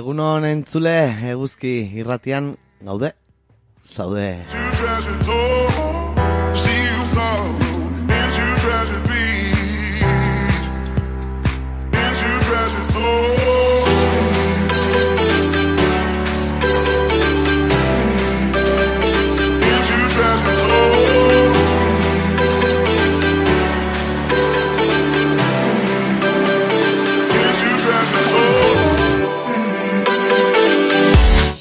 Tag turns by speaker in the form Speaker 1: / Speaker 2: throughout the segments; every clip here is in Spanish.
Speaker 1: Egunon entzule, eguzki irratian gaude, zaude.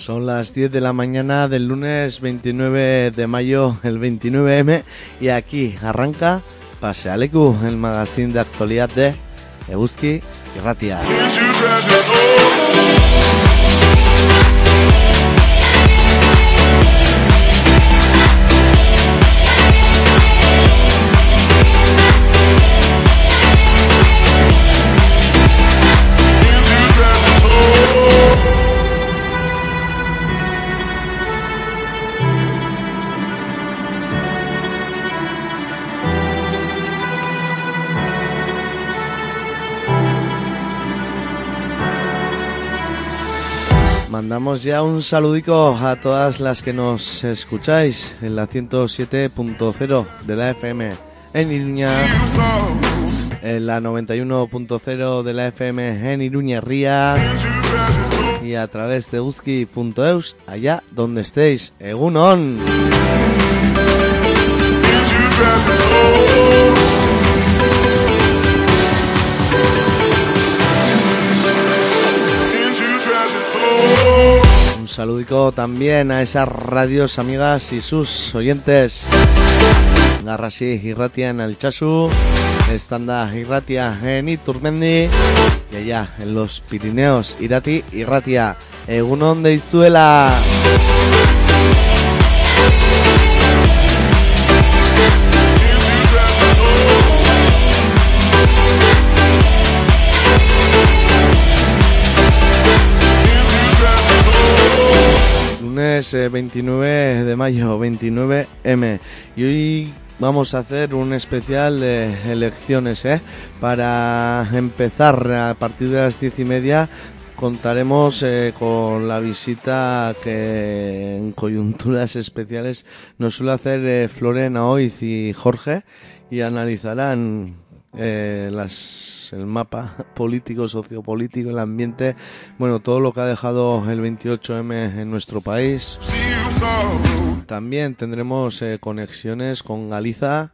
Speaker 1: Son las 10 de la mañana del lunes 29 de mayo, el 29M, y aquí arranca Pasealeku, el magazine de actualidad de Eguzki Irratia.
Speaker 2: Into
Speaker 1: Mandamos ya un saludico a todas las que nos escucháis en la 107.0 de la FM en Iruña, en la 91.0 de la FM en Iruña Ría y a través de uzki.eus allá donde estéis. Egunon. Saludico también a esas radios amigas y sus oyentes. Garrasi Irratia en Alchazu, Estanda Irratia en Iturmendi y allá en los Pirineos Irati Irratia, Egunon de Izuela. Lunes eh, 29 de mayo, 29M. Y hoy vamos a hacer un especial de elecciones, ¿eh? Para empezar a partir de las diez y media contaremos eh, con la visita que en coyunturas especiales nos suele hacer eh, Florena Oiz y Jorge y analizarán eh, las, el mapa político, sociopolítico, el ambiente, bueno, todo lo que ha dejado el 28M en nuestro país. También tendremos eh, conexiones con Galiza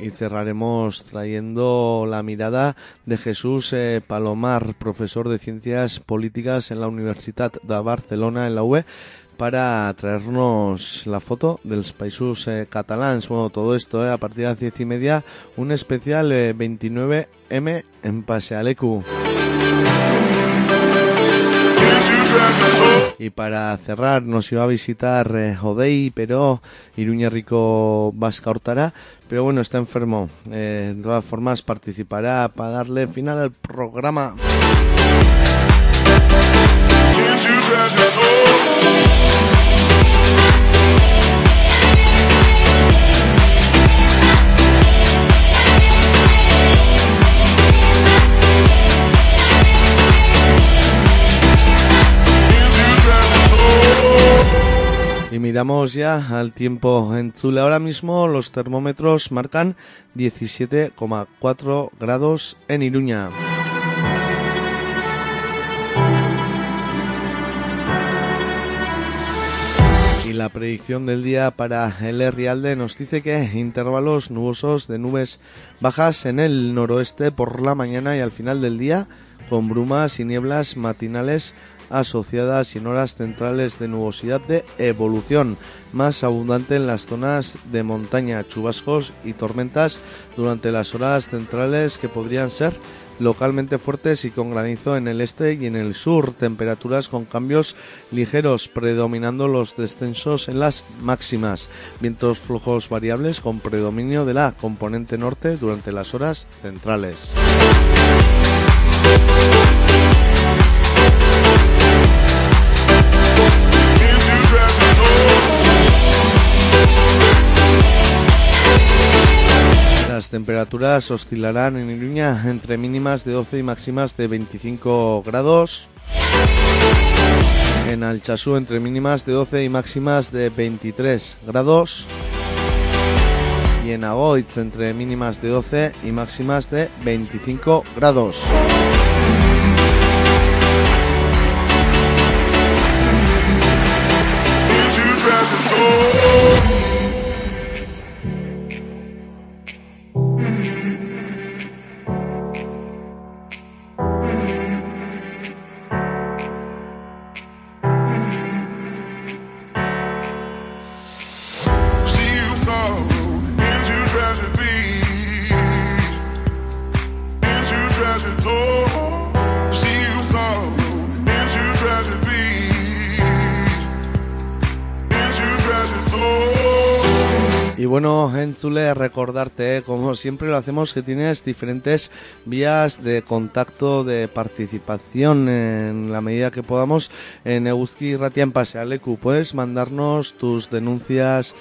Speaker 1: y cerraremos trayendo la mirada de Jesús eh, Palomar, profesor de Ciencias Políticas en la Universidad de Barcelona, en la UE, para traernos la foto dels països eh, catalans. Bueno, todo esto eh, a partir de las diez y media, un especial eh, 29M en Pasealecu. Y para cerrar nos iba a visitar eh, pero Iruña Rico Vasca Hortara, pero bueno, está enfermo. Eh, de todas formas participará para darle final al programa. Y miramos ya al tiempo en Zule. Ahora mismo los termómetros marcan 17,4 grados en Iruña. La predicción del día para el Rialde nos dice que intervalos nubosos de nubes bajas en el noroeste por la mañana y al final del día, con brumas y nieblas matinales asociadas y en horas centrales de nubosidad de evolución, más abundante en las zonas de montaña, chubascos y tormentas durante las horas centrales que podrían ser localmente fuertes y con granizo en el este y en el sur, temperaturas con cambios ligeros, predominando los descensos en las máximas, vientos flojos variables con predominio de la componente norte durante las horas centrales. Las temperaturas oscilarán en Iruña entre mínimas de 12 y máximas de 25 grados. En Alchazú entre mínimas de 12 y máximas de 23 grados. Y en Agoitz entre mínimas de 12 y máximas de 25 grados. Recordarte, eh, como siempre lo hacemos, que tienes diferentes vías de contacto, de participación en la medida que podamos. En Euski Ratia en Pasealecu. Puedes mandarnos tus denuncias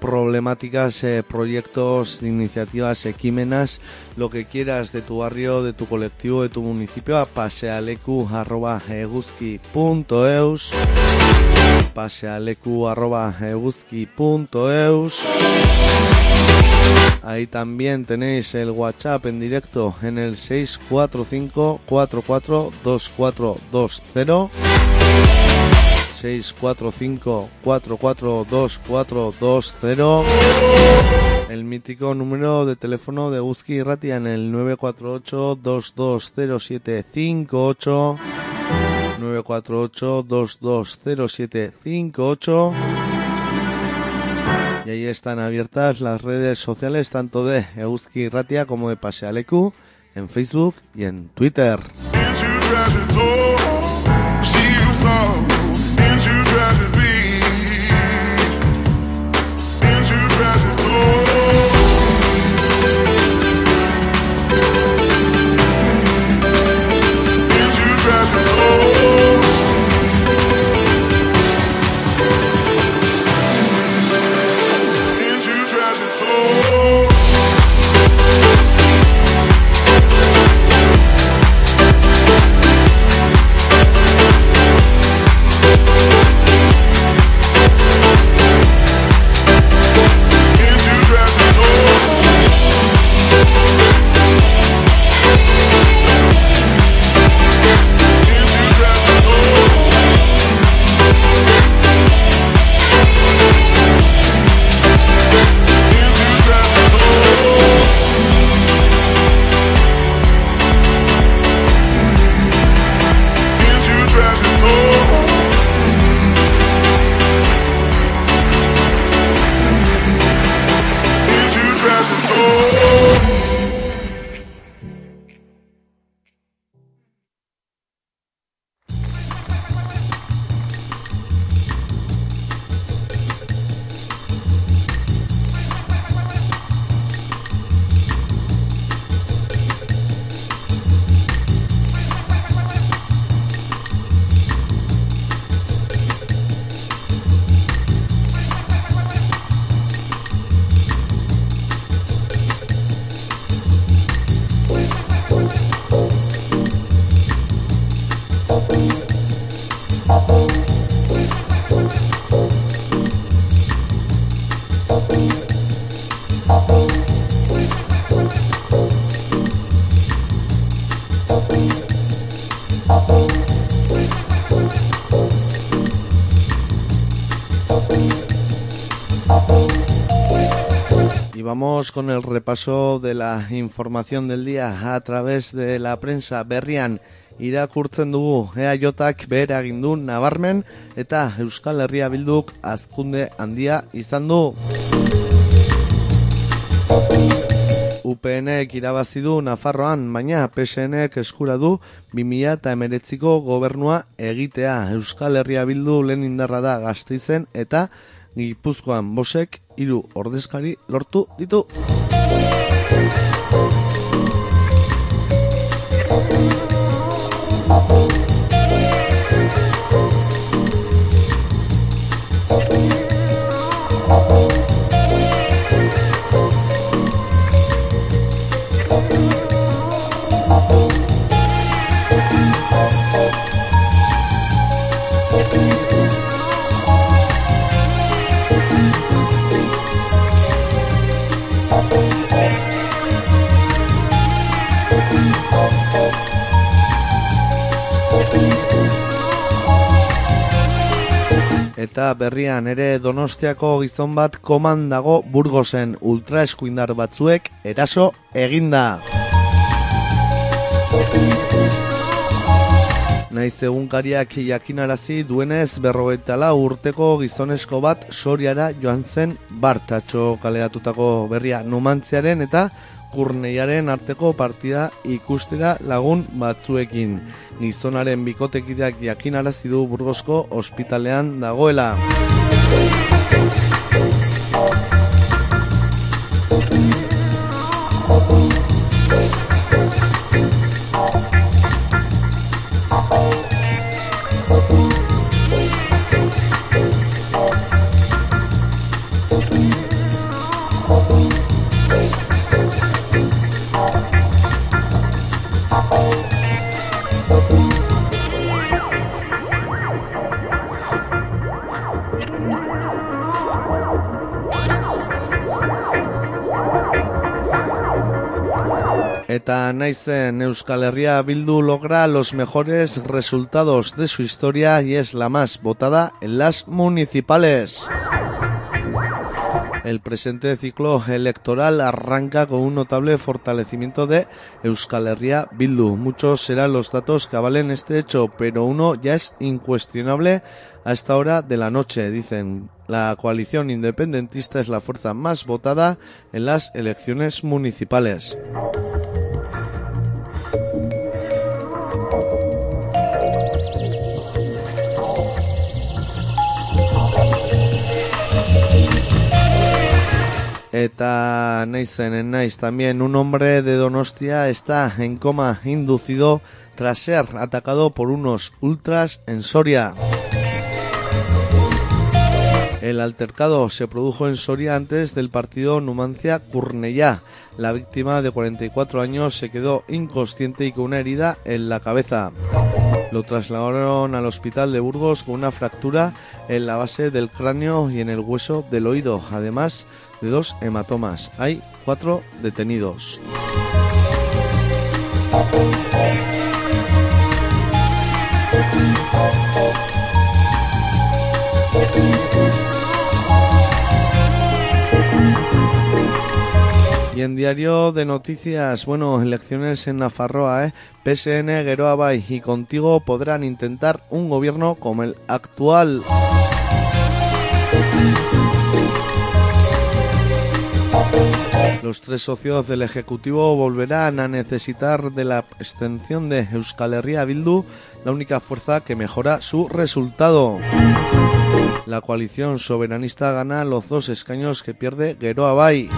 Speaker 1: problemáticas, eh, proyectos, iniciativas, equímenas, lo que quieras de tu barrio, de tu colectivo, de tu municipio a pasealecu.eguzki.eus pasealecu.eguzki.eus Ahí también tenéis el WhatsApp en directo en el 645 442420 645 442420 el mítico número de teléfono de Guzki Ratia en el 948 220758 948 220758 y ahí están abiertas las redes sociales tanto de Euski Ratia como de Pasealecu en Facebook y en Twitter. Con el repaso de la información del día a través de la prensa berrian irakurtzen dugu EAJak behera egin nabarmen eta Euskal Herria Bilduk azkunde handia izan du. UPNek irabazi du Nafarroan, baina PSNek eskura du 2019ko gobernua egitea. Euskal Herria Bildu lehen indarra da gazteizen eta Gipuzkoan bosek hiru ordezkari lortu ditu. Eta berrian ere Donostiako gizon bat koman dago Burgosen ultraeskuindar batzuek eraso eginda. Naiz egunkariak jakinarazi duenez berrogeita urteko gizonesko bat soriara joan zen bartatxo kaleratutako berria numantziaren eta kurneiaren arteko partida ikustera lagun batzuekin. Gizonaren bikotekideak jakinarazi du burgozko ospitalean dagoela. Naizen Euskal Herria Bildu logra los mejores resultados de su historia y es la más votada en las municipales. El presente ciclo electoral arranca con un notable fortalecimiento de Euskal Herria Bildu. Muchos serán los datos que avalen este hecho, pero uno ya es incuestionable a esta hora de la noche. Dicen, la coalición independentista es la fuerza más votada en las elecciones municipales. Eta naizen en naiz también un hombre de Donostia está en coma inducido tras ser atacado por unos ultras en Soria. El altercado se produjo en Soria antes del partido Numancia Curnellá. La víctima de 44 años se quedó inconsciente y con una herida en la cabeza. Lo trasladaron al hospital de Burgos con una fractura en la base del cráneo y en el hueso del oído, además de dos hematomas. Hay cuatro detenidos. Y en diario de noticias, bueno, elecciones en Nafarroa, ¿eh? PSN, Geroa Bay y contigo podrán intentar un gobierno como el actual. Los tres socios del Ejecutivo volverán a necesitar de la extensión de Euskal Herria Bildu, la única fuerza que mejora su resultado. La coalición soberanista gana los dos escaños que pierde Geroa Bay.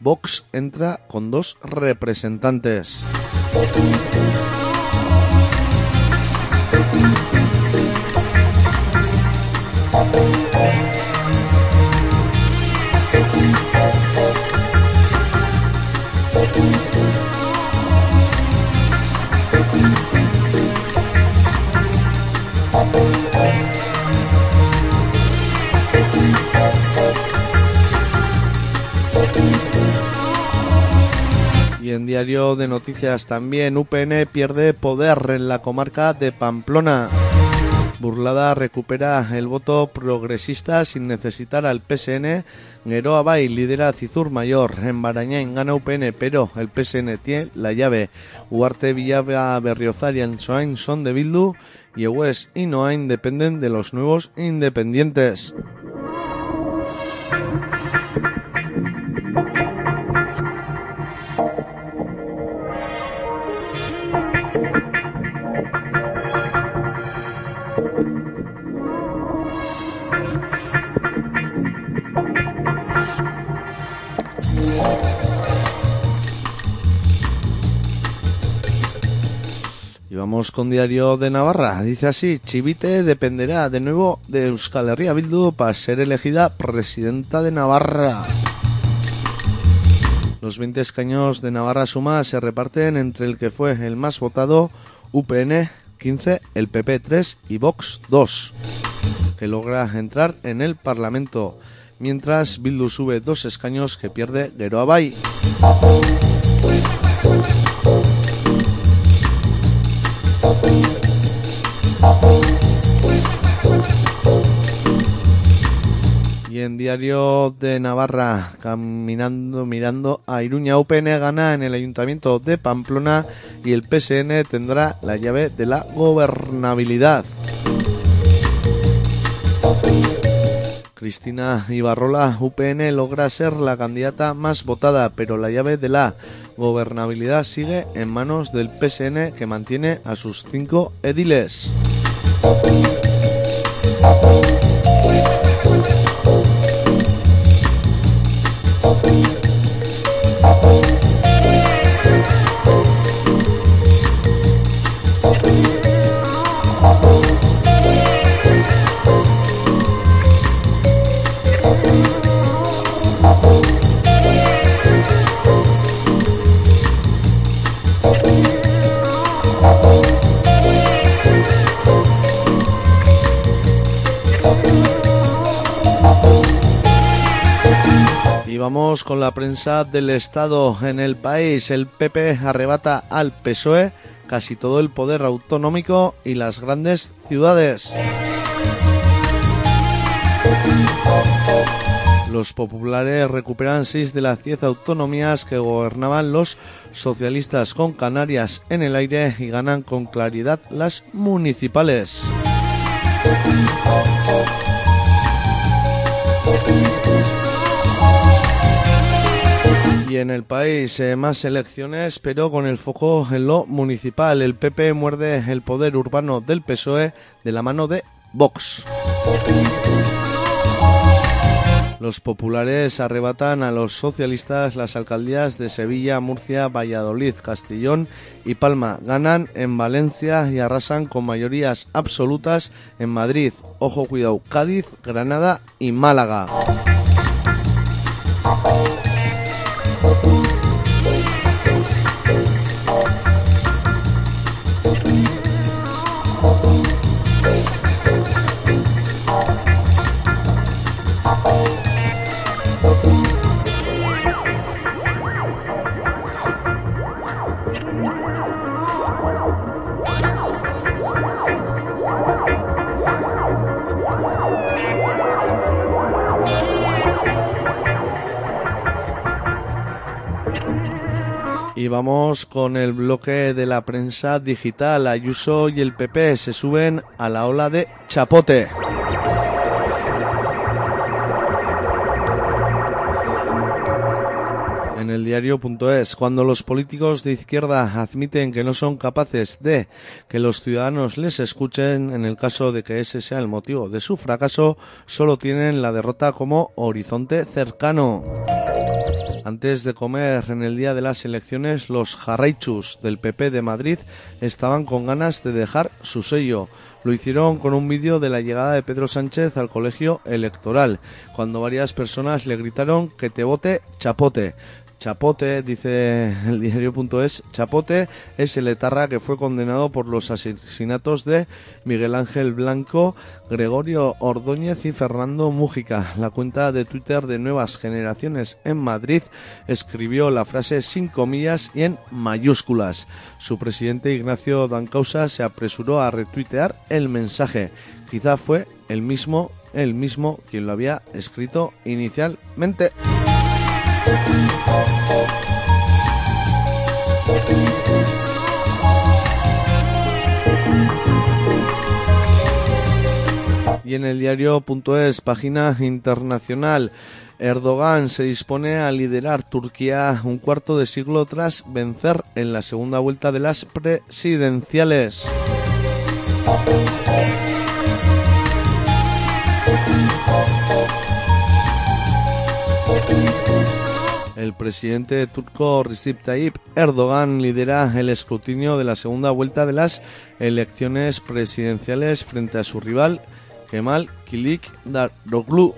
Speaker 1: Vox entra con dos representantes. En diario de noticias también UPN pierde poder en la comarca de Pamplona. Burlada recupera el voto progresista sin necesitar al PSN. Geroa Bay lidera Cizur Mayor. En Barañain gana UPN, pero el PSN tiene la llave. Uarte, Villava, Berriozar y son de Bildu. Y y Noain dependen de los nuevos independientes. Y vamos con Diario de Navarra. Dice así, Chivite dependerá de nuevo de Euskal Herria Bildu para ser elegida presidenta de Navarra. Los 20 escaños de Navarra Suma se reparten entre el que fue el más votado, UPN 15, el PP 3 y Vox 2, que logra entrar en el Parlamento, mientras Bildu sube dos escaños que pierde Geroa Bay. Y en Diario de Navarra, caminando, mirando a Iruña, UPN gana en el Ayuntamiento de Pamplona y el PSN tendrá la llave de la gobernabilidad. Cristina Ibarrola, UPN, logra ser la candidata más votada, pero la llave de la gobernabilidad sigue en manos del PSN que mantiene a sus cinco ediles. Con la prensa del Estado en el país. El PP arrebata al PSOE casi todo el poder autonómico y las grandes ciudades. Los populares recuperan seis de las diez autonomías que gobernaban los socialistas con Canarias en el aire y ganan con claridad las municipales. Y en el país eh, más elecciones, pero con el foco en lo municipal. El PP muerde el poder urbano del PSOE de la mano de Vox. Los populares arrebatan a los socialistas las alcaldías de Sevilla, Murcia, Valladolid, Castellón y Palma. Ganan en Valencia y arrasan con mayorías absolutas en Madrid, ojo cuidado, Cádiz, Granada y Málaga. Vamos con el bloque de la prensa digital. Ayuso y el PP se suben a la ola de chapote. En el diario.es, cuando los políticos de izquierda admiten que no son capaces de que los ciudadanos les escuchen, en el caso de que ese sea el motivo de su fracaso, solo tienen la derrota como horizonte cercano. Antes de comer en el día de las elecciones, los jarraichus del PP de Madrid estaban con ganas de dejar su sello. Lo hicieron con un vídeo de la llegada de Pedro Sánchez al colegio electoral, cuando varias personas le gritaron que te vote chapote. Chapote, dice el diario.es, Chapote es el etarra que fue condenado por los asesinatos de Miguel Ángel Blanco, Gregorio Ordóñez y Fernando Mújica. La cuenta de Twitter de Nuevas Generaciones en Madrid escribió la frase sin comillas y en mayúsculas. Su presidente Ignacio Dancausa se apresuró a retuitear el mensaje. Quizá fue el mismo, el mismo quien lo había escrito inicialmente. Y en el diario.es, página internacional, Erdogan se dispone a liderar Turquía un cuarto de siglo tras vencer en la segunda vuelta de las presidenciales. El presidente turco Recep Tayyip Erdogan lidera el escrutinio de la segunda vuelta de las elecciones presidenciales frente a su rival Kemal Kilik Daroglu.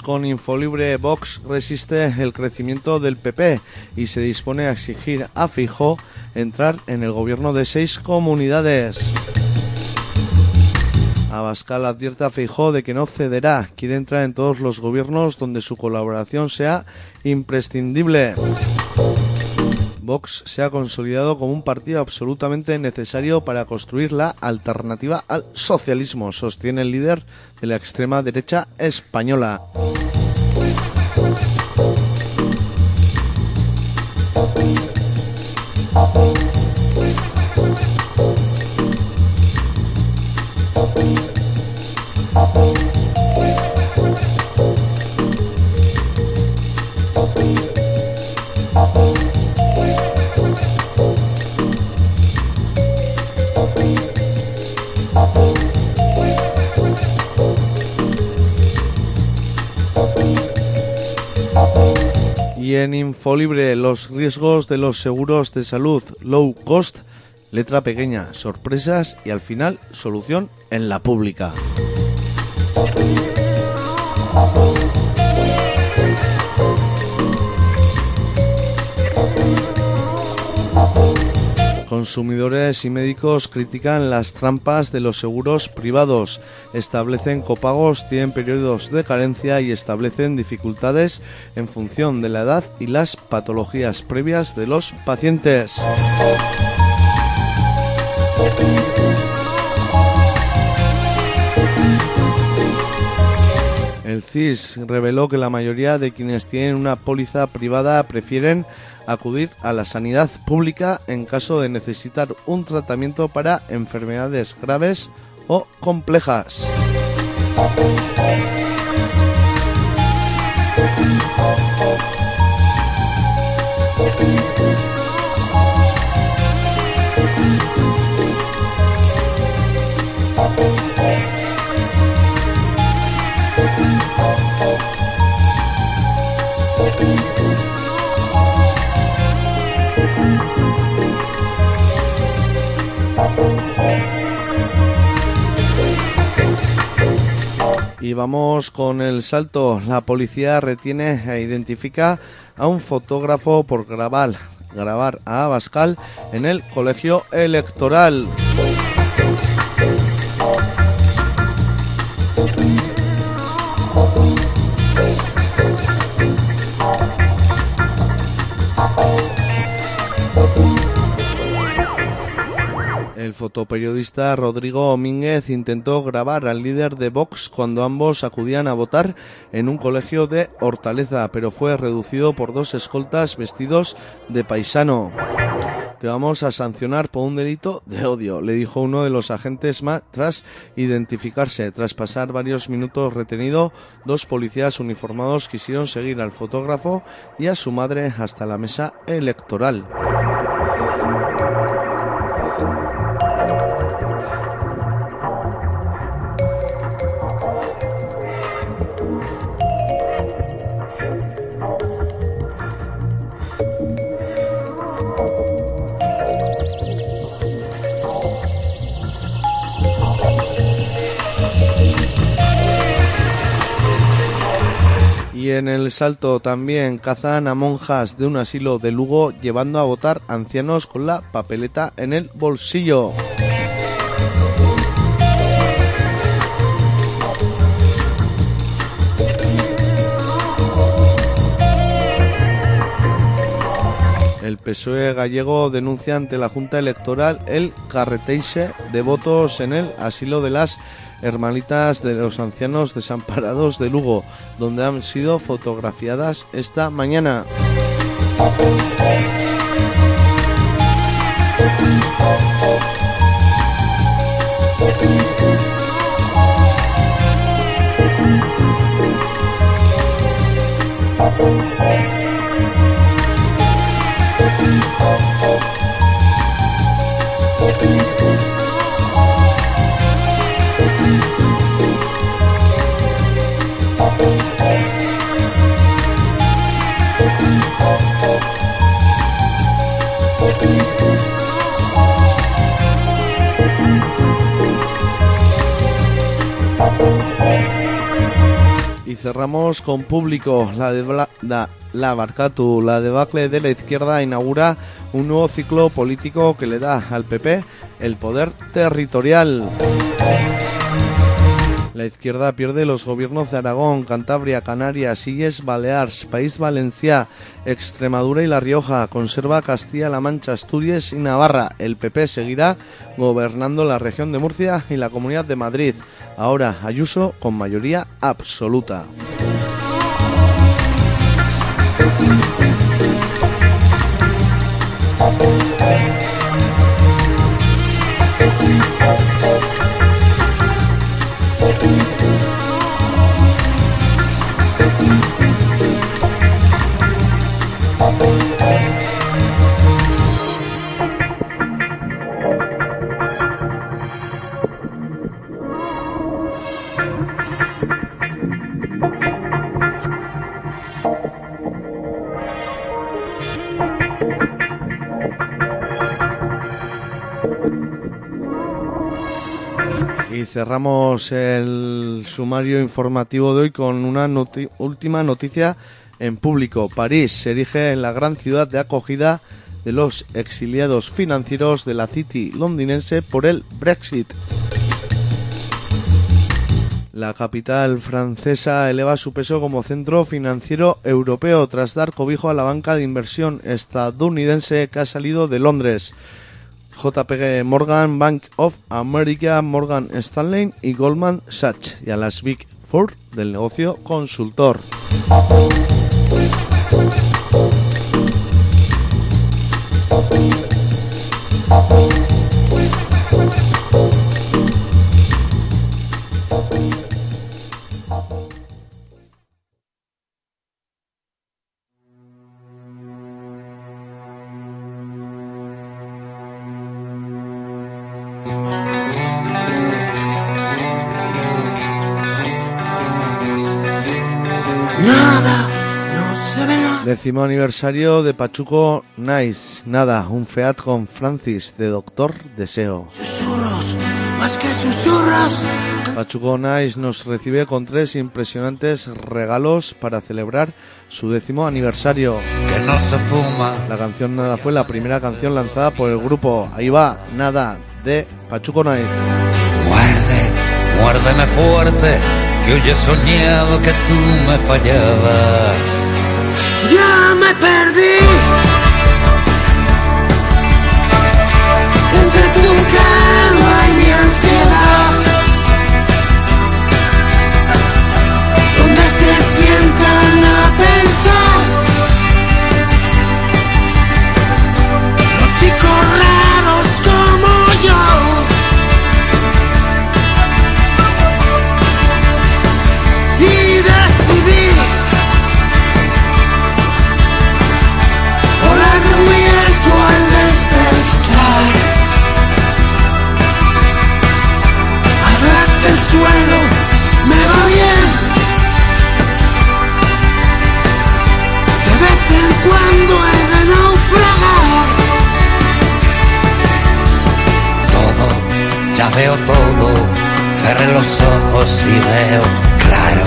Speaker 1: Con Infolibre. Vox resiste el crecimiento del PP y se dispone a exigir a Fijo entrar en el gobierno de seis comunidades. Abascal advierte a Feijó de que no cederá, quiere entrar en todos los gobiernos donde su colaboración sea imprescindible. Vox se ha consolidado como un partido absolutamente necesario para construir la alternativa al socialismo, sostiene el líder de la extrema derecha española. En Infolibre, los riesgos de los seguros de salud low cost, letra pequeña, sorpresas y al final solución en la pública. Consumidores y médicos critican las trampas de los seguros privados, establecen copagos, tienen periodos de carencia y establecen dificultades en función de la edad y las patologías previas de los pacientes. CIS reveló que la mayoría de quienes tienen una póliza privada prefieren acudir a la sanidad pública en caso de necesitar un tratamiento para enfermedades graves o complejas. Y vamos con el salto. La policía retiene e identifica a un fotógrafo por grabar, grabar a Abascal en el colegio electoral. El fotoperiodista Rodrigo Domínguez intentó grabar al líder de Vox cuando ambos acudían a votar en un colegio de Hortaleza, pero fue reducido por dos escoltas vestidos de paisano. Te vamos a sancionar por un delito de odio, le dijo uno de los agentes más tras identificarse. Tras pasar varios minutos retenido, dos policías uniformados quisieron seguir al fotógrafo y a su madre hasta la mesa electoral. En el salto también cazan a monjas de un asilo de Lugo llevando a votar ancianos con la papeleta en el bolsillo. El PSOE gallego denuncia ante la Junta Electoral el carreteixe de votos en el asilo de las Hermanitas de los Ancianos Desamparados de Lugo, donde han sido fotografiadas esta mañana. Cerramos con público. La, de Bla- da- la la debacle de la izquierda, inaugura un nuevo ciclo político que le da al PP el poder territorial. La izquierda pierde los gobiernos de Aragón, Cantabria, Canarias, Illes Balears, País Valencià, Extremadura y La Rioja. Conserva Castilla-La Mancha, Asturias y Navarra. El PP seguirá gobernando la región de Murcia y la Comunidad de Madrid. Ahora Ayuso con mayoría absoluta. Y cerramos el sumario informativo de hoy con una última noticia en público. París se erige en la gran ciudad de acogida de los exiliados financieros de la City londinense por el Brexit. La capital francesa eleva su peso como centro financiero europeo tras dar cobijo a la banca de inversión estadounidense que ha salido de Londres. JPG Morgan, Bank of America, Morgan Stanley y Goldman Sachs y a las Big Four del negocio consultor. Décimo aniversario de Pachuco Nice. Nada, un Feat con Francis de Doctor Deseo.
Speaker 3: Susurros, más que susurros.
Speaker 1: Pachuco Nice nos recibe con tres impresionantes regalos para celebrar su décimo aniversario.
Speaker 4: que no se fuma.
Speaker 1: La canción Nada fue la primera canción lanzada por el grupo. Ahí va, Nada, de Pachuco Nice.
Speaker 4: Muerde, muérdeme fuerte, que hoy he soñado que tú me fallabas.
Speaker 3: Ya me perdí. Entre tu calma y mi ansiedad. Donde se sientan a pensar.
Speaker 4: Veo todo. Cerré los ojos y veo claro.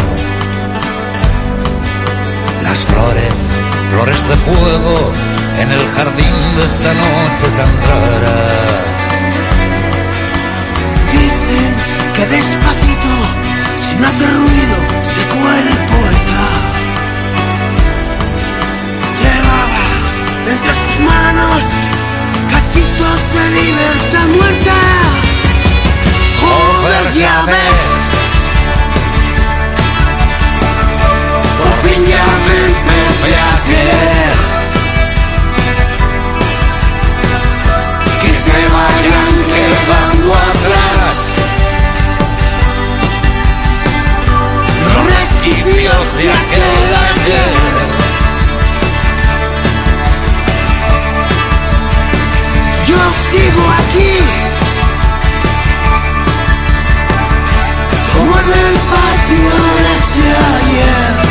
Speaker 4: Las flores, flores de fuego, en el jardín de esta noche tan rara.
Speaker 3: Dicen que despacito, sin hacer ruido, se fue el poeta. Llevaba entre sus manos cachitos de libertad muerta. Joder, ya ves. Por fin ya me empecé a querer. Se vayan quedando atrás. Resquicios de aquel ayer. Yo sigo aquí. Como en el patio de ese ayer.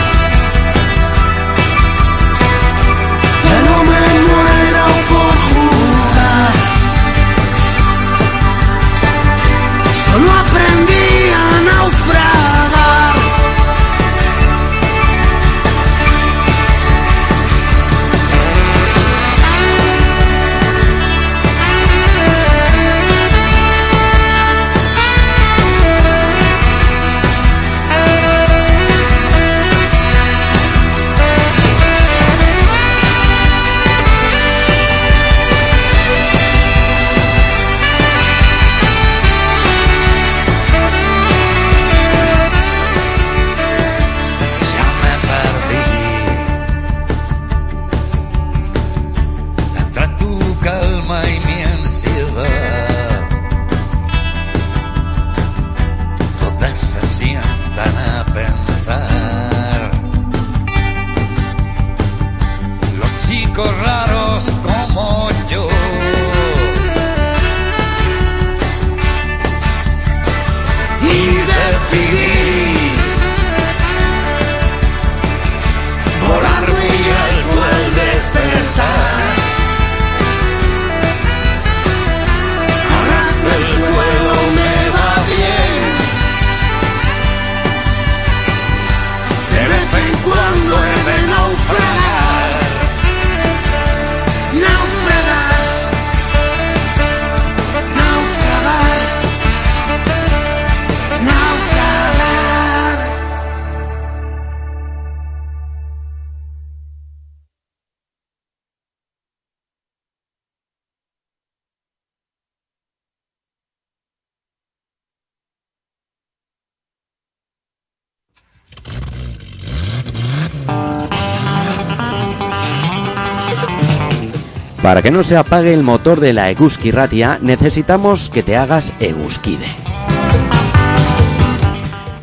Speaker 5: Para que no se apague el motor de la Eguski Ratia, necesitamos que te hagas Eguskide.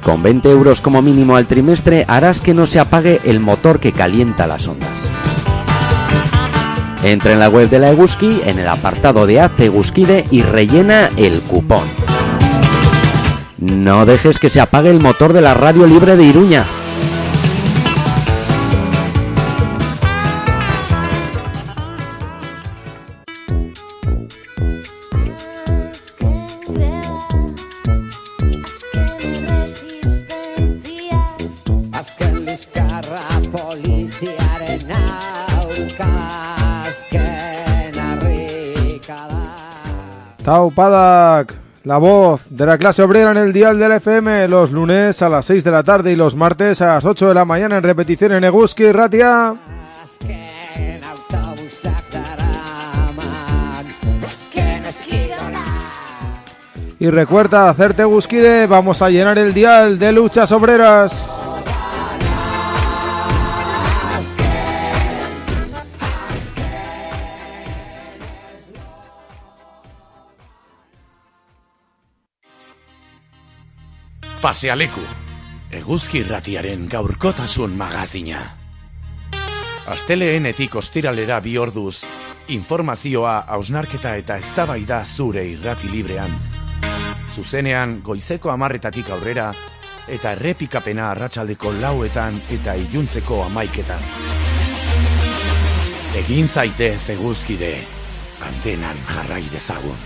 Speaker 5: Con 20 euros como mínimo al trimestre harás que no se apague el motor que calienta las ondas. Entra en la web de la Eguski, en el apartado de Haz Eguskide y rellena el cupón. No dejes que se apague el motor de la radio libre de Iruña.
Speaker 6: Taupadak, la voz de la clase obrera en el dial del FM, los lunes a las 6 de la tarde y los martes a las 8 de la mañana en repetición en Eguski Ratia. Y recuerda hacerte Eguskide, vamos a llenar el dial de luchas obreras.
Speaker 7: Pasealeku, eguzki irratiaren gaurkotasun magazina. Asteleenetik ostiralera bi orduz, informazioa, hausnarketa eta eztabaida zure irrati librean. Zuzenean goizeko amarretatik aurrera, eta errepikapena arratsaldeko lauetan eta iluntzeko amaiketan. Egin zaitez eguzkide, antenan jarrai dezagun.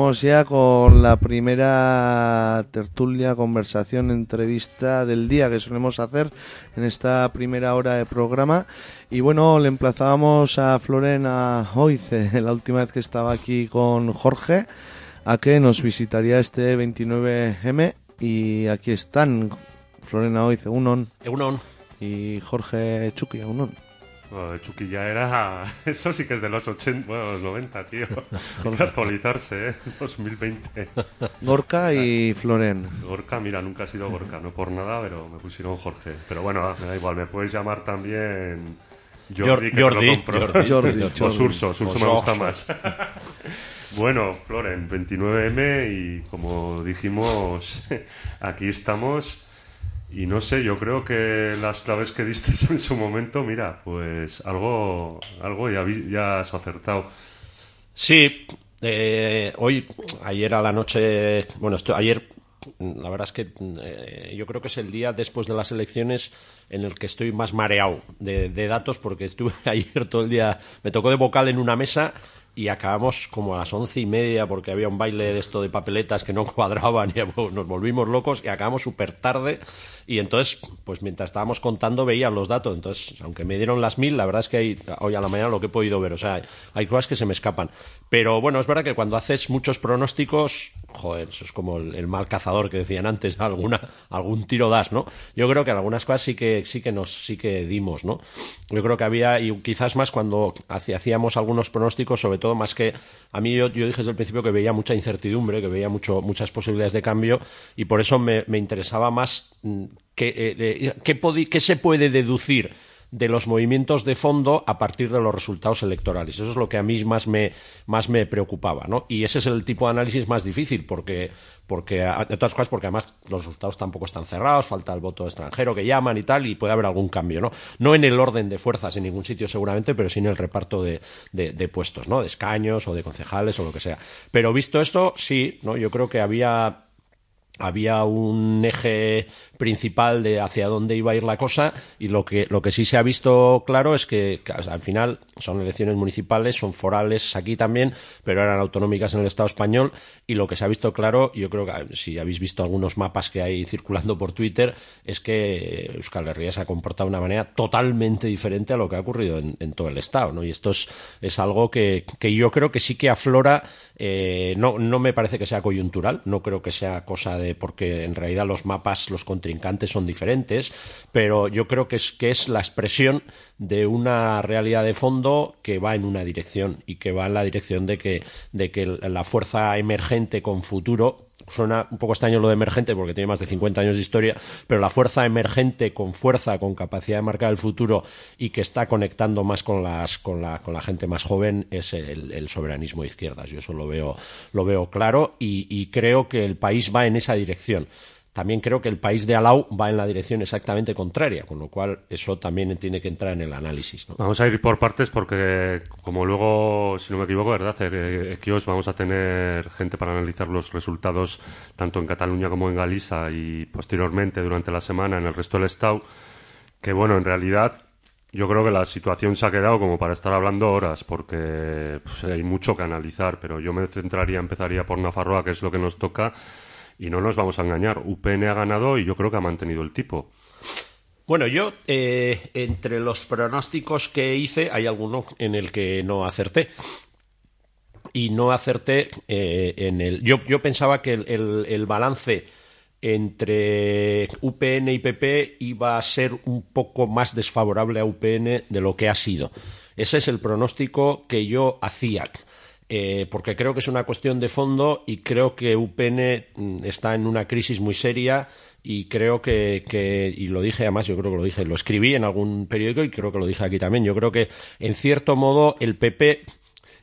Speaker 1: Vamos ya con la primera tertulia, conversación, entrevista del día que solemos hacer en esta primera hora de programa. Y bueno, le emplazábamos a Florena Oice, la última vez que estaba aquí con Jorge, a que nos visitaría este 29M. Y aquí están Florena Oice, Unon,
Speaker 8: Egunon.
Speaker 1: y Jorge Chucky, Unon.
Speaker 8: De Chucky ya era. Eso sí que es de los 80, bueno, los 90, tío. Hay que actualizarse, ¿eh? 2020.
Speaker 1: Gorka y Floren.
Speaker 8: Gorka, mira, nunca ha sido Gorka, no por nada, pero me pusieron Jorge. Pero bueno, me da igual, me puedes llamar también. Jordi,
Speaker 9: Jor-
Speaker 8: que te lo
Speaker 9: Jordi. Jordi.
Speaker 1: Jordi,
Speaker 8: O
Speaker 1: Jordi.
Speaker 8: Surso, Surso
Speaker 9: O
Speaker 8: me gusta más. bueno, Floren, 29M y como dijimos, aquí estamos. Y no sé, yo creo que las claves que diste en su momento, mira, pues algo, algo ya, vi- ya has acertado.
Speaker 9: Sí, eh, hoy, ayer a la noche, bueno, esto, ayer, la verdad es que eh, yo creo que es el día después de las elecciones en el que estoy más mareado de, de datos porque estuve ayer todo el día, me tocó de vocal en una mesa y acabamos como a las once y media porque había un baile de esto de papeletas que no cuadraban y nos volvimos locos y acabamos súper tarde y entonces, pues mientras estábamos contando veía los datos, entonces, aunque me dieron las mil, la verdad es que hay, hoy a la mañana lo que he podido ver, o sea, hay cosas que se me escapan. Pero bueno, es verdad que cuando haces muchos pronósticos, joder, eso es como el, mal cazador que decían antes, alguna, algún tiro das, ¿no? Yo creo que algunas cosas sí que, sí que nos, sí que dimos, ¿no? Yo creo que había, y quizás más cuando hacíamos algunos pronósticos, sobre todo más que, a mí yo, yo dije desde el principio que veía mucha incertidumbre, que veía mucho, muchas posibilidades de cambio, y por eso me, me interesaba más eh, eh, qué qué se puede deducir de los movimientos de fondo a partir de los resultados electorales. Eso es lo que a mí más me, más me preocupaba, ¿no? Y ese es el tipo de análisis más difícil, porque, porque, porque además los resultados tampoco están cerrados, falta el voto extranjero que llaman y tal, y puede haber algún cambio, ¿no? No en el orden de fuerzas en ningún sitio seguramente, pero sí en el reparto de, de- de puestos, ¿no? De escaños o de concejales o lo que sea. Pero visto esto, sí, ¿no? Yo creo que había había un eje principal de hacia dónde iba a ir la cosa y lo que lo que sí se ha visto claro es que, al final son elecciones municipales, son forales aquí también, pero eran autonómicas en el Estado español y lo que se ha visto claro, yo creo que si habéis visto algunos mapas que hay circulando por Twitter, es que Euskal Herria se ha comportado de una manera totalmente diferente a lo que ha ocurrido en, todo el Estado, ¿no? Y esto es, es algo que, que yo creo que sí que aflora, eh, no, no me parece que sea coyuntural, no creo que sea cosa de porque en realidad los mapas, los contrincantes son diferentes, pero yo creo que es, que es la expresión de una realidad de fondo que va en una dirección y que va en la dirección de que, de que la fuerza emergente con futuro suena un poco extraño lo de emergente porque tiene más de 50 años de historia, pero la fuerza emergente con fuerza, con capacidad de marcar el futuro y que está conectando más con las con la, con la gente más joven es el, soberanismo de izquierdas. Yo eso lo veo lo veo claro y creo que el país va en esa dirección. También creo que el país de Alau va en la dirección exactamente contraria, con lo cual eso también tiene que entrar en el análisis. ¿no?
Speaker 8: Vamos a ir por partes porque, como luego, si no me equivoco, ¿verdad? Eh, Equios, vamos a tener gente para analizar los resultados tanto en Cataluña como en Galicia y posteriormente durante la semana en el resto del Estado. Que bueno, en realidad yo creo que la situación se ha quedado como para estar hablando horas porque pues, hay mucho que analizar, pero yo me centraría, empezaría por Nafarroa, que es lo que nos toca. Y no nos vamos a engañar, UPN ha ganado y yo creo que ha mantenido el tipo.
Speaker 9: Bueno, yo, eh, entre los pronósticos que hice, hay alguno en el que no acerté. Y no acerté eh, en el. Yo, yo pensaba que el, el, el, balance entre UPN y PP iba a ser un poco más desfavorable a UPN de lo que ha sido. Ese es el pronóstico que yo hacía. Eh, porque creo que es una cuestión de fondo y creo que UPN mm, está en una crisis muy seria y creo que, que, y lo dije además, yo creo que lo dije, lo escribí en algún periódico y creo que lo dije aquí también, yo creo que en cierto modo el PP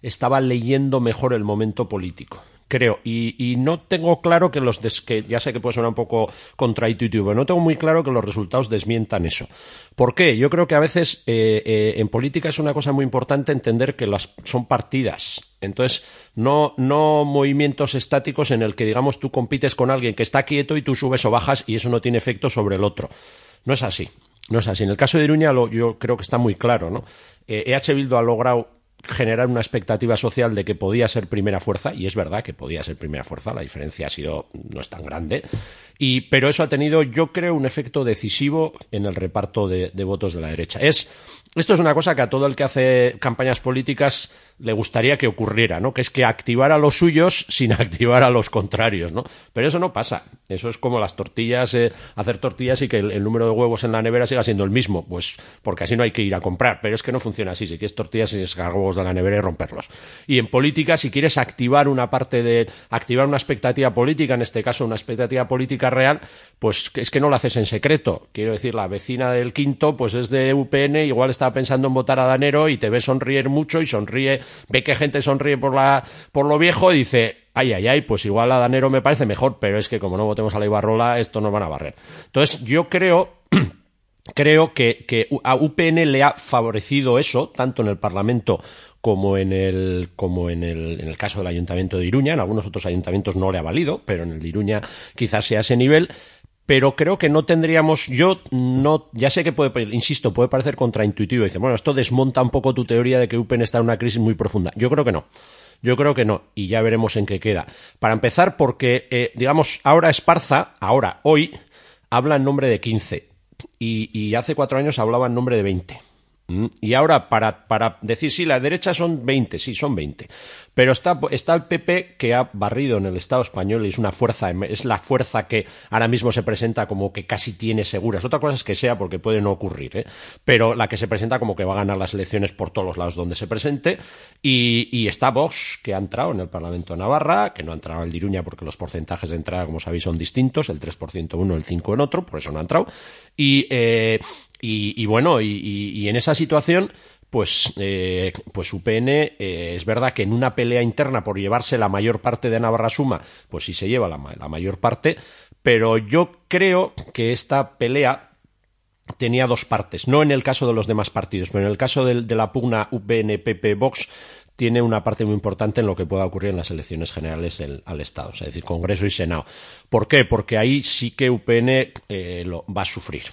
Speaker 9: estaba leyendo mejor el momento político creo. Y, y, no tengo claro que los des que ya sé que puede sonar un poco contraintuitivo, no tengo muy claro que los resultados desmientan eso. ¿Por qué? Yo creo que a veces eh, eh, en política es una cosa muy importante entender que las son partidas. Entonces, no, no movimientos estáticos en el que, digamos, tú compites con alguien que está quieto y tú subes o bajas y eso no tiene efecto sobre el otro. No es así. No es así. En el caso de Iruña lo, yo creo que está muy claro, ¿no? Eh, EH Bildu ha logrado generar una expectativa social de que podía ser primera fuerza, y es verdad que podía ser primera fuerza, la diferencia ha sido, no es tan grande, y, pero eso ha tenido, yo creo, un efecto decisivo en el reparto de, de votos de la derecha. Es, esto es una cosa que a todo el que hace campañas políticas le gustaría que ocurriera, ¿no? Que es que activara los suyos sin activar a los contrarios, ¿no? Pero eso no pasa. Eso es como las tortillas, eh, hacer tortillas y que el, número de huevos en la nevera siga siendo el mismo, pues porque así no hay que ir a comprar. Pero es que no funciona así. Si quieres tortillas, y sacar huevos de la nevera y romperlos. Y en política, si quieres activar una parte de, activar una expectativa política, en este caso una expectativa política real, pues es que no lo haces en secreto. Quiero decir, la vecina del quinto, pues es de UPN, igual está pensando en votar a Danero y te ve sonreír mucho y sonríe ve que gente sonríe por, la, por lo viejo y dice, ay, ay, ay, pues igual a Danero me parece mejor, pero es que como no votemos a la Ibarrola, esto nos van a barrer. Entonces, yo creo, creo que, que a UPN le ha favorecido eso, tanto en el Parlamento como en el como en el, en el caso del Ayuntamiento de Iruña, en algunos otros ayuntamientos no le ha valido, pero en el de Iruña quizás sea ese nivel pero creo que no tendríamos, yo no, ya sé que puede, insisto, puede parecer contraintuitivo, dice, bueno, esto desmonta un poco tu teoría de que UPN está en una crisis muy profunda. Yo creo que no. Yo creo que no, y ya veremos en qué queda. Para empezar, porque, eh, digamos, ahora Esparza, ahora, hoy, habla en nombre de 15, y, y hace cuatro años hablaba en nombre de 20. Mm, Y ahora, para, para decir, sí, la derecha son 20, sí, son 20. Pero está, está el PP que ha barrido en el Estado español y es una fuerza, es la fuerza que ahora mismo se presenta como que casi tiene seguras. Otra cosa es que sea porque puede no ocurrir, ¿eh? pero la que se presenta como que va a ganar las elecciones por todos los lados donde se presente. Y, y está Vox, que ha entrado en el Parlamento Navarra, que no ha entrado el de Iruña porque los porcentajes de entrada, como sabéis, son distintos, el 3% uno, el 5% en otro, por eso no ha entrado. Y, eh, y, bueno, y en esa situación, pues, eh, pues UPN eh, es verdad que en una pelea interna por llevarse la mayor parte de Navarra Suma, pues sí se lleva la, ma- la mayor parte, pero yo creo que esta pelea tenía dos partes, no en el caso de los demás partidos, pero en el caso de, la pugna UPN-PP-Vox tiene una parte muy importante en lo que pueda ocurrir en las elecciones generales al Estado, es decir, Congreso y Senado. ¿Por qué? Porque ahí sí que UPN eh, lo, va a sufrir,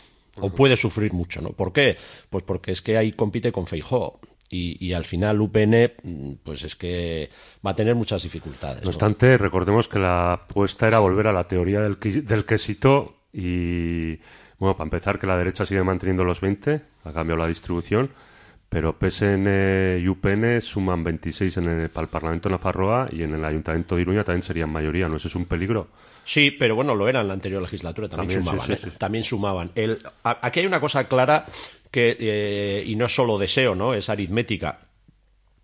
Speaker 9: o puede sufrir mucho, ¿no? ¿Por qué? Pues porque es que ahí compite con Feijóo. Y, y al final UPN, mm, pues es que va a tener muchas dificultades.
Speaker 8: No
Speaker 9: ¿no?
Speaker 8: obstante, recordemos que la apuesta era volver a la teoría del quesito y, bueno, para empezar, que la derecha sigue manteniendo los 20, ha cambiado la distribución, pero PSN y UPN suman 26 en el, para el Parlamento de Nafarroa y en el Ayuntamiento de Iruña también serían mayoría, ¿no? Eso es un peligro.
Speaker 9: Sí, pero bueno, lo era en la anterior legislatura, también, sumaban.
Speaker 8: sí,
Speaker 9: ¿eh?
Speaker 8: sí.
Speaker 9: También sumaban. El- aquí hay una cosa clara que, eh, y no es solo deseo, ¿no? Es aritmética.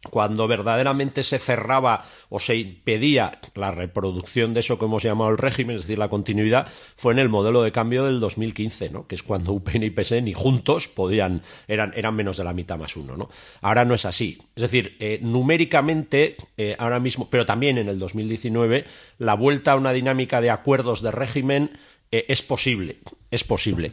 Speaker 9: Cuando verdaderamente se cerraba o se impedía la reproducción de eso que hemos llamado el régimen, es decir, la continuidad, fue en el modelo de cambio del 2015, ¿no? Que es cuando UPN y PSN ni juntos podían, eran, eran menos de la mitad más uno, ¿no? Ahora no es así. Es decir, eh, numéricamente, eh, ahora mismo, pero también en el 2019, la vuelta a una dinámica de acuerdos de régimen eh, es posible, es posible.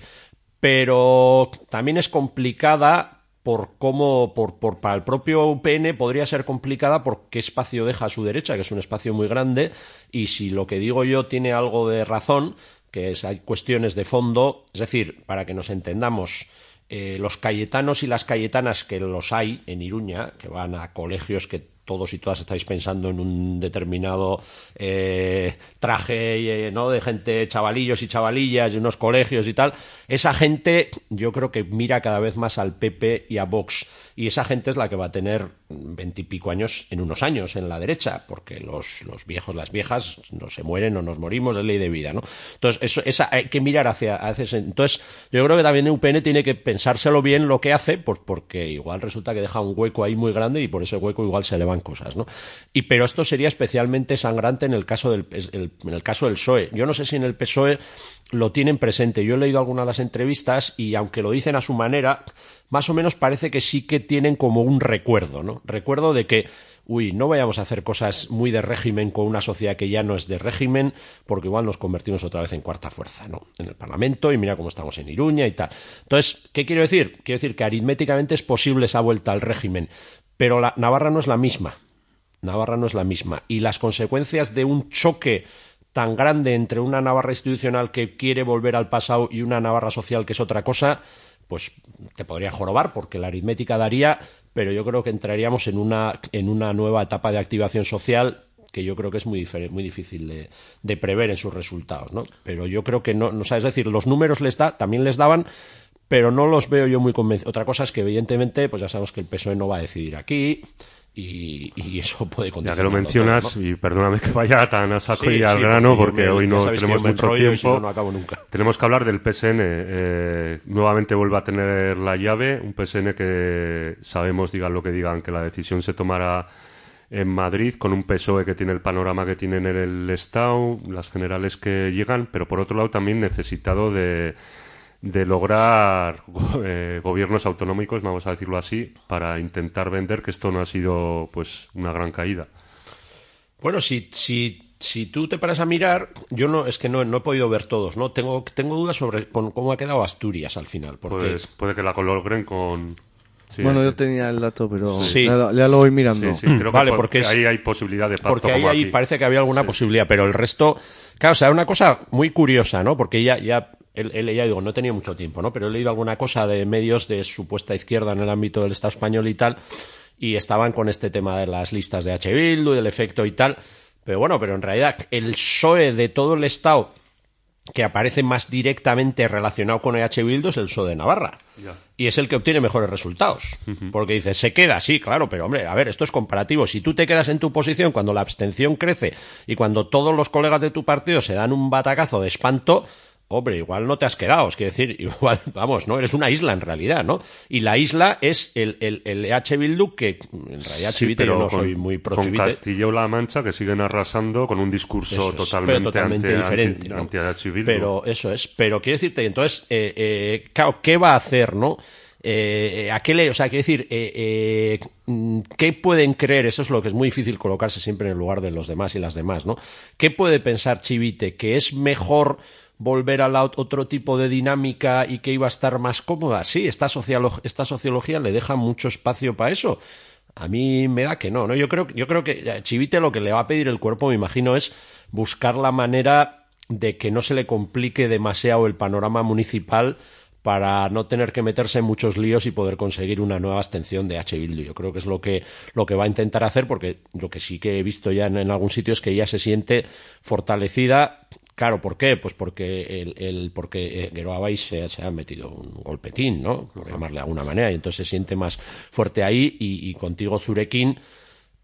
Speaker 9: Pero también es complicada por cómo, por, por- para el propio UPN podría ser complicada por qué espacio deja a su derecha, que es un espacio muy grande, y si lo que digo yo tiene algo de razón, que es, hay cuestiones de fondo, es decir, para que nos entendamos, eh, los cayetanos y las cayetanas que los hay en Iruña, que van a colegios que todos y todas estáis pensando en un determinado eh, traje eh, ¿no? de gente, chavalillos y chavalillas, de unos colegios y tal, esa gente yo creo que mira cada vez más al PP y a Vox. Y esa gente es la que va a tener veintipico años en unos años en la derecha, porque los, los viejos, las viejas, no se mueren o nos morimos, es ley de vida, ¿no? Entonces, eso, esa, hay que mirar hacia, hacia ese- Entonces, yo creo que también UPN tiene que pensárselo bien lo que hace, pues porque igual resulta que deja un hueco ahí muy grande y por ese hueco igual se le van cosas, ¿no? Y pero esto sería especialmente sangrante en el caso del, en el caso del PSOE. Yo no sé si en el PSOE lo tienen presente. Yo he leído algunas de las entrevistas y aunque lo dicen a su manera, más o menos parece que sí que tienen como un recuerdo, ¿no? Recuerdo de que, uy, no vayamos a hacer cosas muy de régimen con una sociedad que ya no es de régimen, porque igual nos convertimos otra vez en cuarta fuerza, ¿no? En el Parlamento y mira cómo estamos en Iruña y tal. Entonces, ¿qué quiero decir? Quiero decir que aritméticamente es posible esa vuelta al régimen, pero la Navarra no es la misma. Navarra no es la misma. Y las consecuencias de un choque tan grande entre una Navarra institucional que quiere volver al pasado y una Navarra social que es otra cosa, pues te podría jorobar porque la aritmética daría, pero yo creo que entraríamos en una, en una nueva etapa de activación social que yo creo que es muy, muy difícil de, prever en sus resultados, ¿no? Pero yo creo que no, no sabes decir, los números les da, también les daban, pero no los veo yo muy convencidos. Otra cosa es que evidentemente, pues ya sabemos que el PSOE no va a decidir aquí y, y eso puede
Speaker 8: Ya
Speaker 9: condicionarlo
Speaker 8: que lo
Speaker 9: todo,
Speaker 8: mencionas,
Speaker 9: ¿no?
Speaker 8: y perdóname que vaya tan a saco
Speaker 9: Sí,
Speaker 8: y al
Speaker 9: sí,
Speaker 8: grano,
Speaker 9: porque me-
Speaker 8: hoy
Speaker 9: ya
Speaker 8: no tenemos mucho
Speaker 9: si
Speaker 8: tiempo.
Speaker 9: no, no acabo nunca.
Speaker 8: Tenemos que hablar del PSN. eh, nuevamente vuelve a tener la llave, un PSN que sabemos, digan lo que digan, que la decisión se tomará en Madrid, con un PSOE que tiene el panorama que tiene en el Estado, las generales que llegan, pero por otro lado también necesitado de, de lograr eh, gobiernos autonómicos, vamos a decirlo así, para intentar vender que esto no ha sido pues una gran caída.
Speaker 9: Bueno, si, si, si tú te paras a mirar, yo no, es que no, no he podido ver todos, ¿no? Tengo, tengo dudas sobre con- cómo ha quedado Asturias al final, porque
Speaker 8: Pues puede que la logren con Sí,
Speaker 1: bueno,
Speaker 8: eh,
Speaker 1: yo tenía el dato, pero
Speaker 9: Sí.
Speaker 1: ya, lo- ya lo voy mirando.
Speaker 8: Sí, sí, creo
Speaker 9: Vale,
Speaker 8: que por-
Speaker 9: porque es-
Speaker 8: ahí hay posibilidad de pacto
Speaker 9: Porque ahí,
Speaker 8: como
Speaker 9: ahí
Speaker 8: aquí.
Speaker 9: parece que había alguna posibilidad, pero el resto, claro, o sea, una cosa muy curiosa, ¿no? Porque ya, ya, él- ya digo, no tenía mucho tiempo, ¿no? Pero he leído alguna cosa de medios de supuesta izquierda en el ámbito del Estado español y tal, y estaban con este tema de las listas de H. Bildu y del efecto y tal. Pero bueno, pero en realidad el PSOE de todo el Estado que aparece más directamente relacionado con EH Bildu es el PSOE de Navarra. Y es el que obtiene mejores resultados. Porque dice, se queda, sí, claro, pero hombre, a ver, esto es comparativo. Si tú te quedas en tu posición cuando la abstención crece y cuando todos los colegas de tu partido se dan un batacazo de espanto, hombre, igual no te has quedado. Es que decir, igual, vamos, ¿no? Eres una isla en realidad, ¿no? Y la isla es el, el, el EH Bildu, que en realidad
Speaker 8: Sí,
Speaker 9: Chivite yo no
Speaker 8: con-
Speaker 9: soy muy pro
Speaker 8: Con. Castilla-La Mancha que siguen arrasando con un discurso
Speaker 9: es,
Speaker 8: totalmente,
Speaker 9: pero totalmente
Speaker 8: anti-
Speaker 9: diferente.
Speaker 8: anti-
Speaker 9: ¿no?
Speaker 8: anti-H. Bildu.
Speaker 9: Pero eso es. Pero quiero decirte, entonces, eh, eh, claro, ¿qué va a hacer, no? Eh, ¿A qué le, o sea, quiero decir, eh, eh, mm, ¿qué pueden creer? Eso es lo que es muy difícil colocarse siempre en el lugar de los demás y las demás, ¿no? ¿Qué puede pensar Chivite? ¿Que es mejor volver a la ot- otro tipo de dinámica y que iba a estar más cómoda? Sí, esta, esta sociología le deja mucho espacio para eso. A mí me da que no, ¿no? Yo creo, yo creo que a Chivite lo que le va a pedir el cuerpo, me imagino, es buscar la manera de que no se le complique demasiado el panorama municipal para no tener que meterse en muchos líos y poder conseguir una nueva abstención de H. Bildu. Yo creo que es lo que, lo que va a intentar hacer, porque lo que sí que he visto ya en, en algún sitio es que ella se siente fortalecida. Claro, ¿por qué? Pues porque el, el porque eh, se, se ha metido un golpetín, ¿no? Por llamarle de alguna manera, y entonces se siente más fuerte ahí y, y contigo Zurekin,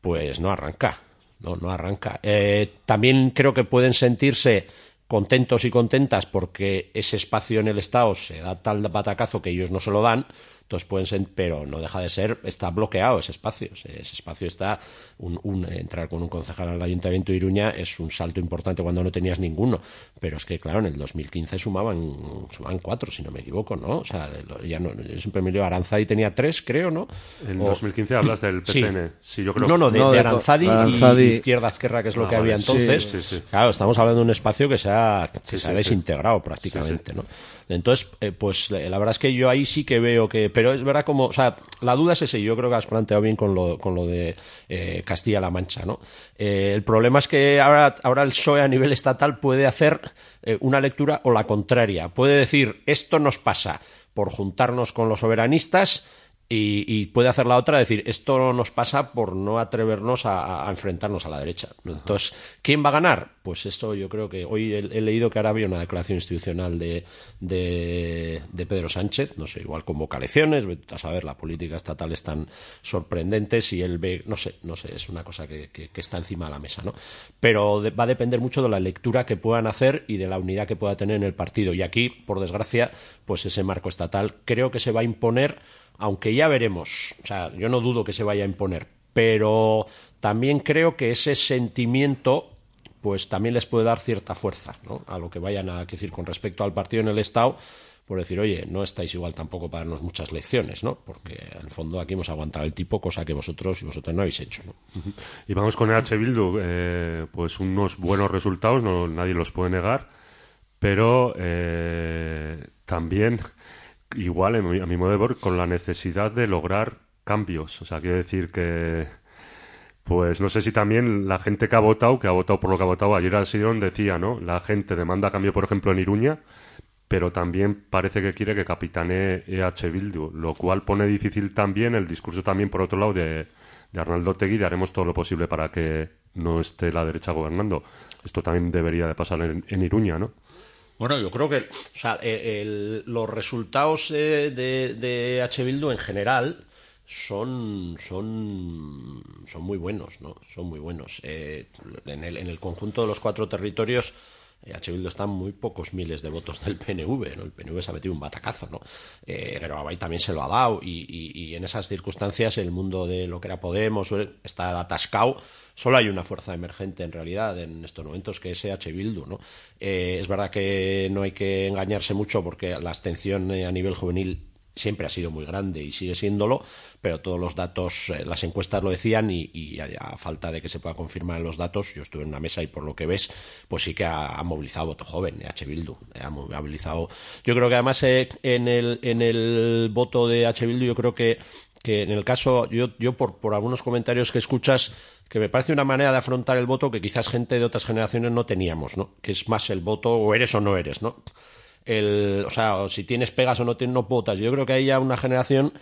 Speaker 9: pues no arranca, no, no arranca. Eh, también creo que pueden sentirse contentos y contentas porque ese espacio en el Estado se da tal batacazo que ellos no se lo dan, entonces pueden ser, pero no deja de ser, está bloqueado ese espacio, ese, espacio está, un, un- entrar con un concejal al Ayuntamiento de Iruña es un salto importante cuando no tenías ninguno, pero es que claro, en el 2015 sumaban, sumaban cuatro, si no me equivoco, ¿no? O sea, lo- ya no, yo siempre me leo, Aranzadi tenía tres, creo, ¿no?
Speaker 8: En
Speaker 9: O-
Speaker 8: 2015 hablas del. PSN. Sí, yo creo
Speaker 9: No, no, de,
Speaker 1: No,
Speaker 9: de
Speaker 1: de-
Speaker 9: Aranzadi,
Speaker 1: Aranzadi.
Speaker 9: y Izquierda Esquerra, que es lo
Speaker 8: Ah,
Speaker 9: que
Speaker 8: vale,
Speaker 9: había entonces.
Speaker 8: sí, sí.
Speaker 9: Claro, estamos hablando de un espacio que se ha, que
Speaker 8: Sí,
Speaker 9: se
Speaker 8: sí,
Speaker 9: ha
Speaker 8: sí.
Speaker 9: desintegrado prácticamente, ¿no? Entonces, eh, pues la verdad es que yo ahí sí que veo que... Pero es verdad como... O sea, la duda es ese. Yo creo que has planteado bien con lo, con lo de eh, Castilla-La Mancha, ¿no? Eh, el problema es que ahora, ahora el PSOE a nivel estatal puede hacer eh, una lectura o la contraria. Puede decir, esto nos pasa por juntarnos con los soberanistas y, y puede hacer la otra, decir, esto nos pasa por no atrevernos a, a enfrentarnos a la derecha. Entonces, ¿quién va a ganar? Pues esto yo creo que hoy he, he leído que ahora había una declaración institucional de, de, de Pedro Sánchez, no sé, igual convoca elecciones, a saber, la política estatal es tan sorprendente, si él ve, no sé, no sé, es una cosa que, que- que está encima de la mesa, ¿no? Pero de- va a depender mucho de la lectura que puedan hacer y de la unidad que pueda tener en el partido. Y aquí, por desgracia, pues ese marco estatal creo que se va a imponer aunque ya veremos, o sea, yo no dudo que se vaya a imponer, pero también creo que ese sentimiento pues también les puede dar cierta fuerza ¿no? a lo que vayan a decir con respecto al partido en el Estado, por decir, oye, no estáis igual tampoco para darnos muchas lecciones, ¿no? Porque en el fondo aquí hemos aguantado el tipo, cosa que vosotros y vosotros no habéis hecho.
Speaker 8: Y vamos con H. Bildu, eh, pues unos buenos resultados, no, nadie los puede negar, pero eh, también, igual, a mi modo de ver, con la necesidad de lograr cambios. O sea, quiero decir que, pues no sé si también la gente que ha votado, que ha votado por lo que ha votado, ayer al Sidón decía, ¿no? La gente demanda cambio, por ejemplo, en Iruña, pero también parece que quiere que capitanee EH Bildu, lo cual pone difícil también el discurso también, por otro lado, de, de Arnaldo Tegui, de haremos todo lo posible para que no esté la derecha gobernando. Esto también debería de pasar en, en Iruña, ¿no?
Speaker 9: Bueno, yo creo que o sea, los resultados eh, de, de H. Bildu en general son, son, son muy buenos, ¿no? Son muy buenos. Eh, en, el, en el conjunto de los cuatro territorios, H. Bildu está a muy pocos miles de votos del PNV. El PNV se ha metido un batacazo, ¿no? Eh, pero también se lo ha dado y, en esas circunstancias el mundo de lo que era Podemos está atascado. Solo hay una fuerza emergente en realidad en estos momentos que es H. Bildu, ¿no? Eh, es verdad que no hay que engañarse mucho porque la abstención eh, a nivel juvenil siempre ha sido muy grande y sigue siéndolo, pero todos los datos, eh, las encuestas lo decían y, y a, falta de que se pueda confirmar en los datos, yo estuve en una mesa y por lo que ves, pues sí que ha, ha movilizado voto joven, eh, H. Bildu, eh, ha movilizado. Yo creo que además eh, en, el, en el voto de H. Bildu yo creo que que en el caso, yo, yo por, por algunos comentarios que escuchas, que me parece una manera de afrontar el voto que quizás gente de otras generaciones no teníamos, ¿no? Que es más el voto o eres o no eres, ¿no? El, o sea, si tienes pegas o no tienes no votas. Yo creo que hay ya una generación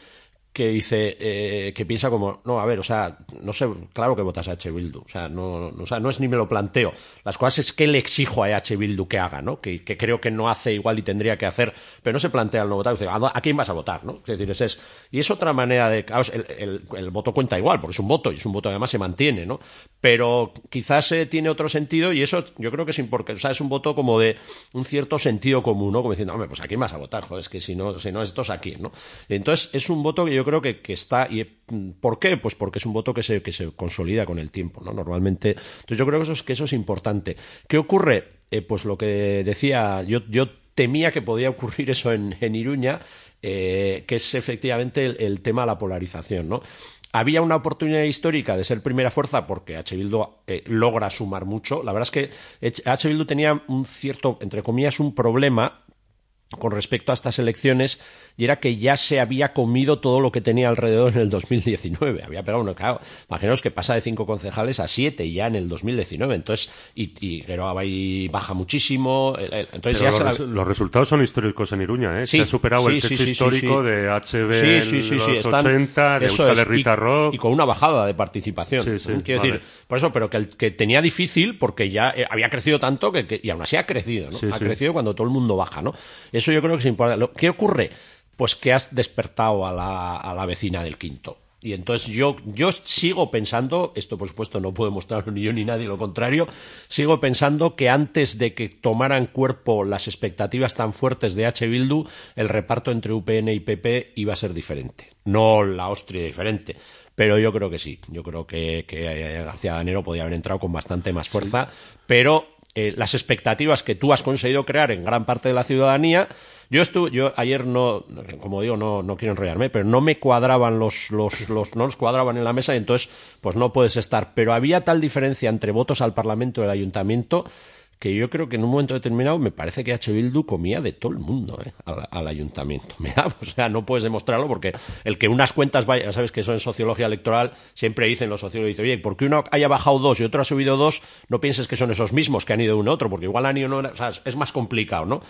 Speaker 9: que dice eh, que piensa como no a ver o sea no sé claro que votas a H. Bildu o sea no, no sea no es ni me lo planteo. Las cosas es que le exijo a H. Bildu que haga no que, que creo que no hace igual y tendría que hacer pero no se plantea el no votar. Dice, ¿a, a quién vas a votar no es decir es, y es otra manera de el- el voto cuenta igual porque es un voto y es un voto que además se mantiene no pero quizás eh, tiene otro sentido y eso yo creo que es importante o sea es un voto como de un cierto sentido común no como diciendo hombre pues a quién vas a votar joder es que si no si no estos a quién no entonces es un voto que yo creo que, que está y mm, ¿por qué? pues porque es un voto que se que se consolida con el tiempo no normalmente entonces yo creo que eso es que eso es importante qué ocurre Eh, pues lo que decía yo yo temía que podía ocurrir eso en, en Iruña eh, que es efectivamente el, tema de la polarización no había una oportunidad histórica de ser primera fuerza porque H. Bildu eh, logra sumar mucho. La verdad es que. H. Bildu tenía un cierto, entre comillas, un problema con respecto a estas elecciones y era que ya se había comido todo lo que tenía alrededor en el 2019. Había pegado una claro, imaginaos que pasa de cinco concejales a siete ya en el 2019. Entonces, y, y Bay baja muchísimo. Entonces
Speaker 8: Pero
Speaker 9: ya se
Speaker 8: los,
Speaker 9: la-
Speaker 8: res- los resultados son históricos en Iruña, ¿eh?
Speaker 9: Sí,
Speaker 8: Se ha superado el techo
Speaker 9: sí,
Speaker 8: histórico de HB
Speaker 9: Sí,
Speaker 8: en
Speaker 9: sí, sí,
Speaker 8: los
Speaker 9: están-
Speaker 8: 80, de Euskal Herrita
Speaker 9: y,
Speaker 8: Rock.
Speaker 9: y con una bajada de participación.
Speaker 8: Sí, sí,
Speaker 9: Quiero
Speaker 8: vale.
Speaker 9: decir, por eso, pero que, el- que tenía difícil porque ya eh, había crecido tanto que, que- y aún así ha crecido, ¿no? Ha crecido cuando todo el mundo baja, ¿no? Eso yo creo que es importante. ¿Qué ocurre? Pues que has despertado a la, a la vecina del quinto. Y entonces yo, yo sigo pensando, esto por supuesto no puedo mostrarlo ni yo ni nadie, lo contrario, sigo pensando que antes de que tomaran cuerpo las expectativas tan fuertes de H. Bildu, el reparto entre UPN y PP iba a ser diferente. No la Austria diferente, pero yo creo que sí. Yo creo que, que eh, García Danero podía haber entrado con bastante más fuerza, pero eh, las expectativas que tú has conseguido crear en gran parte de la ciudadanía. Yo estuve, yo ayer no, como digo, no, no quiero enrollarme, pero no me cuadraban los, los, los, no los cuadraban en la mesa y entonces, pues no puedes estar. Pero había tal diferencia entre votos al Parlamento y al Ayuntamiento que yo creo que en un momento determinado me parece que H. Bildu comía de todo el mundo ¿eh? al, al ayuntamiento. Me da, o sea, no puedes demostrarlo porque el que unas cuentas vaya, ya sabes que eso en sociología electoral siempre dicen los sociólogos, dicen, oye, porque uno haya bajado dos y otro ha subido dos, no pienses que son esos mismos que han ido uno a otro, porque igual han ido uno, o sea, es más complicado, ¿no?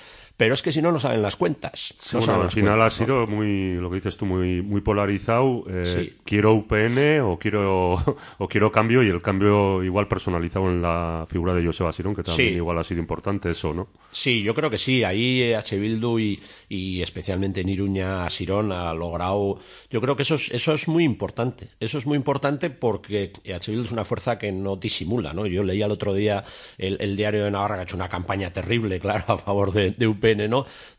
Speaker 9: Pero es que si no, no saben las cuentas.
Speaker 8: Sí,
Speaker 9: No
Speaker 8: bueno,
Speaker 9: saben
Speaker 8: al final
Speaker 9: cuentas,
Speaker 8: ha
Speaker 9: ¿no?
Speaker 8: sido muy, lo que dices tú, muy, muy polarizado. eh,
Speaker 9: Sí.
Speaker 8: Quiero UPN o quiero, o quiero cambio y el cambio igual personalizado en la figura de Joseba Sirón, que también
Speaker 9: Sí.
Speaker 8: igual ha sido importante eso, ¿no?
Speaker 9: Sí, yo creo que sí. Ahí H. Bildu y, y especialmente en Iruña, Sirón ha logrado. Yo creo que eso es, eso es muy importante. Eso es muy importante porque H. Bildu es una fuerza que no disimula, ¿no? Yo leía el otro día el, el diario de Navarra que ha hecho una campaña terrible, claro, a favor de, de UPN,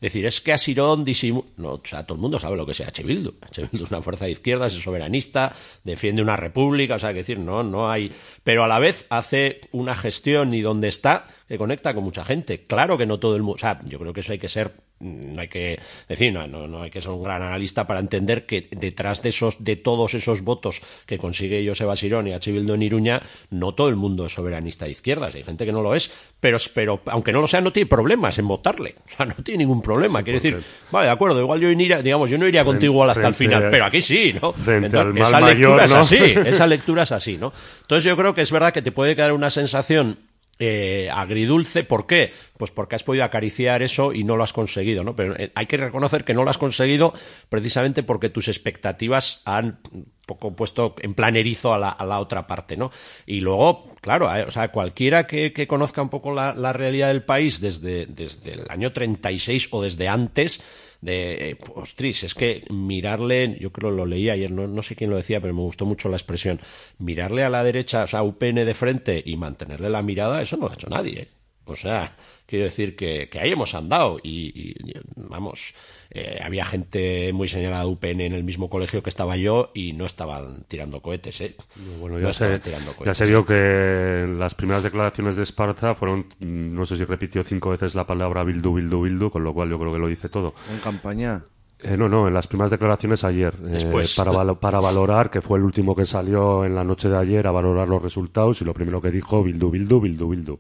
Speaker 9: Decir, es que a Sirón disimula. No, o sea, todo el mundo sabe lo que es H. Bildu. H. Bildu es una fuerza de izquierdas, es soberanista, defiende una república, o sea, que decir, no, no hay. Pero a la vez hace una gestión y donde está que conecta con mucha gente. Claro que no todo el mundo. O sea, yo creo que eso hay que ser. No hay que decir, no, no, no hay que ser un gran analista para entender que detrás de esos, de todos esos votos que consigue Joseba Sirón y H. Bildu en Iruña, no todo el mundo es soberanista de izquierdas. Hay gente que no lo es, pero, pero aunque no lo sea, no tiene problemas en votarle. O sea, no tiene ningún problema. Quiere decir, vale, de acuerdo, igual yo iría, digamos, yo no iría contigo igual hasta el final, pero aquí sí, ¿no? esa lectura
Speaker 8: mayor,
Speaker 9: es así, esa lectura es así, ¿no? Entonces yo creo que es verdad que te puede quedar una sensación eh, agridulce. ¿Por qué? Pues porque has podido acariciar eso y no lo has conseguido, ¿no? Pero eh, hay que reconocer que no lo has conseguido precisamente porque tus expectativas han poco puesto en plan erizo a la, otra parte, ¿no? Y luego, claro, eh, o sea, cualquiera que, que conozca un poco la, la realidad del país desde, desde el año 36 o desde antes, de, eh, ostras, es que mirarle, yo creo lo leí ayer, no, no sé quién lo decía, pero me gustó mucho la expresión, mirarle a la derecha, o sea, UPN de frente y mantenerle la mirada, eso no lo ha hecho nadie. ¿eh? O sea, quiero decir que, que ahí hemos andado y, y, vamos, eh, había gente muy señalada de UPN en el mismo colegio que estaba yo y no estaban tirando cohetes, ¿eh?
Speaker 8: Bueno,
Speaker 9: No
Speaker 8: ya,
Speaker 9: estaban
Speaker 8: se,
Speaker 9: tirando
Speaker 8: ya
Speaker 9: cohetes,
Speaker 8: se
Speaker 9: ¿eh?
Speaker 8: vio que en las primeras declaraciones de Esparza fueron, mm, no sé si repitió cinco veces la palabra Bildu, Bildu, Bildu, con lo cual yo creo que lo dice todo.
Speaker 1: En campaña.
Speaker 8: Eh, no, no, en las primeras declaraciones ayer, eh,
Speaker 9: Después.
Speaker 8: para, para valorar, que fue el último que salió en la noche de ayer, a valorar los resultados, y lo primero que dijo, Bildu, Bildu, Bildu, Bildu.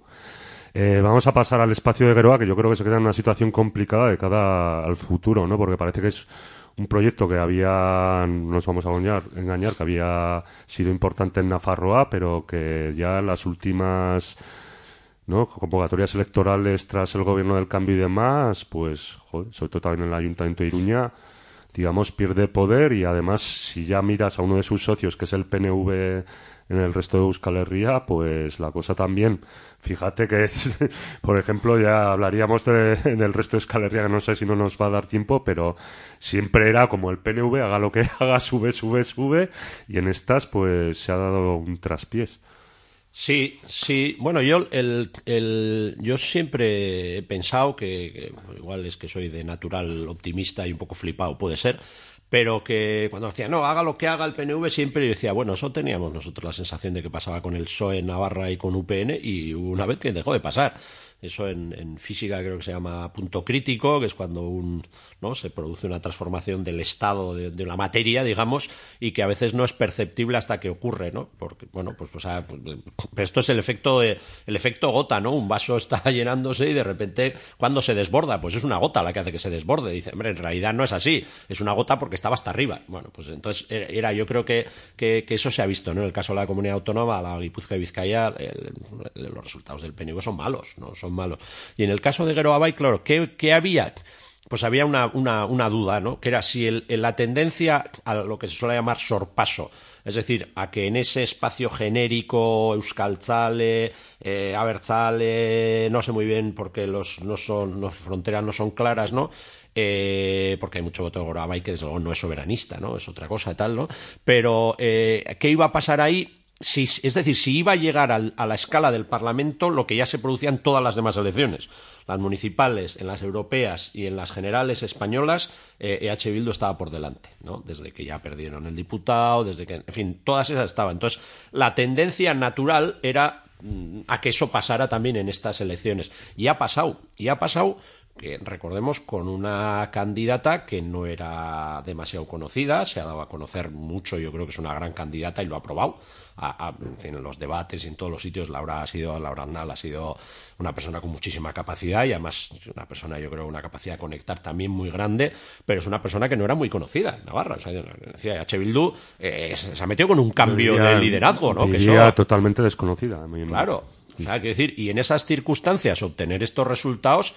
Speaker 8: Eh, vamos a pasar al espacio de Geroa, que yo creo que se queda en una situación complicada de cara al futuro, ¿no? Porque parece que es un proyecto que había, no nos vamos a engañar, que había sido importante en Nafarroa, pero que ya en las últimas convocatorias electorales tras el gobierno del cambio y demás, pues, joder, sobre todo también en el Ayuntamiento de Iruña, digamos, pierde poder y además, si ya miras a uno de sus socios, que es el PNV en el resto de Euskal Herria, pues la cosa también. Fíjate que, es, por ejemplo, ya hablaríamos de- del resto de Euskal Herria, que no sé si no nos va a dar tiempo, pero siempre era como el PNV, haga lo que haga, sube, sube, sube, y en estas, pues se ha dado un traspiés.
Speaker 9: Sí, sí. Bueno, yo el, el- yo siempre he pensado que, pues, igual es que soy de natural optimista y un poco flipado, puede ser, pero que cuando decía, no, haga lo que haga el PNV, siempre yo decía, bueno, eso teníamos nosotros la sensación de que pasaba con el PSOE en Navarra y con UPN y una vez que dejó de pasar. Eso en, en física creo que se llama punto crítico, que es cuando un, ¿no? se produce una transformación del estado de, de la materia, digamos, y que a veces no es perceptible hasta que ocurre, ¿no? Porque, bueno, pues, o sea, pues, esto es el efecto, de- el efecto gota, ¿no? Un vaso está llenándose y de repente, cuando se desborda, pues es una gota la que hace que se desborde. Dice, hombre, en realidad no es así, es una gota porque estaba hasta arriba. Bueno, pues entonces era, era- yo creo que, que, eso se ha visto, ¿no? En el caso de la comunidad autónoma, la Guipúzcoa y Vizcaya, los resultados del PNV son malos, ¿no? Son malos. Y en el caso de Geroabay, claro, ¿qué, qué había? Pues había una, una, una duda, ¿no? Que era si el- la tendencia a lo que se suele llamar sorpaso, es decir, a que en ese espacio genérico, euskaltzale, eh, abertzale, no sé muy bien porque los, no son, las fronteras no son claras, ¿no? Eh, porque hay mucho voto de Gorabay que desde luego no es soberanista, ¿no? Es otra cosa tal, ¿no? Pero, eh, ¿qué iba a pasar ahí? Si, es decir, si iba a llegar al- a la escala del Parlamento lo que ya se producía en todas las demás elecciones, las municipales, en las europeas y en las generales españolas, eh, EH Bildu estaba por delante, ¿no? Desde que ya perdieron el diputado, desde que, en fin, todas esas estaban. Entonces, la tendencia natural era mm, a que eso pasara también en estas elecciones. Y ha pasado, y ha pasado que recordemos con una candidata que no era demasiado conocida, se ha dado a conocer mucho, yo creo que es una gran candidata y lo ha probado. A- a- en los debates y en todos los sitios, Laura ha sido, Laura Andal ha sido una persona con muchísima capacidad y además una persona, yo creo, una capacidad de conectar también muy grande, pero es una persona que no era muy conocida en Navarra. O sea, decía, H. Bildu eh, se ha metido con un cambio
Speaker 8: Diría-
Speaker 9: de liderazgo, ¿no? Que eso-
Speaker 8: totalmente desconocida.
Speaker 9: Claro. O sea, quiero decir, y en esas circunstancias obtener estos resultados,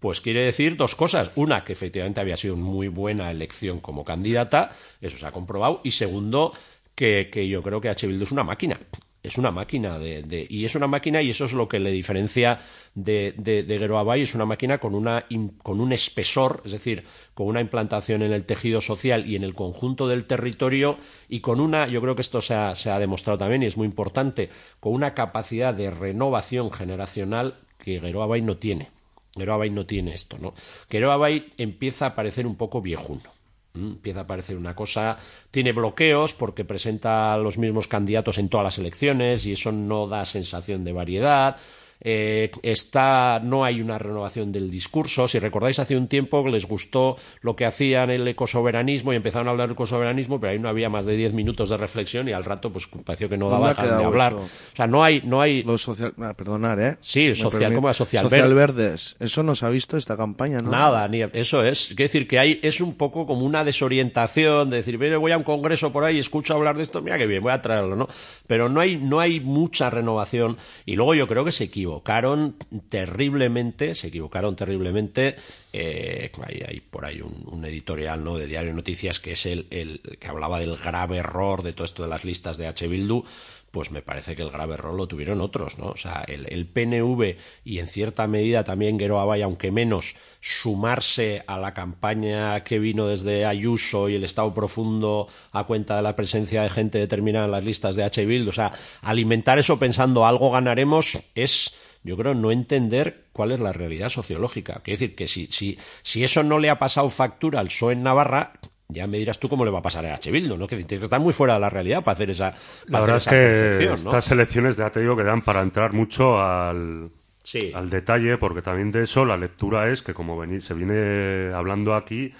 Speaker 9: pues quiere decir dos cosas. Una, que efectivamente había sido muy buena elección como candidata, eso se ha comprobado. Y segundo, que, yo creo que H. Bildu es una máquina. Es una máquina de, y es una máquina y eso es lo que le diferencia de, de, de es una máquina con una con un espesor, es decir, con una implantación en el tejido social y en el conjunto del territorio y con una, yo creo que esto se ha, demostrado también y es muy importante, con una capacidad de renovación generacional que Gero Abay no tiene. Gero Abay no tiene esto, ¿no? Gero Abay empieza a parecer un poco viejuno. Empieza a parecer una cosa, tiene bloqueos porque presenta los mismos candidatos en todas las elecciones y eso no da sensación de variedad. Eh, está, no hay una renovación del discurso. Si recordáis, hace un tiempo les gustó lo que hacían el ecosoveranismo y empezaron a hablar del ecosoveranismo, pero ahí no había más de 10 minutos de reflexión y al rato pues pareció que no
Speaker 1: ¿Dónde
Speaker 9: daba de hablar.
Speaker 1: eso?
Speaker 9: O sea, no hay, no hay.
Speaker 1: Los social... ah, perdonar, ¿eh?
Speaker 9: Sí, social,
Speaker 1: permite-
Speaker 9: ¿cómo es social
Speaker 1: Social
Speaker 9: verde?
Speaker 1: verdes. Eso no se ha visto esta campaña, ¿no?
Speaker 9: Nada, ni eso es. Quiero decir que hay, es un poco como una desorientación de decir, "Mire, voy a un congreso por ahí y escucho hablar de esto, mira que bien, voy a traerlo, ¿no? Pero no hay, no hay mucha renovación. Y luego yo creo que se equivocaron terriblemente, se equivocaron terriblemente. eh, hay, hay por ahí un, un editorial ¿no? de Diario Noticias que es el, el que hablaba del grave error de todo esto de las listas de H. Bildu pues me parece que el grave error lo tuvieron otros, ¿no? O sea, el, el PNV y en cierta medida también Guero Abay, aunque menos, sumarse a la campaña que vino desde Ayuso y el Estado profundo a cuenta de la presencia de gente determinada en las listas de H. Bild, o sea, alimentar eso pensando algo ganaremos es yo creo no entender cuál es la realidad sociológica. Quiero decir que si, si, si eso no le ha pasado factura al PSOE en Navarra, ya me dirás tú cómo le va a pasar a H. Bildu, ¿no? Que tienes que estar muy fuera de la realidad para hacer esa,
Speaker 8: La
Speaker 9: para
Speaker 8: verdad
Speaker 9: hacer
Speaker 8: es
Speaker 9: esa
Speaker 8: que
Speaker 9: ¿no?
Speaker 8: estas elecciones ya te digo que dan para entrar mucho al,
Speaker 9: Sí.
Speaker 8: al detalle, porque también de eso la lectura es que como se viene hablando aquí,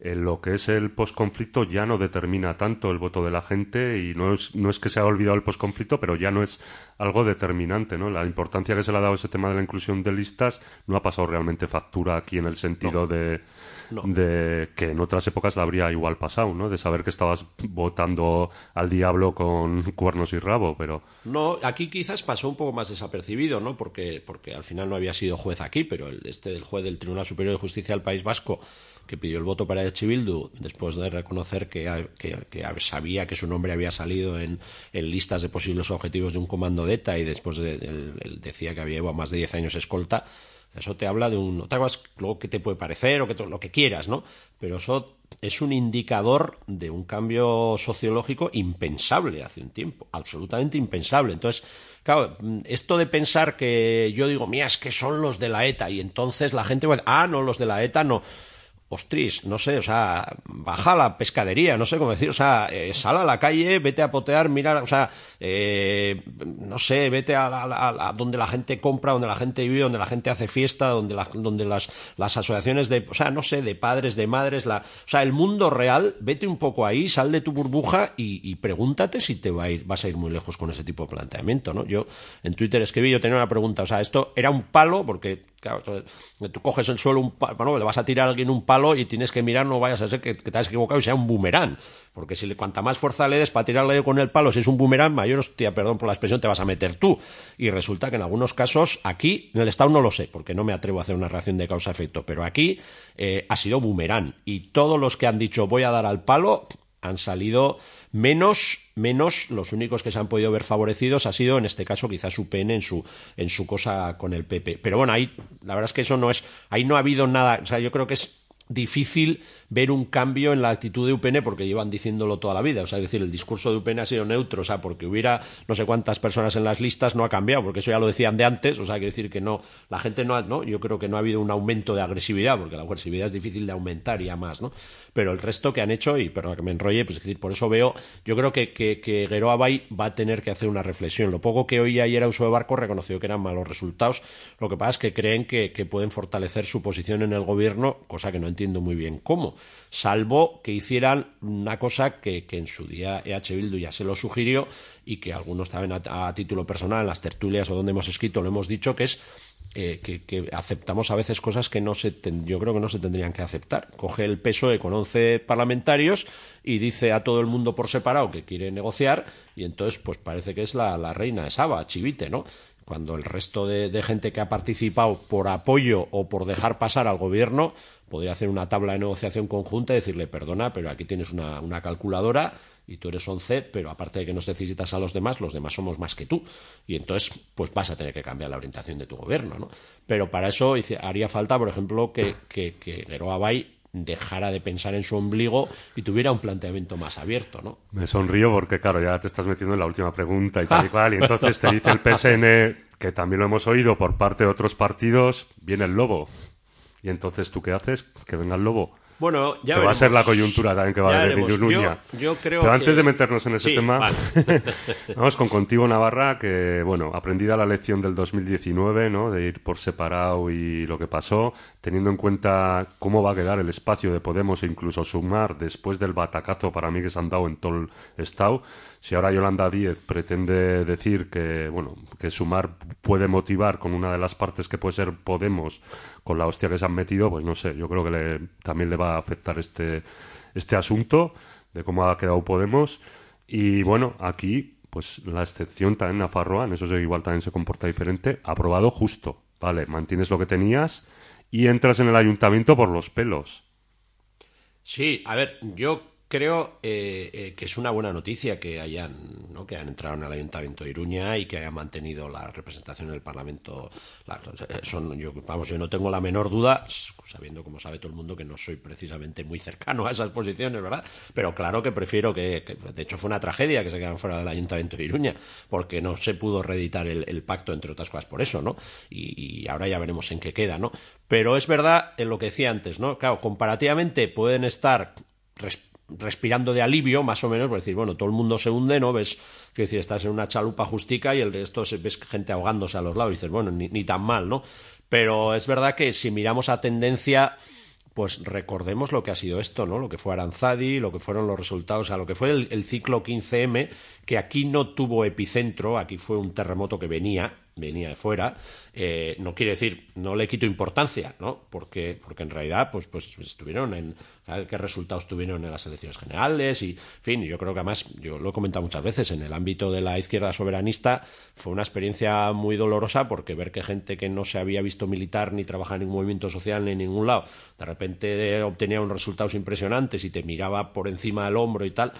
Speaker 8: en lo que es el posconflicto ya no determina tanto el voto de la gente y no es, no es que se haya olvidado el posconflicto, pero ya no es algo determinante, ¿no? La importancia que se le ha dado a ese tema de la inclusión de listas no ha pasado realmente factura aquí en el sentido de,
Speaker 9: No.
Speaker 8: de que en otras épocas la habría igual pasado, ¿no? De saber que estabas votando al diablo con cuernos y rabo, pero
Speaker 9: No, aquí quizás pasó un poco más desapercibido, ¿no? Porque, porque al final no había sido juez aquí, pero el, este del juez del Tribunal Superior de Justicia del País Vasco, que pidió el voto para Eche Bildu, después de reconocer que, que- que sabía que su nombre había salido en, en listas de posibles objetivos de un comando de ETA y después de, él- él decía que había llevado más de 10 años escolta, eso te habla de un... Luego que te puede parecer o que lo que quieras, ¿no? Pero eso es un indicador de un cambio sociológico impensable hace un tiempo, absolutamente impensable. Entonces, claro, esto de pensar que yo digo, mira, es que son los de la ETA y entonces la gente va a decir, ah, no, los de la ETA no. Ostris, no sé, o sea, baja a la pescadería, no sé cómo decir, o sea, eh, sal a la calle, vete a potear, mira, o sea, eh, no sé, vete a, la- donde la gente compra, donde la gente vive, donde la gente hace fiesta, donde, la- donde las, las asociaciones de, o sea, no sé, de padres, de madres, la, o sea, el mundo real, vete un poco ahí, sal de tu burbuja y, y pregúntate si te va a ir, vas a ir muy lejos con ese tipo de planteamiento, ¿no? Yo en Twitter escribí, yo tenía una pregunta, o sea, esto era un palo, porque, claro, tú- tú coges el suelo, un palo, bueno, le vas a tirar a alguien un palo y tienes que mirar, no vayas a ser que, te has equivocado y sea un boomerang, porque si le, cuanta más fuerza le des para tirarle con el palo, si es un boomerang, mayor hostia, perdón por la expresión, te vas a meter tú. Y resulta que en algunos casos, aquí, en el Estado no lo sé, porque no me atrevo a hacer una reacción de causa-efecto, pero aquí eh, ha sido boomerang. Y todos los que han dicho voy a dar al palo han salido menos menos los únicos que se han podido ver favorecidos ha sido en este caso quizás UPN en su en su cosa con el PP pero bueno ahí la verdad es que eso no es ahí no ha habido nada o sea yo creo que es difícil ver un cambio en la actitud de UPN porque llevan diciéndolo toda la vida. O sea, es decir, el discurso de UPN ha sido neutro, o sea, porque hubiera no sé cuántas personas en las listas no ha cambiado, porque eso ya lo decían de antes, o sea, hay que decir que no, la gente no ha, no, yo creo que no ha habido un aumento de agresividad, porque la agresividad es difícil de aumentar ya más, ¿no? Pero el resto que han hecho, y perdón que me enrolle, pues es decir, por eso veo, yo creo que, que, que va a tener que hacer una reflexión. Lo poco que oí ayer a uso de barco reconoció que eran malos resultados, lo que pasa es que creen que, que pueden fortalecer su posición en el gobierno, cosa que no entiendo muy bien cómo, salvo que hicieran una cosa que, que en su día EH Bildu ya se lo sugirió y que algunos también a, título personal en las tertulias o donde hemos escrito lo hemos dicho, que es eh, que, aceptamos a veces cosas que no se yo creo que no se tendrían que aceptar. Coge el PSOE con 11 parlamentarios y dice a todo el mundo por separado que quiere negociar y entonces pues parece que es la, la reina de Saba, Chivite, ¿no? Cuando el resto de, gente que ha participado por apoyo o por dejar pasar al gobierno podría hacer una tabla de negociación conjunta y decirle, perdona, pero aquí tienes una, calculadora y tú eres 11, pero aparte de que nos necesitas a los demás, los demás somos más que tú. Y entonces, pues vas a tener que cambiar la orientación de tu gobierno, ¿no? Pero para eso haría falta, por ejemplo, que, que, que dejara de pensar en su ombligo y tuviera un planteamiento más abierto, ¿no?
Speaker 8: Me sonrío porque, claro, ya te estás metiendo en la última pregunta y tal y cual. Y entonces te dice el PSN, que también lo hemos oído por parte de otros partidos, viene el lobo. Y entonces, ¿tú qué haces? Que venga el lobo.
Speaker 9: Bueno, ya
Speaker 8: que va a ser la coyuntura también que va
Speaker 9: Ya
Speaker 8: a haber en.
Speaker 9: Yo- yo creo
Speaker 8: Pero antes
Speaker 9: que-
Speaker 8: de meternos en ese
Speaker 9: Sí,
Speaker 8: tema,
Speaker 9: vale.
Speaker 8: vamos con Contigo Navarra, que, bueno, aprendida la lección del 2019, ¿no? De ir por separado y lo que pasó, teniendo en cuenta cómo va a quedar el espacio de Podemos e incluso Sumar después del batacazo para mí que se han dado en todo el estado. Si ahora Yolanda Díez pretende decir que, bueno, que Sumar puede motivar con una de las partes que puede ser Podemos con la hostia que se han metido, pues no sé, yo creo que también le va a afectar este, este asunto de cómo ha quedado Podemos. Y bueno, aquí, pues la excepción también a en eso igual también se comporta diferente, aprobado justo. Vale, mantienes lo que tenías y entras en el ayuntamiento por los pelos.
Speaker 9: Sí, a ver, yo creo eh, eh, que es una buena noticia que hayan, ¿no? que hayan entrado en el Ayuntamiento de Iruña y que hayan mantenido la representación en el Parlamento. La- son, yo, vamos, yo no tengo la menor duda, sabiendo como sabe todo el mundo que no soy precisamente muy cercano a esas posiciones, ¿verdad? Pero claro que prefiero que, de hecho fue una tragedia que se quedaran fuera del Ayuntamiento de Iruña, porque no se pudo reeditar el, pacto, entre otras cosas, por eso, ¿no? Y, y ahora ya veremos en qué queda, ¿no? Pero es verdad en lo que decía antes, ¿no? Claro, comparativamente pueden estar respirando de alivio, más o menos, por decir, bueno, todo el mundo se hunde, ¿no? Ves, que decir, estás en una chalupa justica y el resto ves gente ahogándose a los lados y dices, bueno, ni, ni tan mal, ¿no? Pero es verdad que si miramos a tendencia, pues recordemos lo que ha sido esto, ¿no? Lo que fue Aranzadi, lo que fueron los resultados, o sea, lo que fue el, el ciclo 15M, que aquí no tuvo epicentro, aquí fue un terremoto que venía, venía de fuera, eh, no quiere decir, no le quito importancia, ¿no? Porque, porque en realidad, pues, pues estuvieron en, ¿sabes qué resultados tuvieron en las elecciones generales? Y, en fin, yo creo que además, yo lo he comentado muchas veces, en el ámbito de la izquierda soberanista fue una experiencia muy dolorosa porque ver que gente que no se había visto militar ni trabajar en ningún movimiento social ni en ningún lado, de repente eh, obtenía unos resultados impresionantes y te miraba por encima del hombro y tal.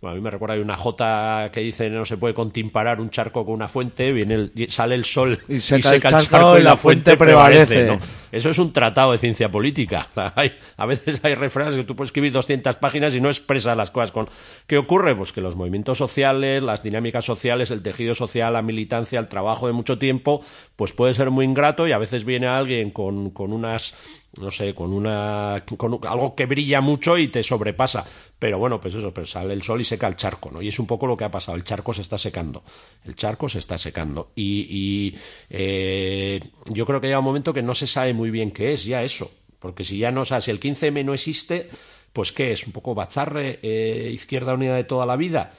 Speaker 9: Bueno, a mí me recuerda hay una jota que dice no se puede contimparar un charco con una fuente, viene el- sale el sol
Speaker 1: Y seca el charco y la fuente prevalece.
Speaker 9: ¿no? Eso es un tratado de ciencia política. Hay- a veces hay refranes que tú puedes escribir 200 páginas y no expresas las cosas con... ¿Qué ocurre? Pues que los movimientos sociales, las dinámicas sociales, el tejido social, la militancia, el trabajo de mucho tiempo, pues puede ser muy ingrato y a veces viene alguien con, con unas no sé, con una con algo que brilla mucho y te sobrepasa. Pero bueno, pues eso, pero sale el sol y seca el charco, ¿no? Y es un poco lo que ha pasado. El charco se está secando. El charco se está secando. Y, eh, yo creo que llega un momento que no se sabe muy bien qué es ya eso. Porque si ya no, o sea, si el 15M no existe, pues ¿qué es? ¿Un poco bacharre, eh, izquierda unida de toda la vida?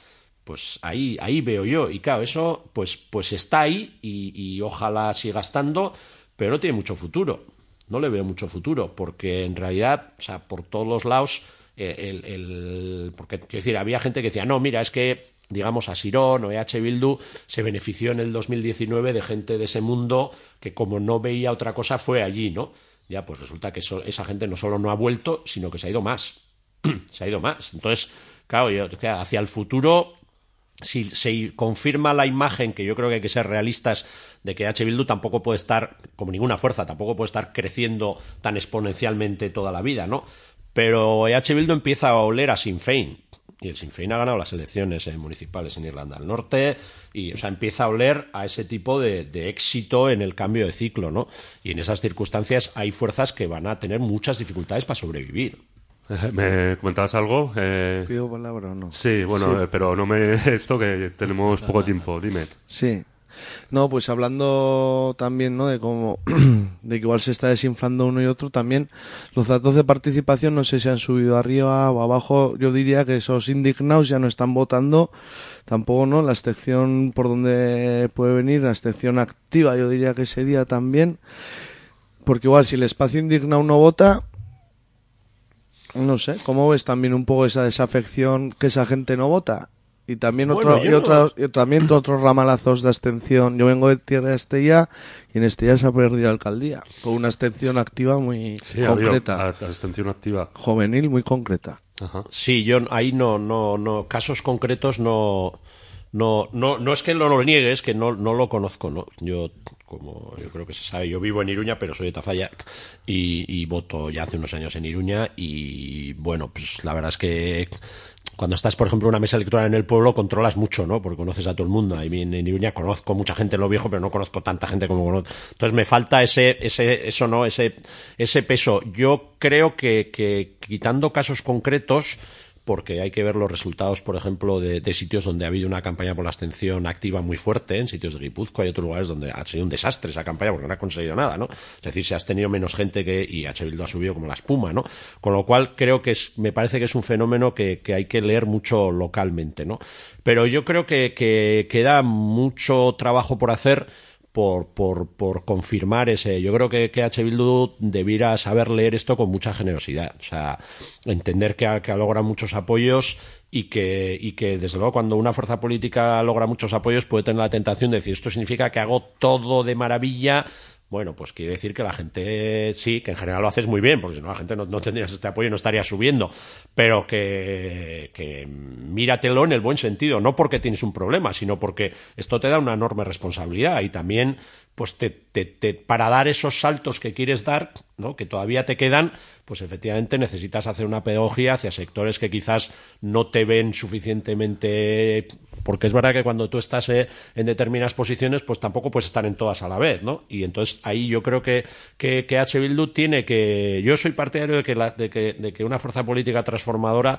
Speaker 9: Pues ahí, ahí veo yo. Y claro, eso pues, pues está ahí y, y ojalá siga estando, pero no tiene mucho futuro. No le veo mucho futuro, porque en realidad, o sea, por todos los lados, eh, el, el- porque quiero decir, había gente que decía, no, mira, es que digamos a Sirón o EH Bildu se benefició en el 2019 de gente de ese mundo que como no veía otra cosa fue allí, ¿no? Ya, pues resulta que eso- esa gente no solo no ha vuelto, sino que se ha ido más. se ha ido más. Entonces, claro, yo, hacia el futuro si se confirma la imagen, que yo creo que hay que ser realistas, de que H. Bildu tampoco puede estar, como ninguna fuerza, tampoco puede estar creciendo tan exponencialmente toda la vida, ¿no? Pero H. Bildu empieza a oler a Sinn Féin. Y el Sinn Féin ha ganado las elecciones eh, municipales en Irlanda del Norte. Y, o sea, empieza a oler a ese tipo de, de éxito en el cambio de ciclo, ¿no? Y en esas circunstancias hay fuerzas que van a tener muchas dificultades para sobrevivir.
Speaker 8: ¿Me comentabas algo? Eh,
Speaker 1: ¿Pido palabra o no?
Speaker 8: sí, bueno,
Speaker 1: Sí.
Speaker 8: eh, pero no me... Esto que tenemos poco tiempo, dime.
Speaker 1: Sí. No, pues hablando también, ¿no? De cómo, de que igual se está desinflando uno y otro, también los datos de participación no sé si han subido arriba o abajo. Yo diría que esos indignados ya no están votando, tampoco, ¿no? La excepción por donde puede venir, la excepción activa, yo diría que sería también, porque igual si el espacio indignado no vota, no sé, ¿cómo ves también un poco esa desafección que esa gente no vota? Y también
Speaker 9: Bueno,
Speaker 1: otro, y
Speaker 9: no-
Speaker 1: otros, y también otros ramalazos de abstención. Yo vengo de Tierra de Estella y en Estella se ha perdido la alcaldía, con una abstención activa muy
Speaker 8: Sí,
Speaker 1: concreta,
Speaker 8: abstención activa.
Speaker 1: juvenil muy concreta.
Speaker 8: Ajá.
Speaker 9: Sí, yo ahí no, no, no, casos concretos no, no, no, no es que no lo niegue, es que no, no lo conozco, ¿no? Yo, como yo creo que se sabe, yo vivo en Iruña, pero soy de Tafalla y, y voto ya hace unos años en Iruña y bueno, pues la verdad es que cuando estás, por ejemplo, en una mesa electoral en el pueblo, controlas mucho, ¿no? Porque conoces a todo el mundo. Ahí en, Iruña conozco mucha gente en lo viejo, pero no conozco tanta gente como conozco. Entonces me falta ese, ese, eso, ¿no? Ese, ese peso. Yo creo que quitando casos concretos, porque hay que ver los resultados, por ejemplo, de, sitios donde ha habido una campaña por la abstención activa muy fuerte, en sitios de Guipúzcoa y otros lugares donde ha sido un desastre esa campaña porque no ha conseguido nada, ¿no? Es decir, se has tenido menos gente que, y H. Bildu ha subido como la espuma, ¿no? Con lo cual creo que es, me parece que es un fenómeno que, que hay que leer mucho localmente, ¿no? Pero yo creo que, que queda mucho trabajo por hacer por, por, por confirmar ese. Yo creo que, que H. Bildu debiera saber leer esto con mucha generosidad. O sea, entender que, ha- que logra muchos apoyos y que, y que, desde luego, cuando una fuerza política logra muchos apoyos, puede tener la tentación de decir esto significa que hago todo de maravilla. Bueno, pues quiere decir que la gente sí, que en general lo haces muy bien, porque si no la gente no, tendrías este apoyo y no estaría subiendo. Pero que, que míratelo en el buen sentido, no porque tienes un problema, sino porque esto te da una enorme responsabilidad y también, pues te, te- te- para dar esos saltos que quieres dar, ¿no? que todavía te quedan, pues efectivamente necesitas hacer una pedagogía hacia sectores que quizás no te ven suficientemente porque es verdad que cuando tú estás eh, en determinadas posiciones, pues tampoco puedes estar en todas a la vez, ¿no? Y entonces ahí yo creo que, que, H. Bildu tiene que. Yo soy partidario de que, de que, de que una fuerza política transformadora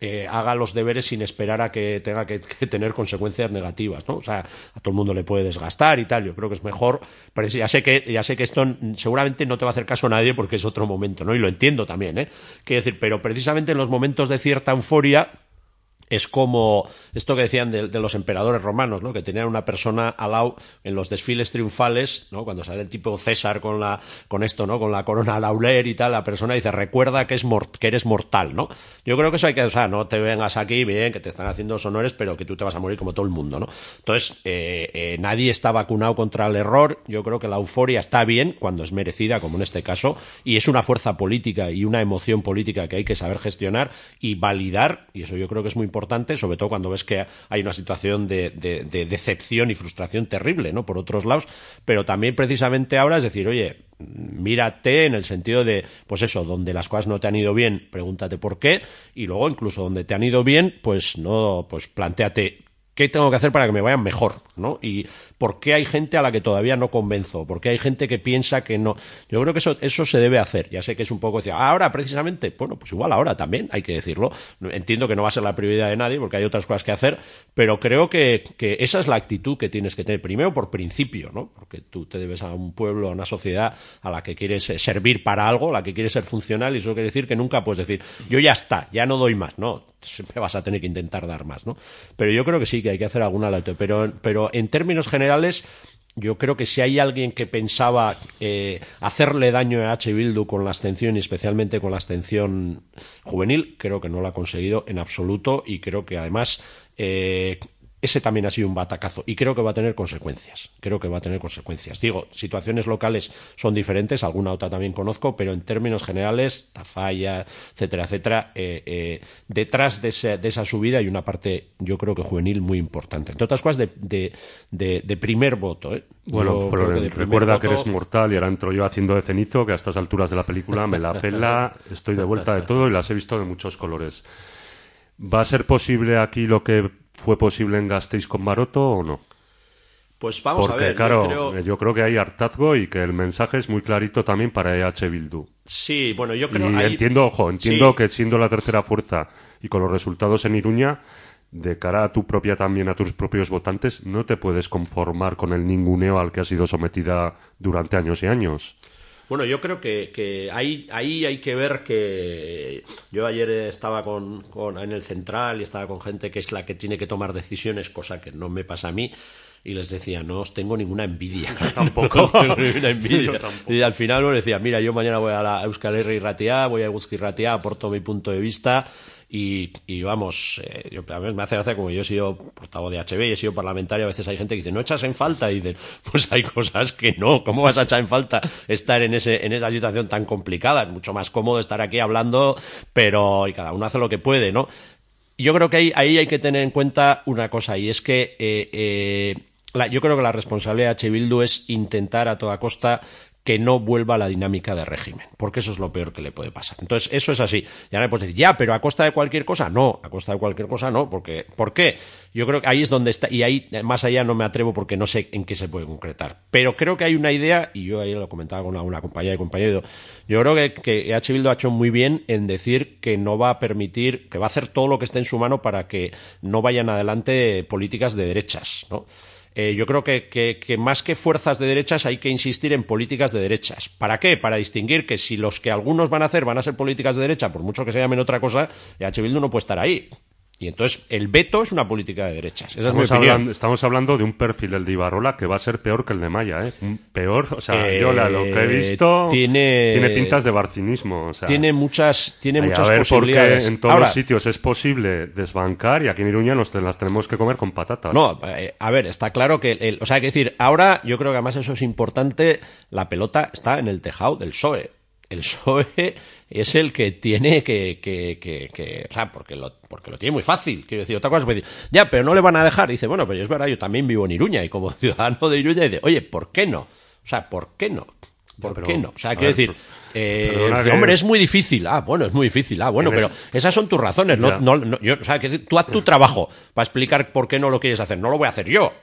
Speaker 9: eh, haga los deberes sin esperar a que tenga que, tener consecuencias negativas, ¿no? O sea, a todo el mundo le puede desgastar y tal. Yo creo que es mejor, pero ya sé que ya sé que esto seguramente no te va a hacer caso nadie porque es otro momento, ¿no? Y lo entiendo también, ¿eh? Quiero decir, pero precisamente en los momentos de cierta euforia es como esto que decían de, de los emperadores romanos, ¿no? que tenían una persona al lado en los desfiles triunfales, ¿no? cuando sale el tipo César con la con esto, ¿no? con la corona lauler y tal, la persona dice recuerda que es mort- que eres mortal, ¿no? Yo creo que eso hay que, o sea, no te vengas aquí bien, que te están haciendo los honores, pero que tú te vas a morir como todo el mundo, ¿no? Entonces eh, eh, nadie está vacunado contra el error. Yo creo que la euforia está bien cuando es merecida, como en este caso, y es una fuerza política y una emoción política que hay que saber gestionar y validar, y eso yo creo que es muy importante, sobre todo cuando ves que hay una situación de decepción y frustración terrible, ¿no? Por otros lados, pero también precisamente ahora es decir, oye, mírate en el sentido de, pues eso, donde las cosas no te han ido bien, pregúntate por qué, y luego incluso donde te han ido bien, pues no, pues planteate ¿Qué tengo que hacer para que me vayan mejor? ¿no? Y por qué hay gente a la que todavía no convenzo, por qué hay gente que piensa que no. Yo creo que eso, se debe hacer. Ya sé que es un poco decir, ahora precisamente, bueno, pues igual ahora también hay que decirlo. Entiendo que no va a ser la prioridad de nadie porque hay otras cosas que hacer, pero creo que, que esa es la actitud que tienes que tener. Primero por principio, ¿no? Porque tú te debes a un pueblo, a una sociedad a la que quieres eh, servir para algo, a la que quieres ser funcional, y eso quiere decir que nunca puedes decir, yo ya está, ya no doy más, no siempre vas a tener que intentar dar más, ¿no? Pero yo creo que sí, que hay que hacer alguna lata. Pero, pero en términos generales, yo creo que si hay alguien que pensaba eh, hacerle daño a H. Bildu con la abstención y especialmente con la abstención juvenil, creo que no lo ha conseguido en absoluto y creo que además eh, ese también ha sido un batacazo y creo que va a tener consecuencias. Creo que va a tener consecuencias. Digo, situaciones locales son diferentes, alguna otra también conozco, pero en términos generales, Tafalla, etcétera, etcétera, eh, eh, detrás de, ese- de esa subida hay una parte, yo creo que juvenil muy importante. Entre otras cosas, de, de, de- de primer voto. ¿eh?
Speaker 8: Bueno, Florent, recuerda que eres mortal y ahora entro yo haciendo de cenizo, que a estas alturas de la película me la pela, estoy de vuelta de todo y las he visto de muchos colores. ¿Va a ser posible aquí lo que fue posible en Gasteiz con Maroto o no?
Speaker 9: Pues vamos
Speaker 8: Porque,
Speaker 9: a ver. yo
Speaker 8: claro,
Speaker 9: creo-
Speaker 8: yo creo que hay hartazgo y que el mensaje es muy clarito también para EH Bildu.
Speaker 9: Sí, bueno, yo creo
Speaker 8: y
Speaker 9: ahí-
Speaker 8: entiendo, ojo, entiendo
Speaker 9: Sí.
Speaker 8: que siendo la tercera fuerza y con los resultados en Iruña, de cara a tu propia también, a tus propios votantes, no te puedes conformar con el ninguneo al que has sido sometida durante años y años.
Speaker 9: Bueno, yo creo que, que ahí, ahí hay que ver que yo ayer estaba con, con- en el central y estaba con gente que es la que tiene que tomar decisiones, cosa que no me pasa a mí. Y les decía, no os tengo ninguna envidia.
Speaker 8: Tampoco.
Speaker 9: No os tengo ninguna envidia. Y al final me decía, mira, yo mañana voy a la Euskal Herri y Ratia, voy a Euskal Ratia, aporto mi punto de vista y, vamos, eh, a veces me hace gracia como yo he sido portavoz de HB y he sido parlamentario, a veces hay gente que dice, no echas en falta, y dicen, pues hay cosas que no, ¿cómo vas a echar en falta estar en, ese, en esa situación tan complicada? Es mucho más cómodo estar aquí hablando, pero y cada uno hace lo que puede, ¿no? Yo creo que ahí, ahí hay que tener en cuenta una cosa, y es que eh, eh, la- yo creo que la responsabilidad de H. Bildu es intentar a toda costa que no vuelva a la dinámica de régimen, porque eso es lo peor que le puede pasar. Entonces, eso es así. Ya me puedes decir, ya, pero a costa de cualquier cosa, no, a costa de cualquier cosa no, porque, ¿por qué? Yo creo que ahí es donde está, y ahí eh, más allá no me atrevo porque no sé en qué se puede concretar. Pero creo que hay una idea, y yo ahí lo comentaba con una compañera y compañero, yo creo que, que H. Bildu ha hecho muy bien en decir que no va a permitir, que va a hacer todo lo que esté en su mano para que no vayan adelante políticas de derechas, ¿no? Eh, yo creo que, más que fuerzas de derechas hay que insistir en políticas de derechas. ¿Para qué? Para distinguir que si los que algunos van a hacer van a ser políticas de derecha, por mucho que se llamen otra cosa, H. Bildu no puede estar ahí. Y entonces el veto es una política de derechas. Esa es mi
Speaker 8: Estamos
Speaker 9: opinión.
Speaker 8: hablando, estamos hablando de un perfil, el de Ibarrola, que va a ser peor que el de Maya, ¿eh? Un Peor, o sea,
Speaker 9: Eh,
Speaker 8: yo la- lo que he visto
Speaker 9: tiene-
Speaker 8: tiene pintas de barcinismo. O sea,
Speaker 9: Tiene muchas, tiene muchas
Speaker 8: a ver,
Speaker 9: posibilidades.
Speaker 8: porque en todos
Speaker 9: Ahora,
Speaker 8: los sitios es posible desbancar y aquí en Iruña nos las tenemos que comer con patatas.
Speaker 9: No, eh, a ver, está claro que, el- o sea, hay que decir, ahora yo creo que además eso es importante, la pelota está en el tejado del PSOE. El PSOE es el que tiene que, que, que, que- o sea, porque lo, porque lo tiene muy fácil. Quiero decir, otra cosa es decir, ya, pero no le van a dejar. Dice, bueno, pero es verdad, yo también vivo en Iruña y como ciudadano de Iruña dice, oye, ¿por qué no? O sea, ¿por qué no? ¿Por
Speaker 8: pero,
Speaker 9: qué no? O sea, quiero
Speaker 8: ver,
Speaker 9: decir, eh,
Speaker 8: que-
Speaker 9: hombre, es muy difícil. Ah, bueno, es muy difícil. Ah, bueno, pero esas son tus razones. No, no, no- yo, o sea, que tú haz tu trabajo para explicar por qué no lo quieres hacer. No lo voy a hacer yo.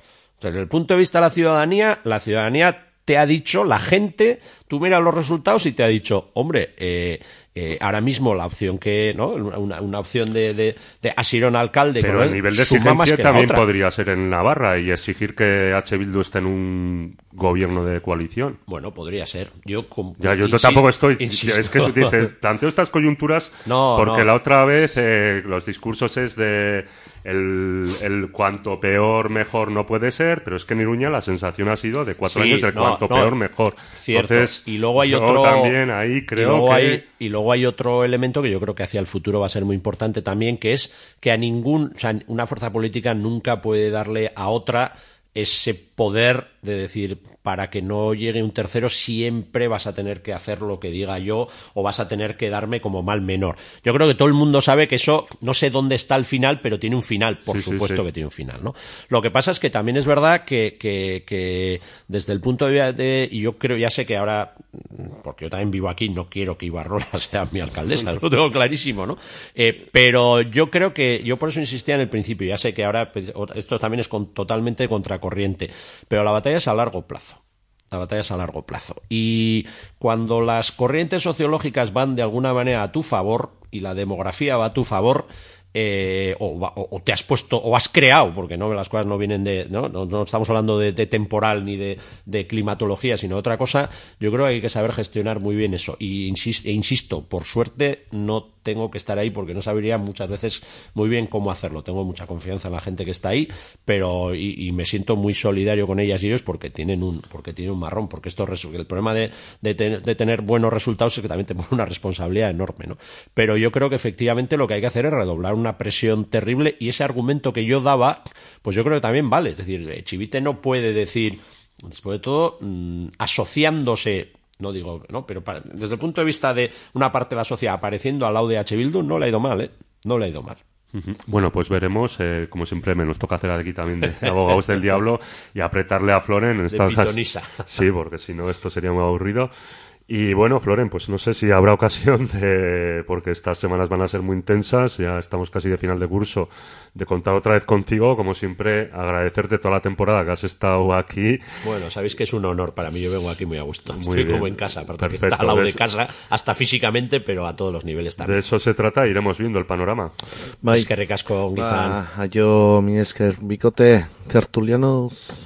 Speaker 9: Desde el punto de vista de la ciudadanía, la ciudadanía te ha dicho la gente, tú miras los resultados y te ha dicho, hombre, eh, eh, ahora mismo la opción que, ¿no? Una, una opción de, de, de Asirón alcalde,
Speaker 8: Pero el nivel de exigencia también podría ser en Navarra y exigir que H. Bildu esté en un gobierno de coalición.
Speaker 9: Bueno, podría ser. Yo,
Speaker 8: Ya, yo tampoco estoy.
Speaker 9: insisto.
Speaker 8: Es que eso dice, planteo estas coyunturas
Speaker 9: No,
Speaker 8: porque
Speaker 9: no.
Speaker 8: la otra vez eh, los discursos es de el, el cuanto peor, mejor no puede ser, pero es que en Iruña la sensación ha sido de cuatro
Speaker 9: Sí,
Speaker 8: años de
Speaker 9: no,
Speaker 8: cuanto
Speaker 9: no,
Speaker 8: peor, mejor.
Speaker 9: Cierto.
Speaker 8: Entonces,
Speaker 9: y luego hay otro
Speaker 8: también ahí creo
Speaker 9: y luego
Speaker 8: que
Speaker 9: hay, y luego hay otro elemento que yo creo que hacia el futuro va a ser muy importante también que es que a ningún o sea una fuerza política nunca puede darle a otra ese poder de decir para que no llegue un tercero siempre vas a tener que hacer lo que diga yo o vas a tener que darme como mal menor. Yo creo que todo el mundo sabe que eso no sé dónde está el final, pero tiene un final, por
Speaker 8: Sí,
Speaker 9: supuesto
Speaker 8: sí.
Speaker 9: que tiene un final, ¿no? Lo que pasa es que también es verdad que, que, que desde el punto de vista de y yo creo ya sé que ahora porque yo también vivo aquí, no quiero que Ibarrola sea mi alcaldesa, lo tengo clarísimo, ¿no? Eh, pero yo creo que, yo por eso insistía en el principio, ya sé que ahora pues, esto también es con- totalmente contracorriente, pero la batalla es a largo plazo. La batalla es a largo plazo. Y cuando las corrientes sociológicas van de alguna manera a tu favor y la demografía va a tu favor, eh, o, te has puesto o has creado, porque no las cosas no vienen de, no, no, estamos hablando de, temporal ni de, climatología, sino otra cosa, yo creo que hay que saber gestionar muy bien eso. Y insis- e insisto, por suerte no tengo que estar ahí porque no sabría muchas veces muy bien cómo hacerlo. Tengo mucha confianza en la gente que está ahí, pero y, me siento muy solidario con ellas y ellos porque tienen un porque tienen un marrón, porque esto el problema de, de, de tener buenos resultados es que también te pone una responsabilidad enorme, ¿no? Pero yo creo que efectivamente lo que hay que hacer es redoblar una presión terrible y ese argumento que yo daba, pues yo creo que también vale. Es decir, eh, Chivite no puede decir, después de todo, mm, asociándose no digo, no, pero para- desde el punto de vista de una parte de la sociedad apareciendo al lado de H. Bildu, no le ha ido mal, ¿eh? No le ha ido mal.
Speaker 8: Bueno, pues veremos, eh, como siempre me nos toca hacer aquí también de abogados del diablo y apretarle a Floren en estas. Sí, porque si no esto sería muy aburrido. Y bueno, Floren, pues no sé si habrá ocasión de, porque estas semanas van a ser muy intensas, ya estamos casi de final de curso, de contar otra vez contigo, como siempre, agradecerte toda la temporada que has estado aquí.
Speaker 9: Bueno, sabéis que es un honor para mí, yo vengo aquí muy a gusto.
Speaker 8: Muy
Speaker 9: Estoy
Speaker 8: bien.
Speaker 9: como en casa,
Speaker 8: Perfecto,
Speaker 9: está al lado de casa, hasta físicamente, pero a todos los niveles
Speaker 8: De
Speaker 9: también.
Speaker 8: eso se trata, iremos viendo el panorama.
Speaker 1: Bai.
Speaker 9: Es que recasco, Gizan.
Speaker 1: Ba, aio, mi esker, bikote, tertulianos.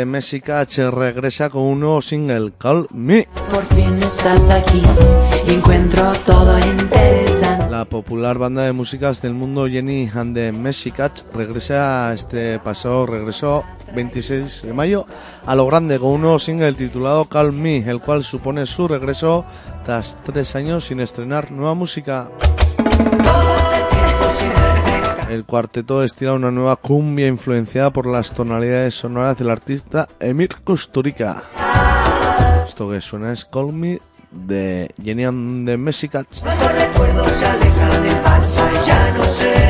Speaker 1: And the Messicats regresa con un nuevo single, Call Me.
Speaker 10: Por fin estás aquí encuentro todo interesante.
Speaker 1: La popular banda de músicas del mundo Jenny and the Messicats regresa este pasado, regresó 26 de mayo a lo grande con un nuevo single titulado Call Me, el cual supone su regreso tras tres años sin estrenar nueva música. El cuarteto estira una nueva cumbia influenciada por las tonalidades sonoras del artista Emir Kusturica. Esto que suena es Call Me de Jenny
Speaker 3: no sé.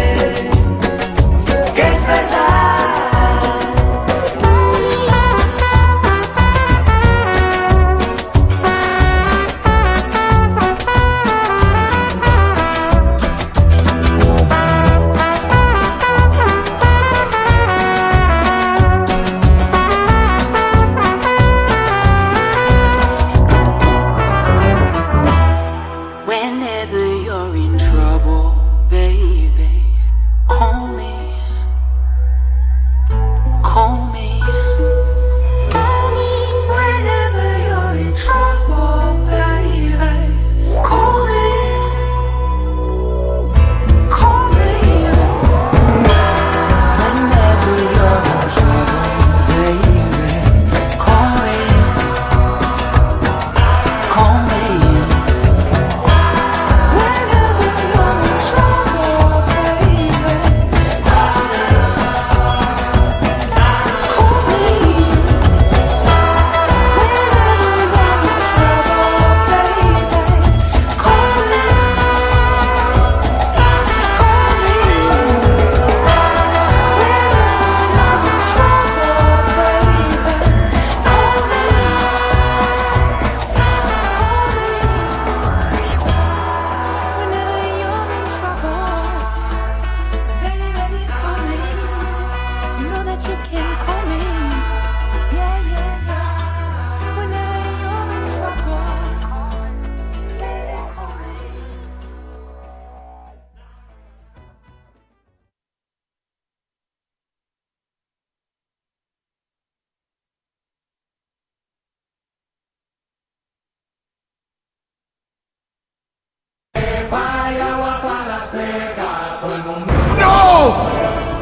Speaker 11: ¡No!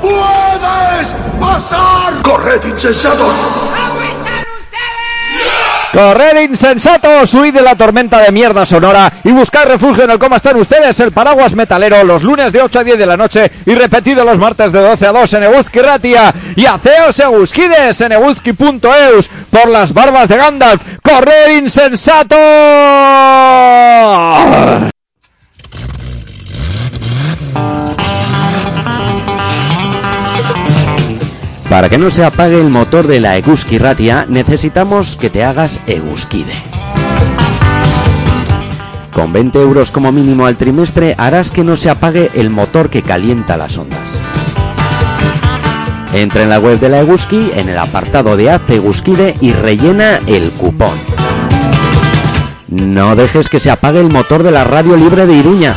Speaker 11: ¡Puedes pasar! ¡Corred, insensatos!
Speaker 12: Correr insensatos, huid de la tormenta de mierda sonora y buscar refugio en el cómo están ustedes, el paraguas metalero, los lunes de 8 a 10 de la noche y repetido los martes de 12 a 2 en Eguzki Ratia y aceos Eguzquides en eguzki.eus por las barbas de Gandalf. ¡Correr insensato!
Speaker 5: Para que no se apague el motor de la Eguski Ratia, necesitamos que te hagas Eguskide. Con 20 euros como mínimo al trimestre harás que no se apague el motor que calienta las ondas. Entra en la web de la Eguski, en el apartado de Hazte Eguskide y rellena el cupón. No dejes que se apague el motor de la radio libre de Iruña.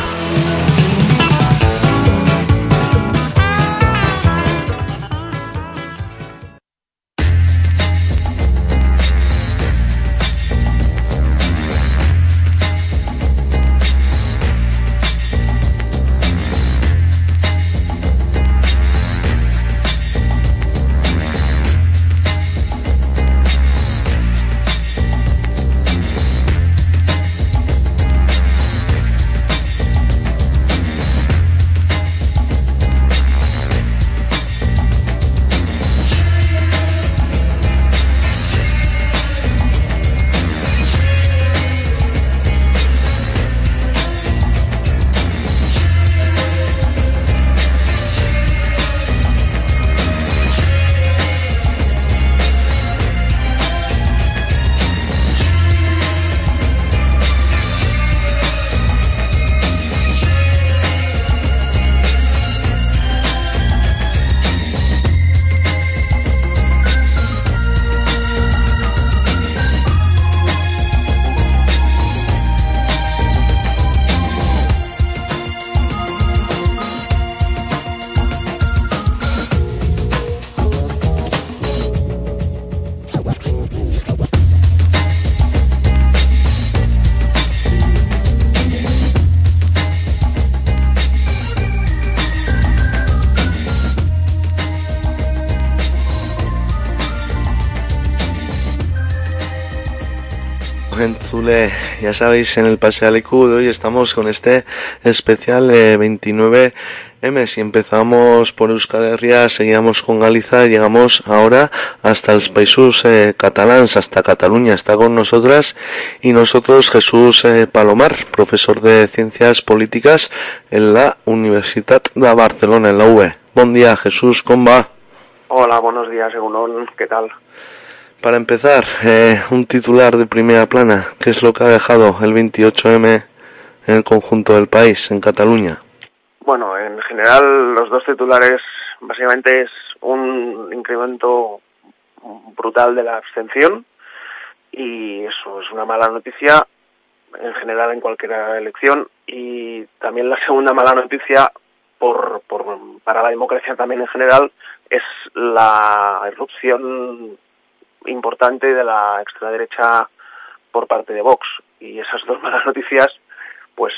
Speaker 1: Sabéis, en el Pasealecu de hoy estamos con este especial eh, 29M. Si empezamos por Euskal Herria, seguíamos con Galiza, llegamos ahora hasta los países eh, catalans, hasta Cataluña. Está con nosotras y nosotros Jesús eh, Palomar, profesor de Ciencias Políticas en la Universitat de Barcelona, en la UB. Buen día, Jesús, ¿cómo va?
Speaker 13: Hola, buenos días, Egunon. ¿Qué tal?
Speaker 1: Para empezar, eh, un titular de primera plana, ¿qué es lo que ha dejado el 28M en el conjunto del país, en Cataluña?
Speaker 13: Bueno, en general los dos titulares básicamente es un incremento brutal de la abstención y eso es una mala noticia en general en cualquier elección y también la segunda mala noticia por, por para la democracia también en general es la irrupción importante de la extraderecha por parte de Vox y esas dos malas noticias pues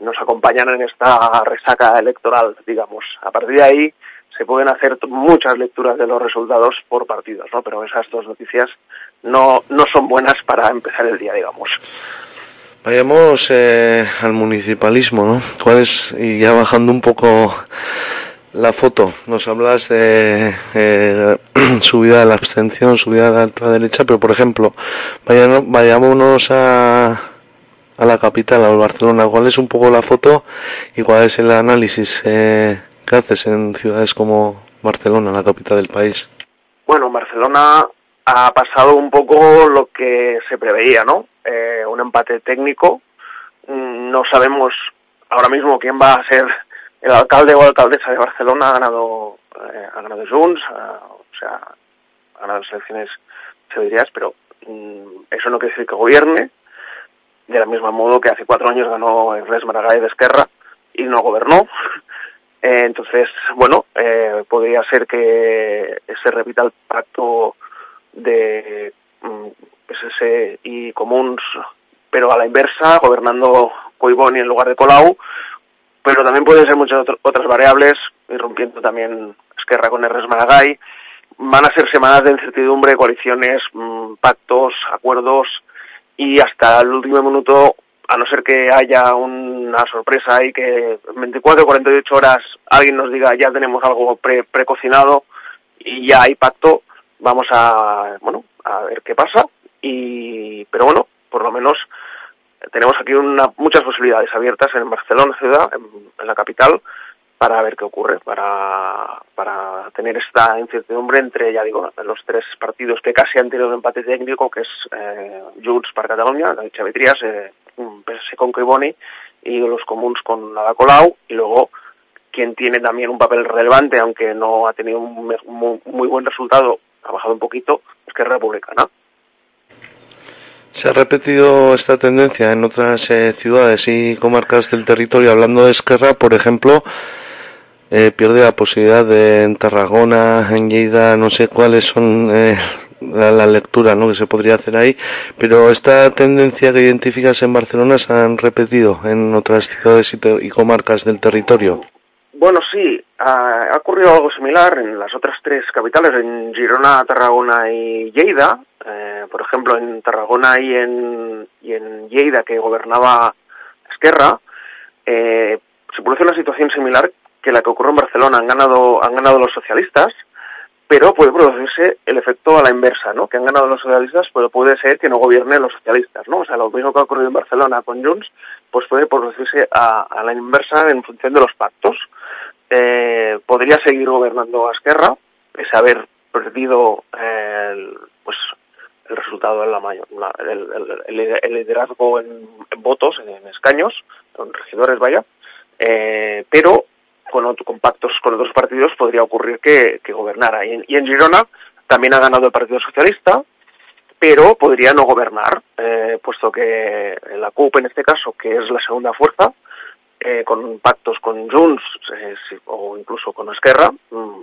Speaker 13: nos acompañan en esta resaca electoral digamos a partir de ahí se pueden hacer muchas lecturas de los resultados por partidos, ¿no? Pero esas dos noticias no, no son buenas para empezar el día, digamos.
Speaker 1: Vayamos eh, al municipalismo, ¿no? ¿Cuál es, y ya bajando un poco la foto, nos hablas de eh, subida de la abstención, subida de la ultraderecha, pero por ejemplo, vayámonos a, a la capital, a Barcelona, ¿cuál es un poco la foto y cuál es el análisis eh, que haces en ciudades como Barcelona, la capital del país?
Speaker 13: Bueno, en Barcelona ha pasado un poco lo que se preveía, ¿no? Eh, un empate técnico. Mm, No sabemos ahora mismo quién va a ser el alcalde o alcaldesa de Barcelona. Ha ganado, eh, ha ganado o sea, ha ganado las elecciones dirías, pero mm, eso no quiere decir que gobierne. De la misma modo que hace cuatro años ganó Ernest Maragall de Esquerra y no gobernó. Eh, entonces, bueno, eh, podría ser que se repita el pacto de mm, PSC y Comuns, pero a la inversa, gobernando Coiboni en lugar de Colau, pero también pueden ser muchas otras variables, irrumpiendo también Esquerra con Ernest Maragall. Van a ser semanas de incertidumbre, coaliciones, mm, pactos, acuerdos, y hasta el último minuto, a no ser que haya una sorpresa y que en 24 o 48 horas alguien nos diga ya tenemos algo pre precocinado y ya hay pacto, vamos a, bueno, a ver qué pasa. Y, pero bueno, por lo menos tenemos aquí una, muchas posibilidades abiertas en Barcelona ciudad, en, la capital, para ver qué ocurre, para, para tener esta incertidumbre entre, ya digo, los tres partidos que casi han tenido un empate técnico, que es eh, Junts per Catalunya, David Chavetrías, eh, PS con Criboni y los comuns con Ada Colau, y luego quien tiene también un papel relevante, aunque no ha tenido un muy, muy buen resultado, ha bajado un poquito, es que es republicana.
Speaker 1: Se ha repetido esta tendencia en otras eh, ciudades y comarcas del territorio. Hablando de Esquerra, por ejemplo, eh, pierde la posibilidad de en Tarragona, en Lleida, no sé cuáles son eh, la, lectura ¿no? que se podría hacer ahí, pero esta tendencia que identificas en Barcelona se han repetido en otras ciudades y comarcas del territorio.
Speaker 13: Bueno, sí, ha, ha ocurrido algo similar en las otras tres capitales, en Girona, Tarragona y Lleida. Eh, por ejemplo, en Tarragona y en, y en Lleida, que gobernaba Esquerra, eh, se produce una situación similar que la que ocurrió en Barcelona. Han ganado, han ganado los socialistas, pero puede producirse el efecto a la inversa, ¿no? Que han ganado los socialistas, pero puede ser que no gobiernen los socialistas, ¿no? O sea, lo mismo que ha ocurrido en Barcelona con Junts, pues puede producirse a, la inversa en función de los pactos. Eh, podría seguir gobernando a Esquerra, pese haber perdido eh, el, resultado en la mayor, la- el, el- liderazgo en, votos, en, escaños, en regidores, vaya, eh, pero con, ot- con pactos con otros partidos podría ocurrir que, que gobernara. Y en, y en Girona también ha ganado el Partido Socialista, pero podría no gobernar, eh, puesto que la CUP en este caso, que es la segunda fuerza, eh, con pactos con Junts eh, o incluso con Esquerra, mm,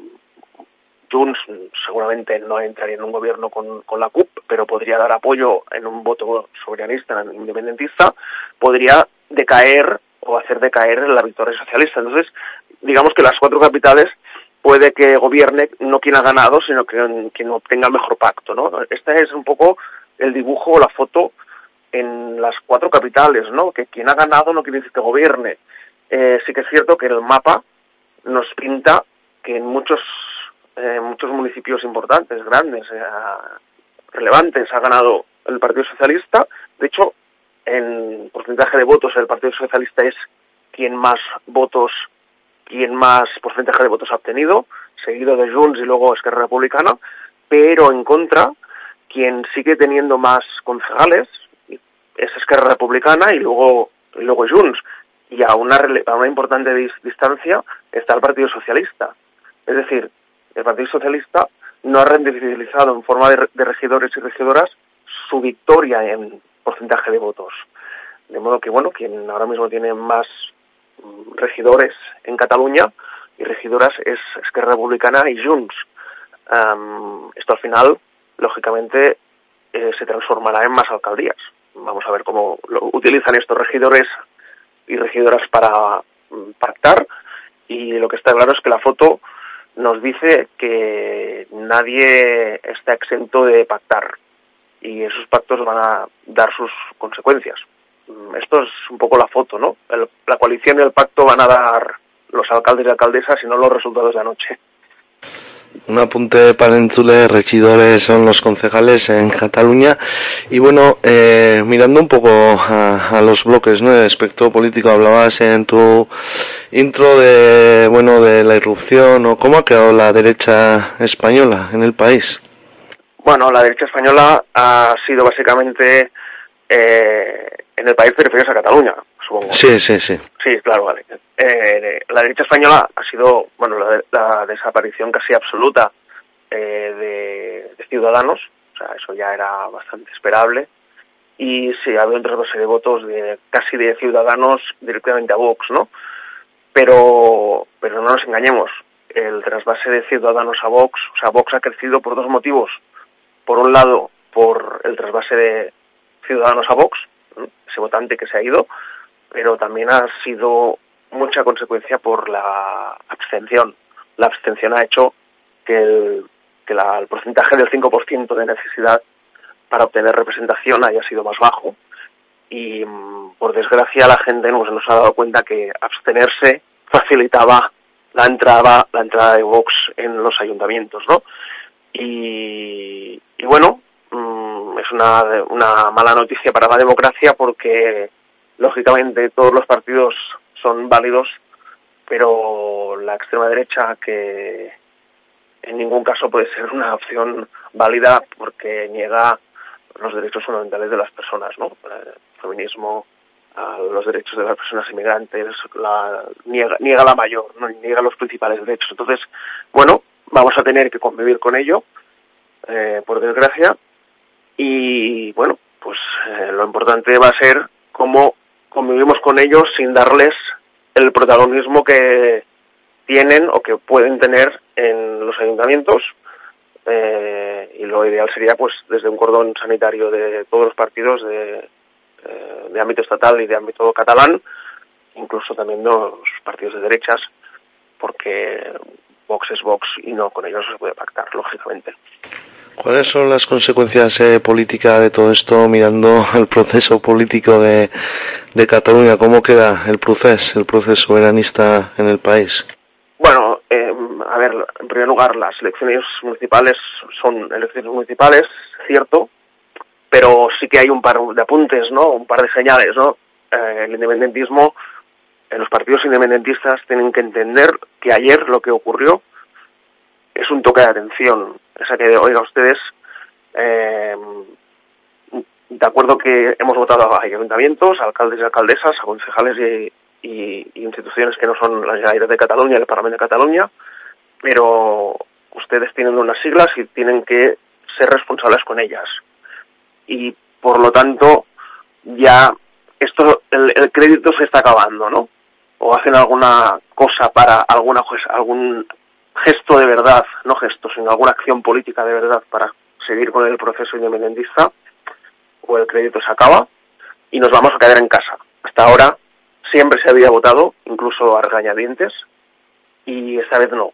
Speaker 13: Junts seguramente no entraría en un gobierno con, con la CUP, pero podría dar apoyo en un voto soberanista, independentista, podría decaer o hacer decaer la victoria socialista. Entonces, digamos que las cuatro capitales puede que gobierne no quien ha ganado, sino que quien obtenga el mejor pacto, ¿no? Este es un poco el dibujo o la foto en las cuatro capitales, ¿no? Que quien ha ganado no quiere decir que gobierne. Eh, sí que es cierto que el mapa nos pinta que en muchos eh, muchos municipios importantes, grandes, eh, relevantes, ha ganado el Partido Socialista. De hecho, en porcentaje de votos el Partido Socialista es quien más votos, quien más porcentaje de votos ha obtenido, seguido de Junts y luego Esquerra Republicana, pero en contra, quien sigue teniendo más concejales es Esquerra Republicana y luego, y luego Junts. Y a una, importante dis- distancia está el Partido Socialista. Es decir, el Partido Socialista no ha rendibilizado en forma de, de regidores y regidoras su victoria en porcentaje de votos. De modo que, bueno, quien ahora mismo tiene más mm, regidores en Cataluña y regidoras es Esquerra Republicana y Junts. Am, esto al final, lógicamente, eh, se transformará en más alcaldías. Vamos a ver cómo lo utilizan estos regidores y regidoras para mm, pactar. Y lo que está claro es que la foto nos dice que nadie está exento de pactar y esos pactos van a dar sus consecuencias. Mm, Esto es un poco la foto, ¿no? El- la coalición y el pacto van a dar los alcaldes y alcaldesas y no los resultados de anoche.
Speaker 1: Un apunte para Enzule, regidores son los concejales en Cataluña. Y bueno, eh, mirando un poco a, a los bloques, ¿no? El aspecto político, hablabas en tu intro de, bueno, de la irrupción o cómo ha quedado la derecha española en el país.
Speaker 13: Bueno, la derecha española ha sido básicamente eh, en el país refieres a Cataluña, supongo.
Speaker 1: Sí, sí, sí.
Speaker 13: Sí, claro, vale. Eh, la derecha española ha sido, bueno, la, la desaparición casi absoluta eh, de, de Ciudadanos, o sea, eso ya era bastante esperable, y sí, ha habido un trasvase de votos de casi de Ciudadanos directamente a Vox, ¿no? Pero, pero no nos engañemos, el trasvase de Ciudadanos a Vox, o sea, Vox ha crecido por dos motivos. Por un lado, por el trasvase de Ciudadanos a Vox, ese votante que se ha ido, pero también ha sido mucha consecuencia por la abstención. La abstención ha hecho que el, que la- el porcentaje del 5% de necesidad para obtener representación haya sido más bajo y mm, por desgracia la gente no nos ha dado cuenta que abstenerse facilitaba la entrada la entrada de Vox en los ayuntamientos, ¿no? Y, y bueno, mm, es una, una mala noticia para la democracia porque lógicamente todos los partidos son válidos, pero la extrema derecha que en ningún caso puede ser una opción válida porque niega los derechos fundamentales de las personas, ¿no? El feminismo, a los derechos de las personas inmigrantes, la, niega, niega la mayor, ¿no? niega los principales derechos. Entonces, bueno, vamos a tener que convivir con ello, eh, por desgracia, y bueno, pues eh, lo importante va a ser cómo convivimos con ellos sin darles el protagonismo que tienen o que pueden tener en los ayuntamientos eh, y lo ideal sería pues desde un cordón sanitario de todos los partidos de, eh, de ámbito estatal y de ámbito catalán incluso también de los partidos de derechas porque Vox es Vox y no con ellos se puede pactar lógicamente
Speaker 1: ¿Cuáles son las consecuencias eh, políticas de todo esto mirando el proceso político de, de Cataluña? ¿Cómo queda el proceso, el proceso soberanista en el país?
Speaker 13: Bueno, eh, a ver, en primer lugar, las elecciones municipales son elecciones municipales, cierto, pero sí que hay un par de apuntes, ¿no? Un par de señales, ¿no? Eh, el independentismo, eh, los partidos independentistas tienen que entender que ayer lo que ocurrió es un toque de atención. O sea que, oiga, ustedes, eh, de acuerdo que hemos votado a ayuntamientos, a alcaldes y alcaldesas, a concejales y, instituciones que no son la Generalitat de Cataluña el Parlamento de Cataluña, pero ustedes tienen unas siglas y tienen que ser responsables con ellas. Y por lo tanto, ya esto, el, el crédito se está acabando, ¿no? O hacen alguna cosa para alguna algún gesto de verdad, no gesto, sino alguna acción política de verdad para seguir con el proceso independentista, o el crédito se acaba y nos vamos a quedar en casa. Hasta ahora siempre se había votado, incluso a regañadientes, y esta vez no.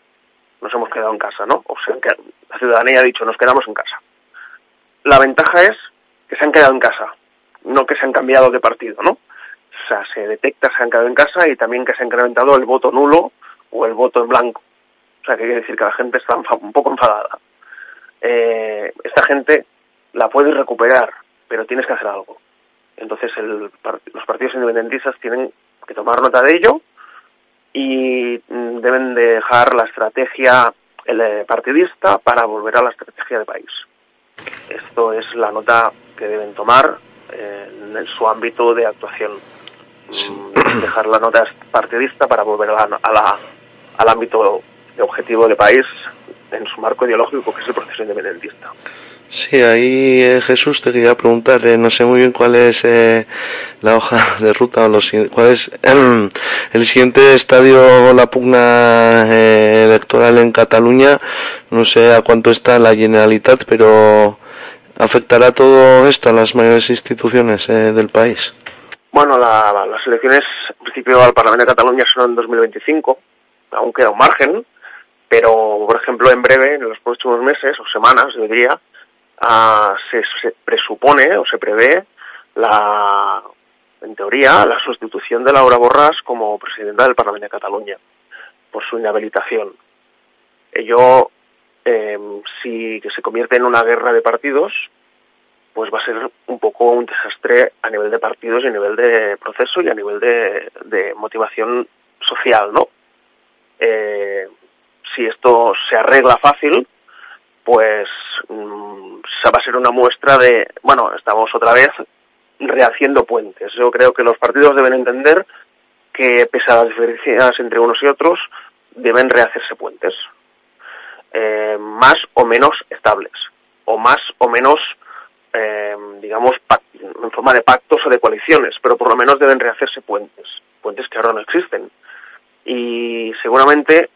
Speaker 13: Nos hemos quedado en casa, ¿no? O sea, la ciudadanía ha dicho, nos quedamos en casa. La ventaja es que se han quedado en casa, no que se han cambiado de partido, ¿no? O sea, se detecta, se han quedado en casa y también que se ha incrementado el voto nulo o el voto en blanco. O sea, que quiere decir que la gente está un poco enfadada. Eh, esta gente la puedes recuperar, pero tienes que hacer algo. Entonces el los partidos independentistas tienen que tomar nota de ello y mm, deben dejar la estrategia eh, partidista para volver a la estrategia de país. Esto es la nota que deben tomar eh, en su ámbito de actuación. Mm, Dejar la nota partidista para volver a la- a la- al ámbito de objetivo de país en su marco ideológico, que es el proceso independentista.
Speaker 1: Sí, ahí eh, Jesús te quería preguntar, eh, no sé muy bien cuál es eh, la hoja de ruta o los, cuál es el siguiente estadio, la pugna eh, electoral en Cataluña, no sé a cuánto está la Generalitat, pero afectará todo esto a las mayores instituciones eh, del país.
Speaker 13: Bueno, la- las elecciones, en principio, al Parlamento de Cataluña son en 2025, aún queda un margen, Pero, por ejemplo, en breve, en los próximos meses o semanas, yo diría, ah, se, se presupone o se prevé la, en teoría, la sustitución de Laura Borràs como presidenta del Parlamento de Cataluña por su inhabilitación. Ello, eh, si que se convierte en una guerra de partidos, pues va a ser un poco un desastre a nivel de partidos y a nivel de proceso y a nivel de, de motivación social, ¿no? Eh, si esto se arregla fácil, pues mm, va a ser una muestra de, bueno, estamos otra vez rehaciendo puentes. Yo creo que los partidos deben entender que, pese a las diferencias entre unos y otros, deben rehacerse puentes. Eh, más o menos estables, o más o menos, eh, digamos, en forma de pactos o de coaliciones, pero por lo menos deben rehacerse puentes, puentes que ahora no existen. Y seguramente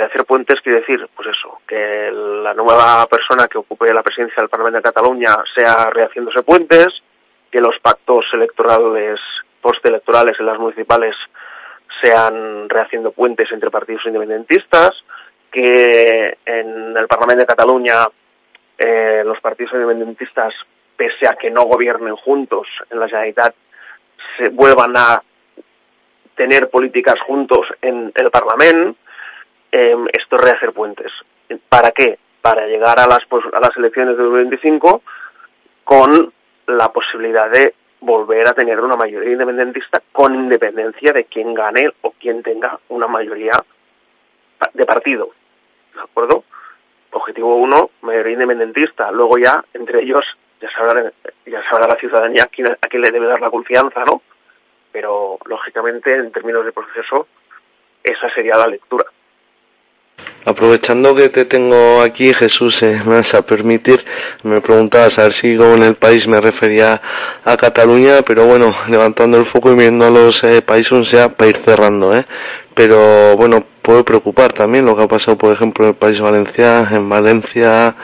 Speaker 13: eh, rehacer puentes quiere decir, pues eso, que la nueva persona que ocupe la presidencia del Parlamento de Cataluña sea rehaciéndose puentes, que los pactos electorales, postelectorales en las municipales sean rehaciendo puentes entre partidos independentistas, que en el Parlamento de Cataluña eh, los partidos independentistas, pese a que no gobiernen juntos en la Generalitat, se vuelvan a tener políticas juntos en el Parlamento, eh, esto es rehacer puentes. ¿Para qué? Para llegar a las, pos- a las elecciones de 2025 con la posibilidad de volver a tener una mayoría independentista con independencia de quién gane o quién tenga una mayoría de partido. ¿De acuerdo? Objetivo uno, mayoría independentista. Luego ya, entre ellos, ya sabrá, ya sabrá la ciudadanía quién, a quién le debe dar la confianza, ¿no? Pero, lógicamente, en términos de proceso, esa sería la lectura.
Speaker 1: Aprovechando que te tengo aquí, Jesús, eh, me vas a permitir, me preguntabas a ver si con el país me refería a Cataluña, pero bueno, levantando el foco y viendo a los eh, países ya para ir cerrando, ¿eh? Pero bueno, puede preocupar también lo que ha pasado, por ejemplo, en el país Valencia, en Valencia,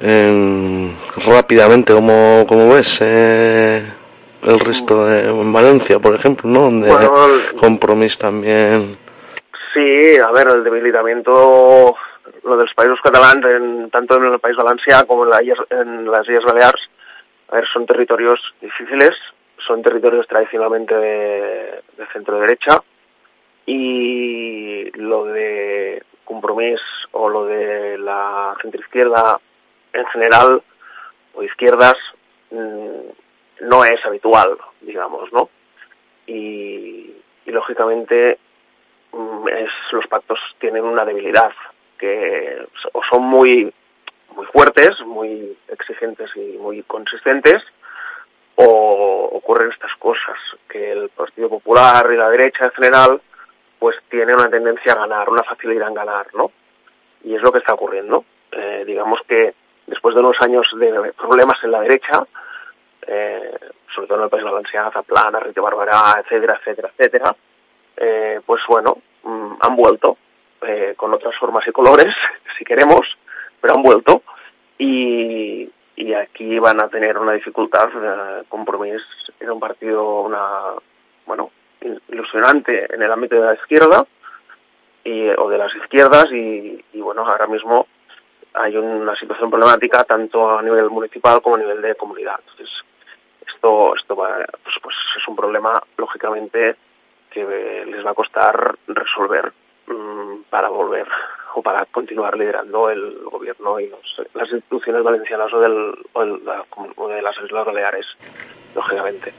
Speaker 1: en- rápidamente, como, como ves, eh, el resto de, en Valencia, por ejemplo, ¿no? Donde
Speaker 13: Bueno, el-
Speaker 1: Compromís también.
Speaker 13: Sí, a ver, el debilitamiento, lo dels països catalans, en, tanto en el País Valencià como en, la en las Islas Baleares, a ver, son territorios difíciles, son territorios tradicionalmente de, de centro-derecha y lo de Compromís o lo de la centroizquierda en general o izquierdas mm, no es habitual, digamos, ¿no? Y, lógicamente es, los pactos tienen una debilidad, que o son muy, muy fuertes, muy exigentes y muy consistentes, o ocurren estas cosas, que el Partido Popular y la derecha en general, pues tiene una tendencia a ganar, una facilidad en ganar, ¿no? Y es lo que está ocurriendo. Eh, digamos que después de unos años de problemas en la derecha, eh, sobre todo en el País Valencià, Zaplana, Rita Barberà, etcétera, etcétera, etcétera, eh, pues bueno, mm, han vuelto eh, con otras formas y colores, si queremos, pero han vuelto y, y aquí van a tener una dificultad. Eh, Compromís era un partido, una, bueno, il- ilusionante en el ámbito de la izquierda y, o de las izquierdas y, y bueno, ahora mismo hay una situación problemática tanto a nivel municipal como a nivel de comunidad. Entonces, esto, esto va, pues, pues es un problema, lógicamente, les va a costar resolver mm, para volver o para continuar liderando el gobierno y los- las instituciones valencianas o, del, o de las Islas Baleares, lógicamente.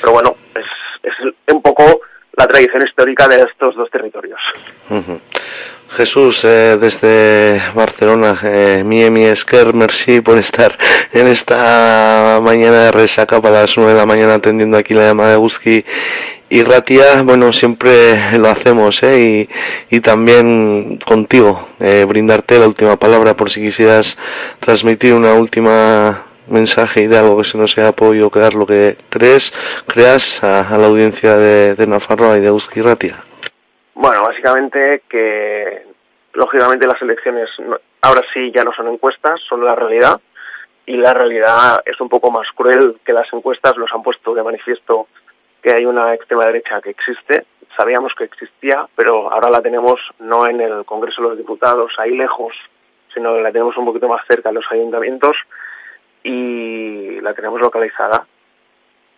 Speaker 13: Pero bueno, es, es un poco la tradición histórica de estos dos territorios.
Speaker 1: Ujú. Jesús, eh, desde Barcelona, eh, mi mi esker, merci por estar en esta mañana de resaca para las 9 de la mañana atendiendo aquí la llamada de Guzki y Ratia. Bueno, siempre lo hacemos, eh, y, y también contigo, eh, brindarte la última palabra por si quisieras transmitir una última mensaje y de algo que se nos haya podido quedar lo que crees, creas a, la audiencia de, de Nafarroa y de Guzki Ratia.
Speaker 13: Bueno, básicamente que lógicamente las elecciones ahora sí ya no son encuestas, son la realidad y la realidad es un poco más cruel que las encuestas nos han puesto de manifiesto que hay una extrema derecha que existe, sabíamos que existía, pero ahora la tenemos no en el Congreso de los Diputados, ahí lejos, sino la tenemos un poquito más cerca en los ayuntamientos y la tenemos localizada.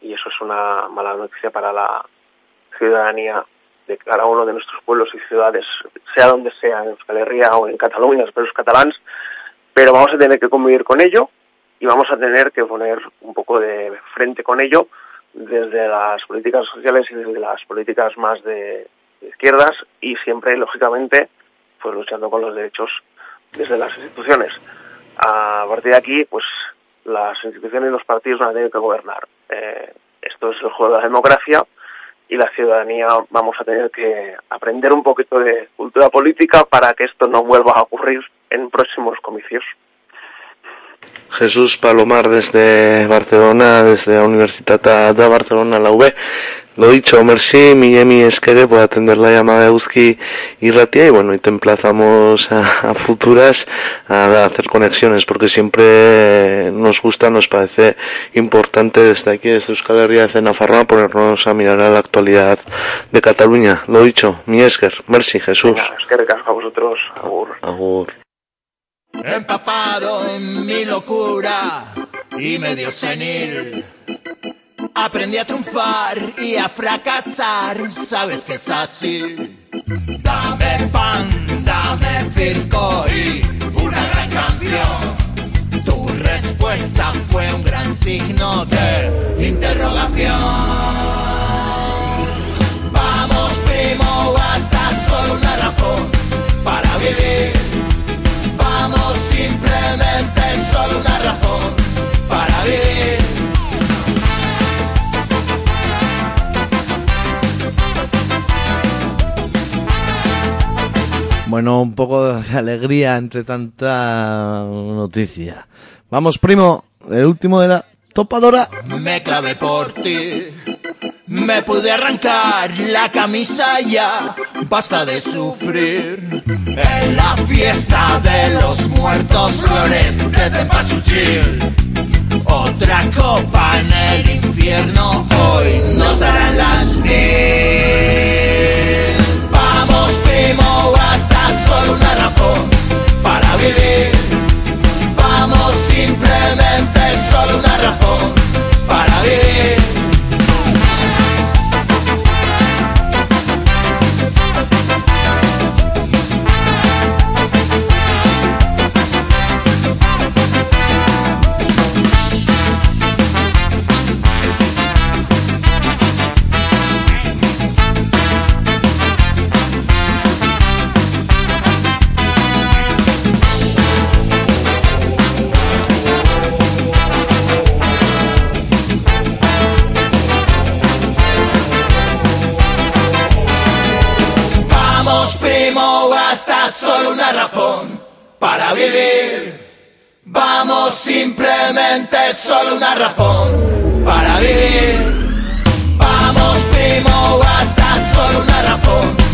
Speaker 13: Y eso es una mala noticia para la ciudadanía de cada uno de nuestros pueblos y ciudades, sea donde sea, en Euskal Herria o en Cataluña, los pueblos catalans, pero vamos a tener que convivir con ello y vamos a tener que poner un poco de frente con ello desde las políticas sociales y desde las políticas más de, izquierdas y siempre, lógicamente, pues luchando con los derechos desde las instituciones. A partir de aquí, pues las instituciones y los partidos van a tener que gobernar. Eh, esto es el juego de la democracia y la ciudadanía vamos a tener que aprender un poquito de cultura política para que esto no vuelva a ocurrir en próximos comicios.
Speaker 1: Jesús Palomar desde Barcelona, desde la Universitat de Barcelona, la UB. Lo dicho, merci, Miyemi Esquere por atender la llamada de Uzki y Ratia y bueno, y te emplazamos a, a futuras a hacer conexiones porque siempre nos gusta, nos parece importante desde aquí, desde Euskal Herria de Nafarroa, ponernos a mirar a la actualidad de Cataluña. Lo dicho, mi Esker, merci Jesús.
Speaker 13: Es que recasco a vosotros, agur.
Speaker 1: Agur.
Speaker 14: Empapado en mi locura y medio senil. Aprendí a triunfar y a fracasar, sabes que es así. Dame pan, dame circo y una gran canción. Tu respuesta fue un gran signo de interrogación. Vamos, primo, basta solo una razón para vivir. Vamos, simplemente solo una razón para vivir.
Speaker 1: Bueno, un poco de alegría entre tanta noticia. Vamos, primo, el último de la topadora.
Speaker 14: Me clavé por ti. Me pude arrancar la camisa ya, basta de sufrir. En la fiesta de los muertos flores de Cempasúchil. Otra copa en el infierno, hoy nos darán las mil. Vamos, primo, basta solo una razón para vivir. Vamos, simplemente solo una razón para vivir. Solo una razón para vivir. Vamos, simplemente solo una razón para vivir. Vamos, primo, basta solo una razón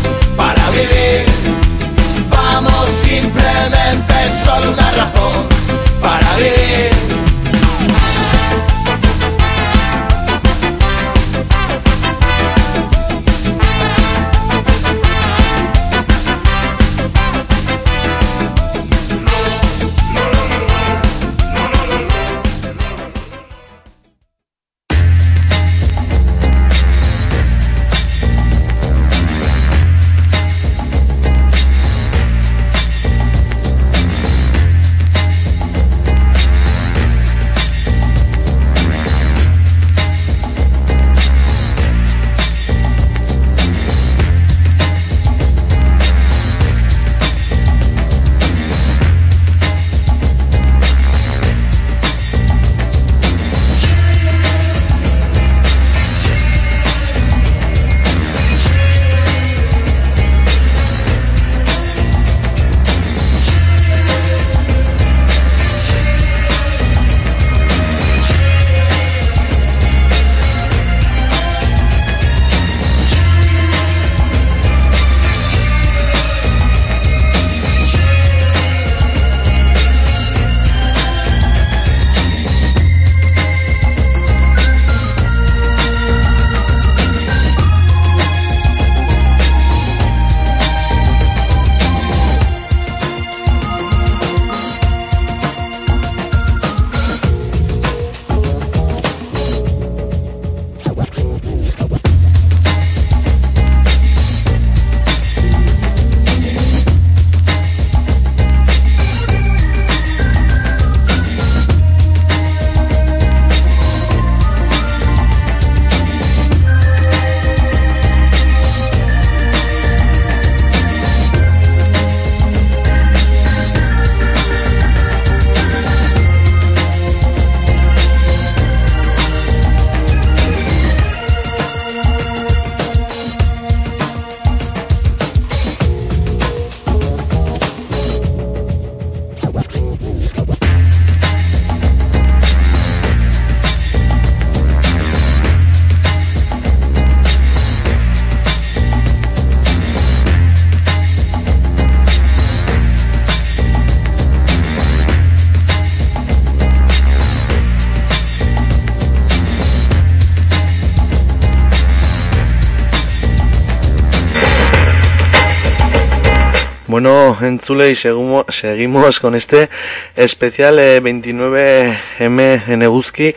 Speaker 1: Entzulei, seguimo- seguimos con este especial eh, 29M en Eguzki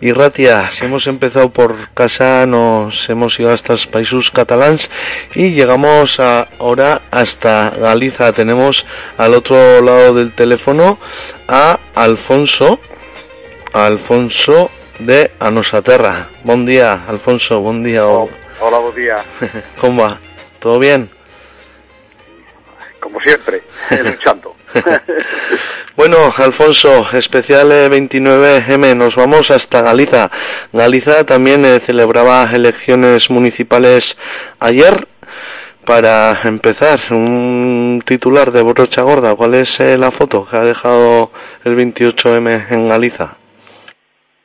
Speaker 1: y Ratia. Si hemos empezado por casa, nos hemos ido hasta los países catalans y llegamos a- ahora hasta Galiza. Tenemos al otro lado del teléfono a Alfonso, Alfonso de Anosaterra. Buen día, Alfonso, buen día.
Speaker 15: Hola, buen día.
Speaker 1: ¿Cómo va? ¿Todo bien?
Speaker 15: Siempre, luchando.
Speaker 1: Bueno, Alfonso, especial eh, 29M, nos vamos hasta Galiza. Galiza también eh, celebraba elecciones municipales ayer. Para empezar, un titular de brocha gorda, ¿cuál es eh, la foto que ha dejado el 28M en Galiza?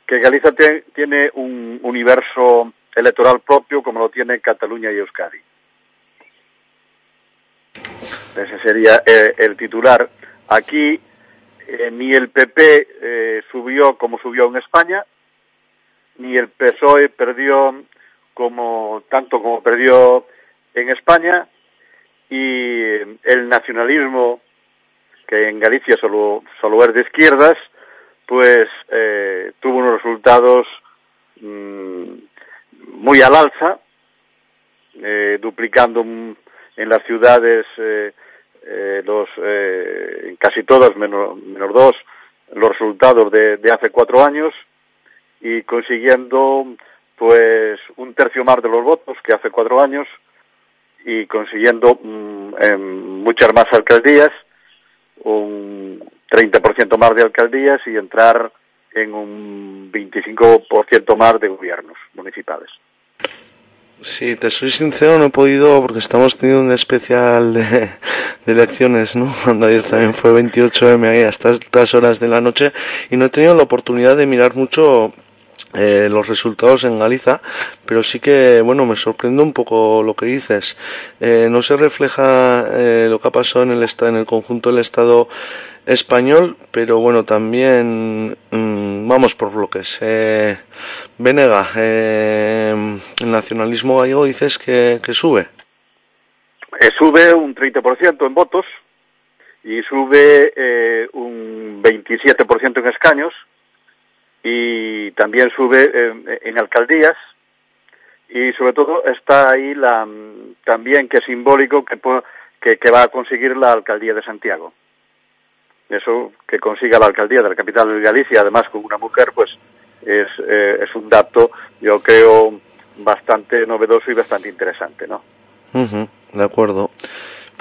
Speaker 15: que Galiza te- tiene un universo electoral propio como lo tiene Cataluña y Euskadi. Ese sería eh, el titular. Aquí eh, ni el PP eh, subió como subió en España, ni el PSOE perdió como tanto como perdió en España, y el nacionalismo que en Galicia solo, solo es de izquierdas, pues tuvo unos resultados mm, muy al alza, duplicando mm, en las ciudades eh, eh, eh, en casi todas menos, menos dos los resultados de, hace cuatro años y consiguiendo pues un tercio más de los votos que hace cuatro años y consiguiendo mm, muchas más alcaldías un 30% más de alcaldías y entrar en un 25% más de gobiernos municipales.
Speaker 1: Si te soy sincero, no he podido porque estamos teniendo un especial de, de elecciones, ¿no? Cuando ayer también fue 28M ahí hasta estas horas de la noche y no he tenido la oportunidad de mirar mucho eh, los resultados en Galiza, pero sí que, bueno, me sorprende un poco lo que dices. Eh, no se refleja eh, lo que ha pasado en el, en el conjunto del Estado español, pero bueno, también mm, vamos por bloques. Eh, Venega, eh, el nacionalismo gallego dices que, que sube.
Speaker 15: Eh, sube un 30% en votos y sube eh, un 27% en escaños y también sube eh, en alcaldías y sobre todo está ahí la mm, también que es simbólico que, que, que va a conseguir la alcaldía de Santiago. Eso que consiga la alcaldía de la capital de Galicia, además con una mujer, pues es, eh, es un dato, yo creo, bastante novedoso y bastante interesante, ¿no?
Speaker 1: De acuerdo.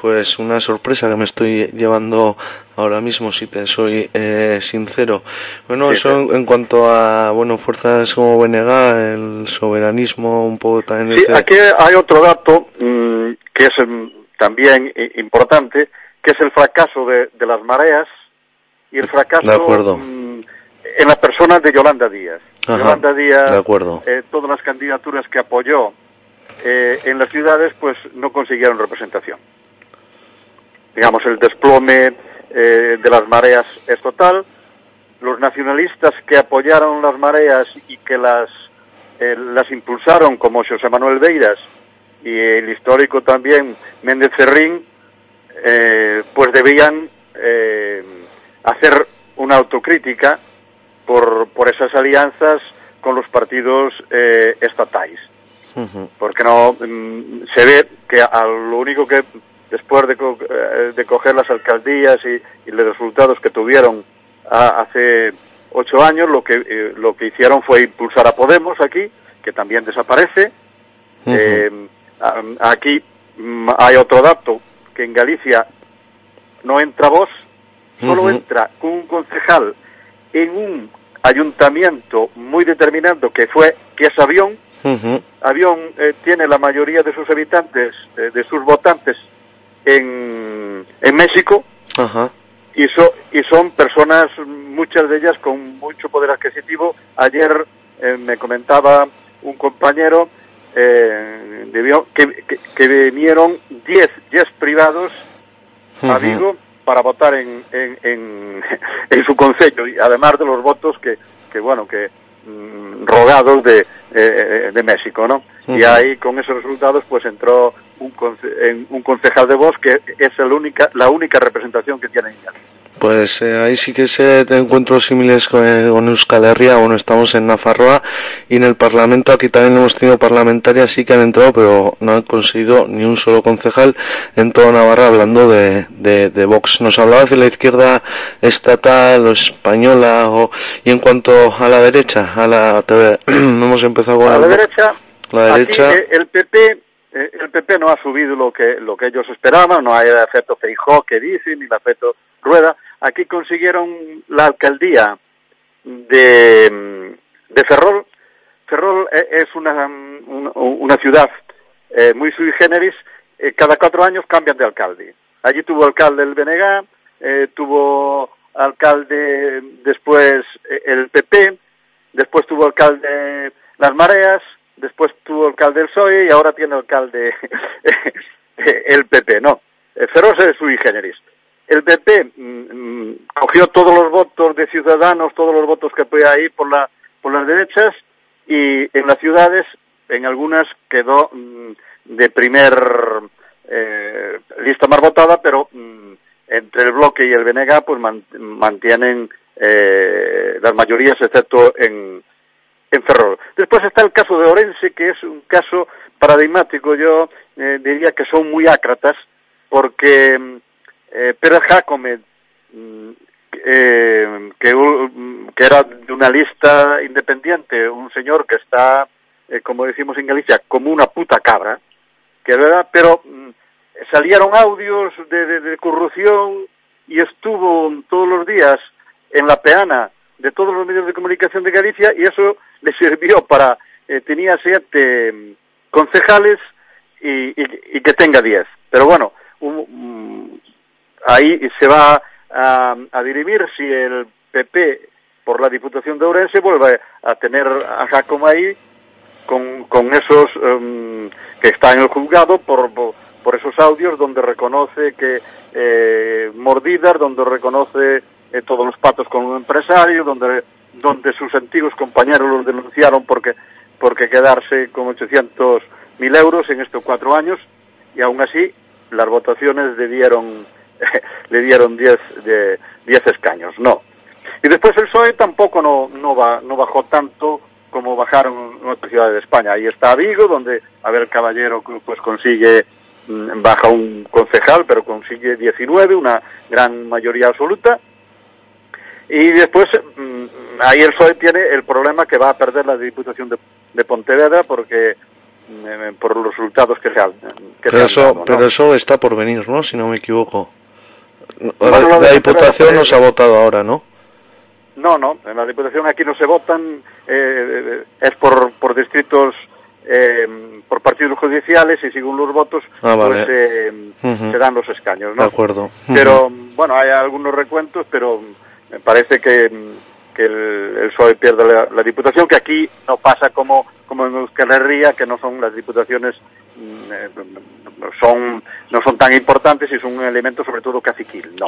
Speaker 1: Pues una sorpresa que me estoy llevando ahora mismo, si te soy eh, sincero. Bueno,
Speaker 15: Sí,
Speaker 1: eso en, en cuanto a bueno fuerzas como BNG, el soberanismo, un poco también.
Speaker 15: Sí,
Speaker 1: ese-
Speaker 15: aquí hay otro dato mm, que es mm, también i- importante, que es el fracaso de, de las mareas y el fracaso
Speaker 1: De acuerdo.
Speaker 15: mm, en las personas de Yolanda Díaz.
Speaker 1: Ajá,
Speaker 15: Yolanda Díaz,
Speaker 1: de acuerdo.
Speaker 15: eh, todas las candidaturas que apoyó eh, en las ciudades, pues no consiguieron representación. Digamos, el desplome eh, de las mareas es total. Los nacionalistas que apoyaron las mareas y que las eh, las impulsaron como José Manuel Beiras y el histórico también Méndez Ferrín, eh, pues debían eh, hacer una autocrítica por, por esas alianzas con los partidos eh, estatales
Speaker 1: Ujú.
Speaker 15: porque no mm, se ve que a lo único que después de, co- eh, de coger las alcaldías y, y los resultados que tuvieron a- hace ocho años lo que eh, lo que hicieron fue impulsar a Podemos aquí que también desaparece Eh, a- aquí mm, hay otro dato que en Galicia no entra voz solo
Speaker 1: Ujú.
Speaker 15: entra con un concejal en un ayuntamiento muy determinado que fue que es Avión. Avión eh, tiene la mayoría de sus habitantes, eh, de sus votantes en, en México
Speaker 1: Ajá.
Speaker 15: y, so- y son personas, muchas de ellas con mucho poder adquisitivo. Ayer eh, me comentaba un compañero eh, que, que, que vinieron 10 10 privados a
Speaker 1: Ujú.
Speaker 15: Vigo para votar en, en, en, en su concello y además de los votos que, que bueno, que mm, rogados de, eh, de México, ¿no? Y ahí con esos resultados pues entró un, conce- en un concejal de Vox que es la única, la única representación que tienen en Galicia.
Speaker 1: Pues eh, ahí sí que se te encuentros similares con, eh, con Euskal Herria. Bueno, estamos en Nafarroa y en el Parlamento aquí también hemos tenido parlamentarias sí que han entrado, pero no han conseguido ni un solo concejal en toda Navarra hablando de, de, de Vox. Nos hablabas de la izquierda estatal o española o, y en cuanto a la derecha, a la te- hemos empezado con
Speaker 15: A
Speaker 1: el
Speaker 15: la derecha,
Speaker 1: La derecha.
Speaker 15: aquí eh, el PP eh, el PP no ha subido lo que lo que ellos esperaban, no hay el efecto Feijó que dicen ni el efecto Rueda. Aquí consiguieron la alcaldía de, de Ferrol. Ferrol eh, es una, mm, un- una ciudad eh, muy sui generis. eh, cada cuatro años cambian de alcalde. Allí tuvo alcalde el BNG, eh, tuvo alcalde después el PP, después tuvo alcalde Las Mareas, después tuvo alcalde el PSOE y ahora tiene alcalde el PP, no. Eh, Ferrol es sui generis. El PP mm, mm, cogió todos los votos de ciudadanos, todos los votos que podía ahí por, la, por las derechas y en las ciudades, en algunas quedó mm, de primer eh, lista más votada, pero mm, entre el bloque y el BNG pues man- mantienen eh, las mayorías excepto en, en Ferrol. Después está el caso de Orense, que es un caso paradigmático. Yo eh, diría que son muy ácratas, porque mm, eh, Pérez Jacome, mm, eh, que, u- que era de una lista independiente, un señor que está, eh, como decimos en Galicia, como una puta cabra, que verdad, pero mm, salieron audios de, de- de corrupción y estuvo todos los días en la peana de todos los medios de comunicación de Galicia y eso le sirvió para, eh, tenía siete mm, concejales y, y- y que tenga diez. Pero bueno, un- mm, ahí se va a, a dirimir si el PP por la Diputación de Ourense vuelve a tener a Jacome ahí con, con esos em, que está en el juzgado por, por, por esos audios donde reconoce que eh, mordidas, donde reconoce eh, todos los patos con un empresario, donde, donde sus antiguos compañeros los denunciaron porque, porque quedarse con 800 mil euros en estos cuatro años y aún así las votaciones le dieron, le dieron 10 de 10 escaños, no. Y después el PSOE tampoco no, no, va, no bajó tanto como bajaron en otras ciudades de España. Ahí está Vigo, donde Abel Caballero pues consigue, mm, baja un concejal, pero consigue 19, una gran mayoría absoluta. Y después mm, ahí el PSOE tiene el problema que va a perder la Diputación de, de Pontevedra porque mm, eh, por los resultados que se han, que se
Speaker 1: Pero
Speaker 15: han
Speaker 1: eso,
Speaker 15: dado, ¿no?
Speaker 1: pero eso está por venir, ¿no? Si no me equivoco. La,
Speaker 15: Bueno, de
Speaker 1: Diputación no se ha votado ahora, ¿no?
Speaker 15: No, no, en la Diputación aquí no se votan, eh, es por, por distritos, eh, por partidos judiciales y según los votos
Speaker 1: Ah, vale.
Speaker 15: pues eh, se dan los escaños,
Speaker 1: De
Speaker 15: ¿no?
Speaker 1: acuerdo.
Speaker 15: Pero bueno, hay algunos recuentos, pero me parece que, que el, el PSOE pierde la, la Diputación, que aquí no pasa como, como en Euskal Herria, que no son las diputaciones mm, eh, son no son tan importantes y son un elemento sobre todo caciquil, no.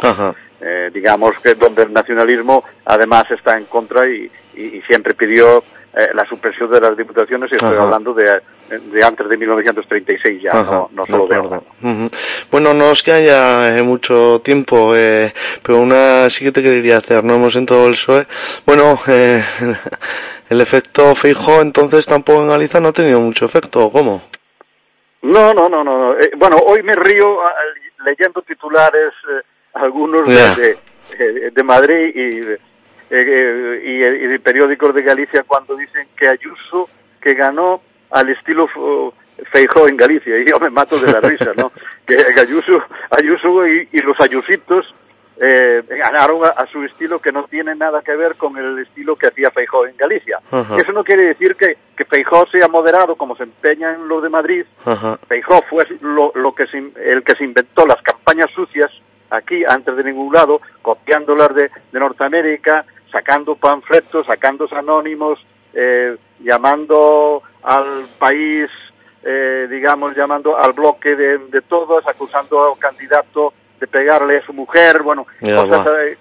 Speaker 15: Eh, digamos que donde el nacionalismo además está en contra y, y- y siempre pidió eh, la supresión de las diputaciones y estoy hablando de, de antes de 1936 ya,
Speaker 1: Ajá,
Speaker 15: no, no
Speaker 1: de
Speaker 15: solo de ahora.
Speaker 1: Ujú. Bueno, no es que haya eh, mucho tiempo, eh, pero una sí que te quería hacer, no hemos entrado el PSOE. Bueno, eh, el efecto fijo entonces tampoco en Galicia no ha tenido mucho efecto, ¿o ¿cómo?
Speaker 15: No, no, no, no. Eh, bueno, hoy me río leyendo titulares, eh, algunos de-
Speaker 1: Ya.
Speaker 15: de, de Madrid y, eh, eh, y, y de periódicos de Galicia cuando dicen que Ayuso, que ganó al estilo uh, Feijó en Galicia, y yo me mato de la risa, ¿no? que Ayuso, Ayuso y, y los ayusitos eh, ganaron a, a su estilo que no tiene nada que ver con el estilo que hacía Feijó en Galicia.
Speaker 1: Ajá.
Speaker 15: Eso no quiere decir que, que Feijó sea moderado como se empeña en lo de Madrid,
Speaker 1: Ajá.
Speaker 15: Feijó fue lo, lo que se el que se inventó las campañas sucias aquí antes de ningún lado, copiándolas de, de Norteamérica, sacando panfletos, sacando anónimos, eh, llamando al país, eh, digamos, llamando al bloque de, de todos, acusando al candidato de pegarle a su mujer, bueno, cosas,
Speaker 1: va.
Speaker 15: eh,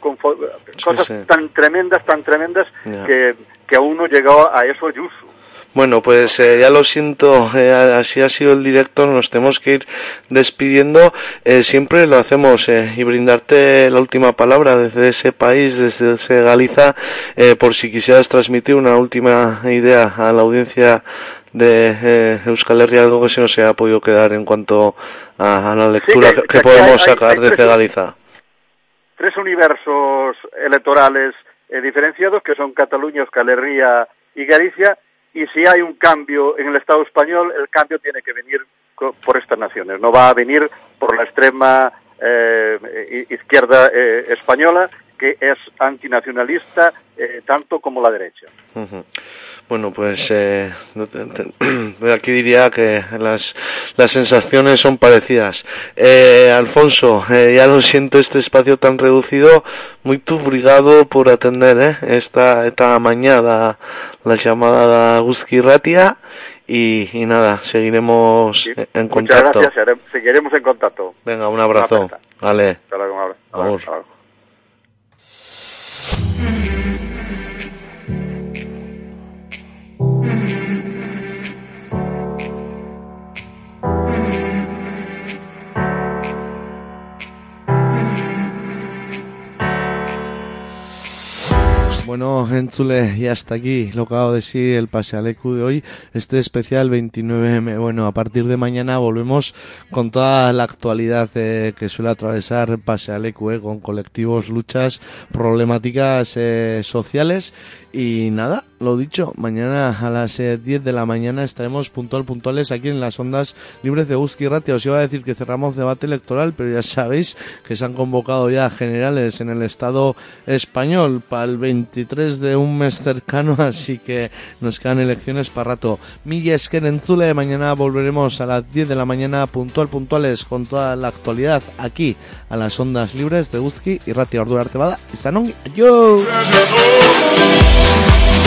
Speaker 15: cosas
Speaker 1: sí.
Speaker 15: tan tremendas, tan tremendas
Speaker 1: Ya.
Speaker 15: que, que a uno llegó a eso Ayuso.
Speaker 1: Bueno, pues eh, ya lo siento, eh, así ha sido el directo, nos tenemos que ir despidiendo. Eh, siempre lo hacemos eh, y brindarte la última palabra desde ese país, desde ese Galiza, eh, por si quisieras transmitir una última idea a la audiencia de Euskal Herria, algo que se nos haya podido quedar en cuanto a, a la lectura
Speaker 15: que-
Speaker 1: que,
Speaker 15: que aquí
Speaker 1: podemos
Speaker 15: hay- hay-
Speaker 1: sacar
Speaker 15: hay
Speaker 1: desde
Speaker 15: tres-
Speaker 1: Galiza.
Speaker 15: tres universos electorales eh, diferenciados que son Cataluña, Euskal Herria y Galicia y si hay un cambio en el Estado español el cambio tiene que venir por estas naciones no va a venir por la extrema eh, izquierda eh, española que es antinacionalista eh, tanto como la derecha.
Speaker 1: Bueno, pues eh, te- aquí diría que las, las sensaciones son parecidas. Eh, Alfonso, eh, ya lo siento este espacio tan reducido, muy obrigado por atender eh, esta, esta mañana la llamada de Guzki Ratia y, y nada, seguiremos en
Speaker 15: muchas
Speaker 1: contacto.
Speaker 15: gracias haré- seguiremos en contacto
Speaker 1: Venga, un abrazo. Vale.
Speaker 15: Hasta luego, un abrazo.
Speaker 1: Agur.
Speaker 15: Hasta luego.
Speaker 1: Bueno, Entzule, y hasta aquí lo hago de sí el pasealecu de hoy, este especial 29M. Bueno, a partir de mañana volvemos con toda la actualidad eh, que suele atravesar pasealecu, eh, con colectivos, luchas, problemáticas eh, sociales y nada, lo dicho, mañana a las eh, 10 de la mañana estaremos puntual puntuales aquí en las ondas libres de Guzki Ratia. Os iba a decir que cerramos debate electoral, pero ya sabéis que se han convocado ya generales en el Estado español para el 23 de un mes cercano, así que nos quedan elecciones para rato. Milla Esquer en Zule, mañana volveremos a las 10 de la mañana puntual puntuales con toda la actualidad aquí a las ondas libres de Guzki y Ratia Ordura Artebada y Sanongi. ¡Adiós!
Speaker 2: Yeah.